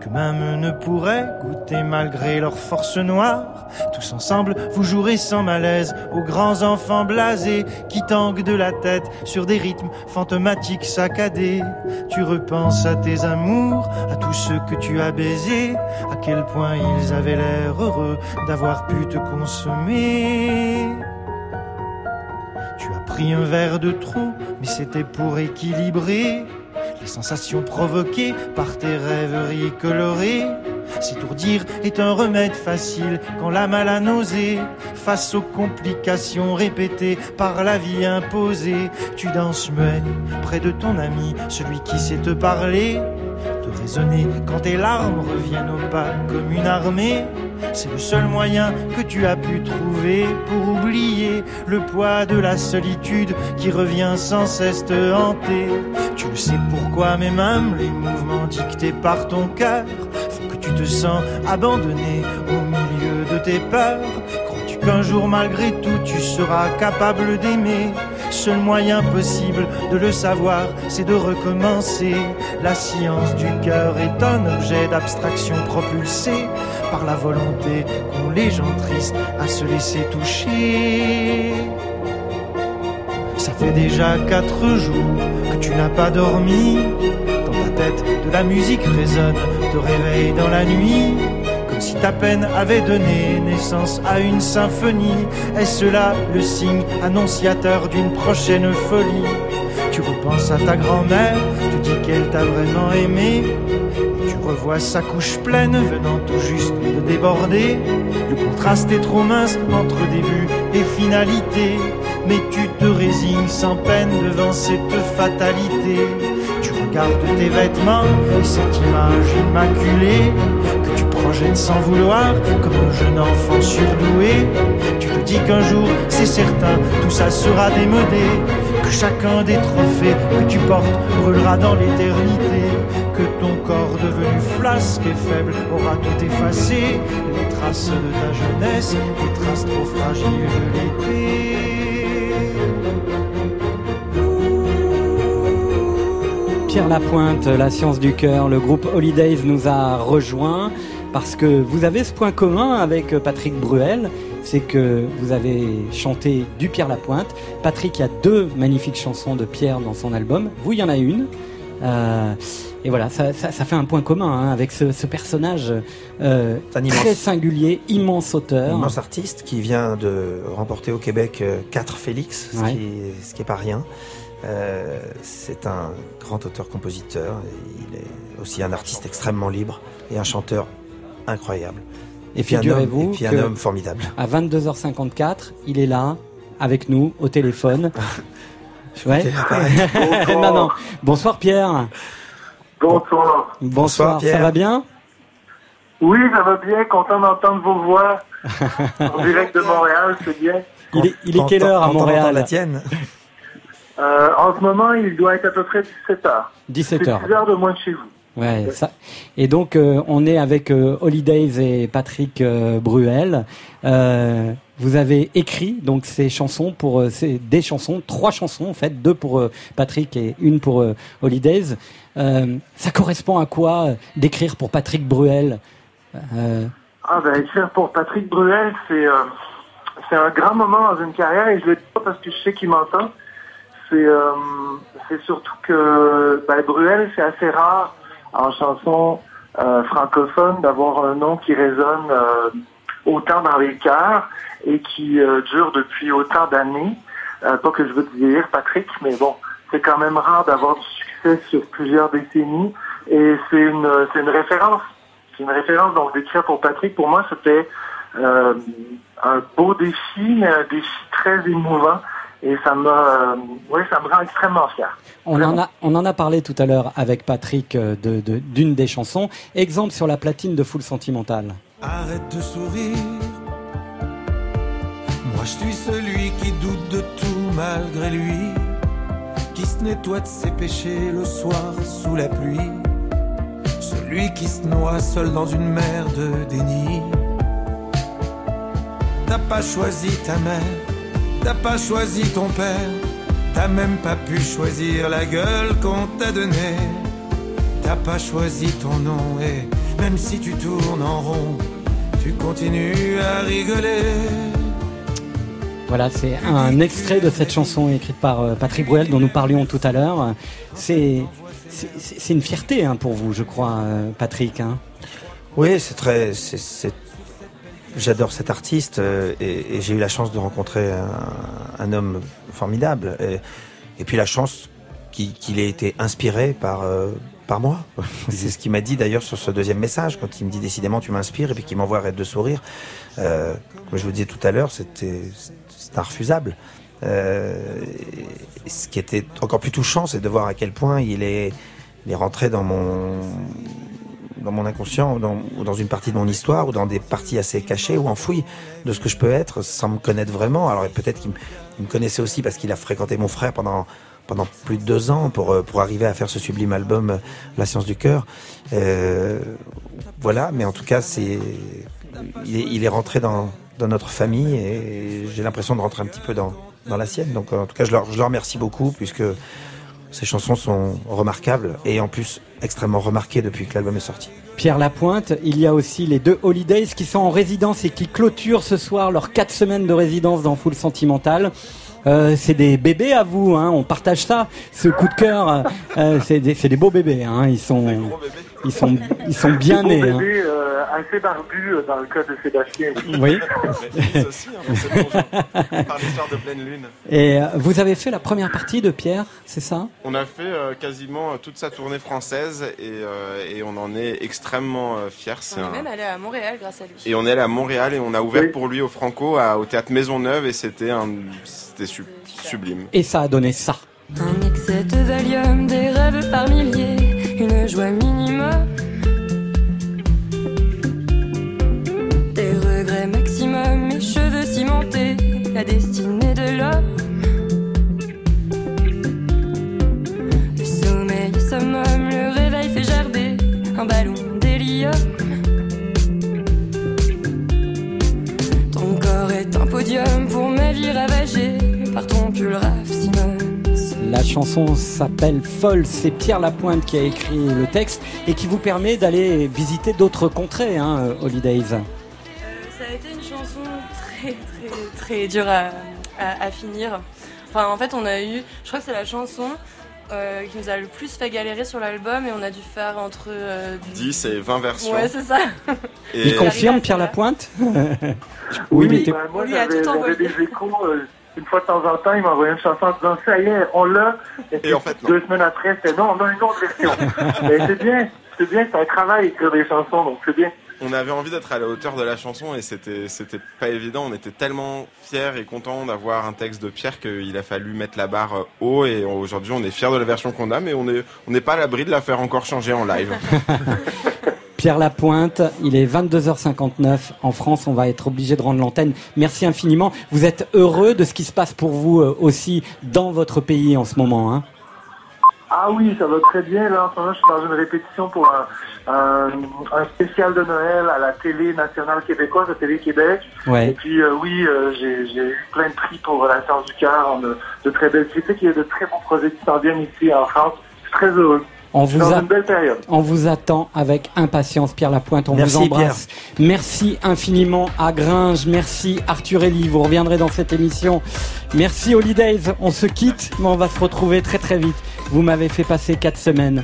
que même ne pourraient goûter malgré leur force noire. Tous ensemble, vous jouerez sans malaise aux grands enfants blasés qui tanguent de la tête sur des rythmes fantomatiques saccadés. Tu repenses à tes amours, à tous ceux que tu as baisés, à quel point ils avaient l'air heureux d'avoir pu te consommer. Tu as pris un verre de trop, mais c'était pour équilibrer les sensations provoquées par tes rêveries colorées. S'étourdir est un remède facile quand la mal a nausée. Face aux complications répétées par la vie imposée, tu danses muet près de ton ami, celui qui sait te parler. Te raisonner quand tes larmes reviennent au pas comme une armée. C'est le seul moyen que tu as pu trouver pour oublier le poids de la solitude qui revient sans cesse te hanter. Tu le sais pourquoi, mais même les mouvements dictés par ton cœur font que tu te sens abandonné au milieu de tes peurs. Crois-tu qu'un jour, malgré tout, tu seras capable d'aimer? Seul moyen possible de le savoir, c'est de recommencer. La science du cœur est un objet d'abstraction propulsé par la volonté qu'ont les gens tristes à se laisser toucher. Ça fait déjà quatre jours que tu n'as pas dormi. Dans ta tête, de la musique résonne, te réveille dans la nuit. comme si ta peine avait donné naissance à une symphonie. Est-ce là le signe annonciateur d'une prochaine folie? Tu repenses à ta grand-mère, tu dis qu'elle t'a vraiment aimé. Revois sa couche pleine venant tout juste de déborder. Le contraste est trop mince entre début et finalité. Mais tu te résignes sans peine devant cette fatalité. Tu regardes tes vêtements et cette image immaculée que tu projettes sans vouloir comme un jeune enfant surdoué. Tu te dis qu'un jour, c'est certain, tout ça sera démodé. Que chacun des trophées que tu portes brûlera dans l'éternité. Que ton corps devenu flasque et faible aura tout effacé. Les traces de ta jeunesse, les traces trop fragiles de l'été. Pierre Lapointe, La Science du Cœur, le groupe Holidays nous a rejoint parce que vous avez ce point commun avec Patrick Bruel, c'est que vous avez chanté du Pierre Lapointe. Patrick, il y a deux magnifiques chansons de Pierre dans son album. Vous, y en a une. Euh, et voilà, ça, ça, ça, fait un point commun hein, avec ce, ce personnage euh, très singulier, immense auteur. Immense artiste qui vient de remporter au Québec 4 Félix, ce, Ouais. qui, est- ce qui est pas rien. Euh, c'est un grand auteur-compositeur. Il est aussi un artiste extrêmement libre et un chanteur incroyable. Et puis un homme, et puis un homme formidable. À 22h54, il est là avec nous au téléphone. Ouais. non, non. Bonsoir Pierre. Bonsoir. Bonsoir. Ça va bien Oui, ça va bien. Content d'entendre vos voix en direct de Montréal, c'est bien. Il est, il est quelle heure à Montréal la tienne? Euh, en ce moment, il doit être à peu près 17 heures. 17 heures. C'est 6 heures de moins de chez vous. Ouais, ça. Et donc euh, on est avec euh, Holidays et Patrick euh, Bruel. Euh, vous avez écrit donc ces chansons pour ces, des chansons, trois chansons en fait, deux pour Patrick et une pour Holidays. Ça correspond à quoi d'écrire pour Patrick Bruel Ah ben, écrire pour Patrick Bruel, c'est c'est un grand moment dans une carrière et je le dis pas parce que je sais qu'il m'entend. C'est c'est surtout que ben, Bruel, c'est assez rare en chanson euh, francophone d'avoir un nom qui résonne euh, autant dans les cœurs et qui euh, dure depuis autant d'années. Pas que je veux te vieillir, Patrick, mais bon, c'est quand même rare d'avoir du succès sur plusieurs décennies et c'est une, c'est une référence. C'est une référence, donc d'écrire pour Patrick, pour moi, c'était euh, un beau défi, mais un défi très émouvant. Et ça me, euh, oui, ça me rend extrêmement fier. on en a on en a parlé tout à l'heure avec Patrick euh, de de- d'une des chansons. Exemple sur la platine de Full Sentimental. Arrête de sourire. Moi je suis celui qui doute de tout malgré lui. Qui se nettoie de ses péchés le soir sous la pluie. Celui qui se noie seul dans une mer de déni. T'as pas choisi ta mère, t'as pas choisi ton père. T'as même pas pu choisir la gueule qu'on t'a donnée. T'as pas choisi ton nom et même si tu tournes en rond, tu continues à rigoler. Voilà, c'est un extrait de cette chanson écrite par euh, Patrick Bruel dont nous parlions tout à l'heure. C'est c'est- c'est une fierté hein, pour vous, je crois, euh, Patrick. hein. Oui, c'est très. c'est- c'est- J'adore cet artiste euh, et, et j'ai eu la chance de rencontrer un, un homme formidable. Et, puis la chance qu'il ait été inspiré par, euh, par moi. c'est ce qu'il m'a dit d'ailleurs sur ce deuxième message, quand il me dit décidément tu m'inspires et puis qu'il m'envoie arrête de sourire. Euh, comme je vous disais tout à l'heure, c'était infusable. Euh, ce qui était encore plus touchant, c'est de voir à quel point il est, il est rentré dans mon dans mon inconscient, ou dans, ou dans une partie de mon histoire, ou dans des parties assez cachées ou enfouies de ce que je peux être sans me connaître vraiment. Alors peut-être qu'il me, connaissait aussi parce qu'il a fréquenté mon frère pendant pendant plus de deux ans pour euh, pour arriver à faire ce sublime album euh, La science du cœur. Euh, voilà, mais en tout cas c'est il est, il est rentré dans dans notre famille et j'ai l'impression de rentrer un petit peu dans dans la sienne. Donc en tout cas je leur je leur remercie beaucoup puisque ces chansons sont remarquables et en plus extrêmement remarquées depuis que l'album est sorti. Pierre Lapointe, il y a aussi les deux Holidays qui sont en résidence et qui clôturent ce soir leurs quatre semaines de résidence dans Full Sentimental. Euh, c'est des bébés à vous, hein, on partage ça, ce coup de cœur. euh, c'est des, c'est des beaux bébés, hein, ils sont. Ils sont, ils sont bien nés. hein. bébé, euh, assez barbu euh, dans le cas de Sébastien. Oui. Aussi, hein, par l'histoire de pleine lune. Et euh, vous avez fait la première partie de Pierre, c'est ça? On a fait euh, quasiment toute sa tournée française et, euh, et on en est extrêmement euh, fiers. C'est On un- est même allé à Montréal grâce à lui. Et on est allé à Montréal et on a ouvert Oui. pour lui au Franco à- au théâtre Maisonneuve et c'était un, c'était su- sublime. Et ça a donné ça. Un excès de Valium, des rêves par milliers, une joie minimum. Des regrets maximum, mes cheveux cimentés, la destinée de l'homme. Le sommeil summum, le réveil fait gerber, un ballon d'hélium. Ton corps est un podium pour ma vie ravagée par ton pull Raf Simons. La chanson s'appelle Folle, c'est Pierre Lapointe qui a écrit le texte et qui vous permet d'aller visiter d'autres contrées, hein, euh, Holidays. Ça a été une chanson très très très dure à, à- à finir. Enfin en fait on a eu, je crois que c'est la chanson euh, qui nous a le plus fait galérer sur l'album et on a dû faire entre euh, 10 et 20 versions. Ouais c'est ça. Et- Il confirme Pierre Lapointe Oui, mais t'es- bah, moi On lui a j'avais tout j'avais envoyé. des échos. euh, une fois de temps en temps, il m'envoyait une chanson en disant ça y est, on l'a. Et, puis, en fait, deux semaines après, c'était non, on a une autre version. Mais c'est bien, c'est bien, c'est un travail écrire des chansons, donc c'est bien. On avait envie d'être à la hauteur de la chanson et c'était c'était pas évident. On était tellement fiers et contents d'avoir un texte de Pierre qu'il a fallu mettre la barre haut et aujourd'hui on est fiers de la version qu'on a, mais on est on n'est pas à l'abri de la faire encore changer en live. Pierre Lapointe, il est 22h59 en France, on va être obligé de rendre l'antenne. Merci infiniment. Vous êtes heureux de ce qui se passe pour vous euh, aussi dans votre pays en ce moment, hein? Ah oui, ça va très bien. Là, en ce moment, je suis dans une répétition pour un, un, un spécial de Noël à la télé nationale québécoise, la télé Québec. Ouais. Et puis, euh, oui, euh, j'ai eu plein de prix pour la science du cœur, de, de très belles critiques. Il y a de très bons projets qui s'en viennent ici en France. Je suis très heureux. On vous, dans a- une belle période. on vous attend avec impatience, Pierre Lapointe. On Merci, vous embrasse. Merci infiniment à Gringe. Merci Arthur Elie. Vous reviendrez dans cette émission. Merci Holidays. On se quitte, mais on va se retrouver très très vite. Vous m'avez fait passer quatre semaines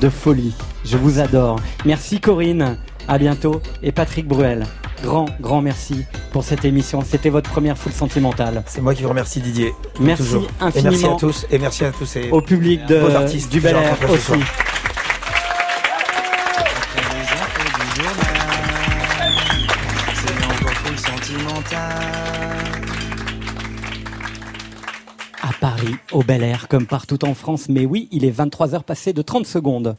de folie. Je vous adore. Merci Corinne. À bientôt. Et Patrick Bruel. Grand, grand merci pour cette émission. C'était votre première foule sentimentale. C'est moi qui vous remercie Didier. Merci toujours. infiniment. Et merci à tous et merci à tous ces Au public de, beaux artistes du Bel Air aussi. À Paris, au Bel Air, comme partout en France. Mais oui, il est 23h passé de 30 secondes.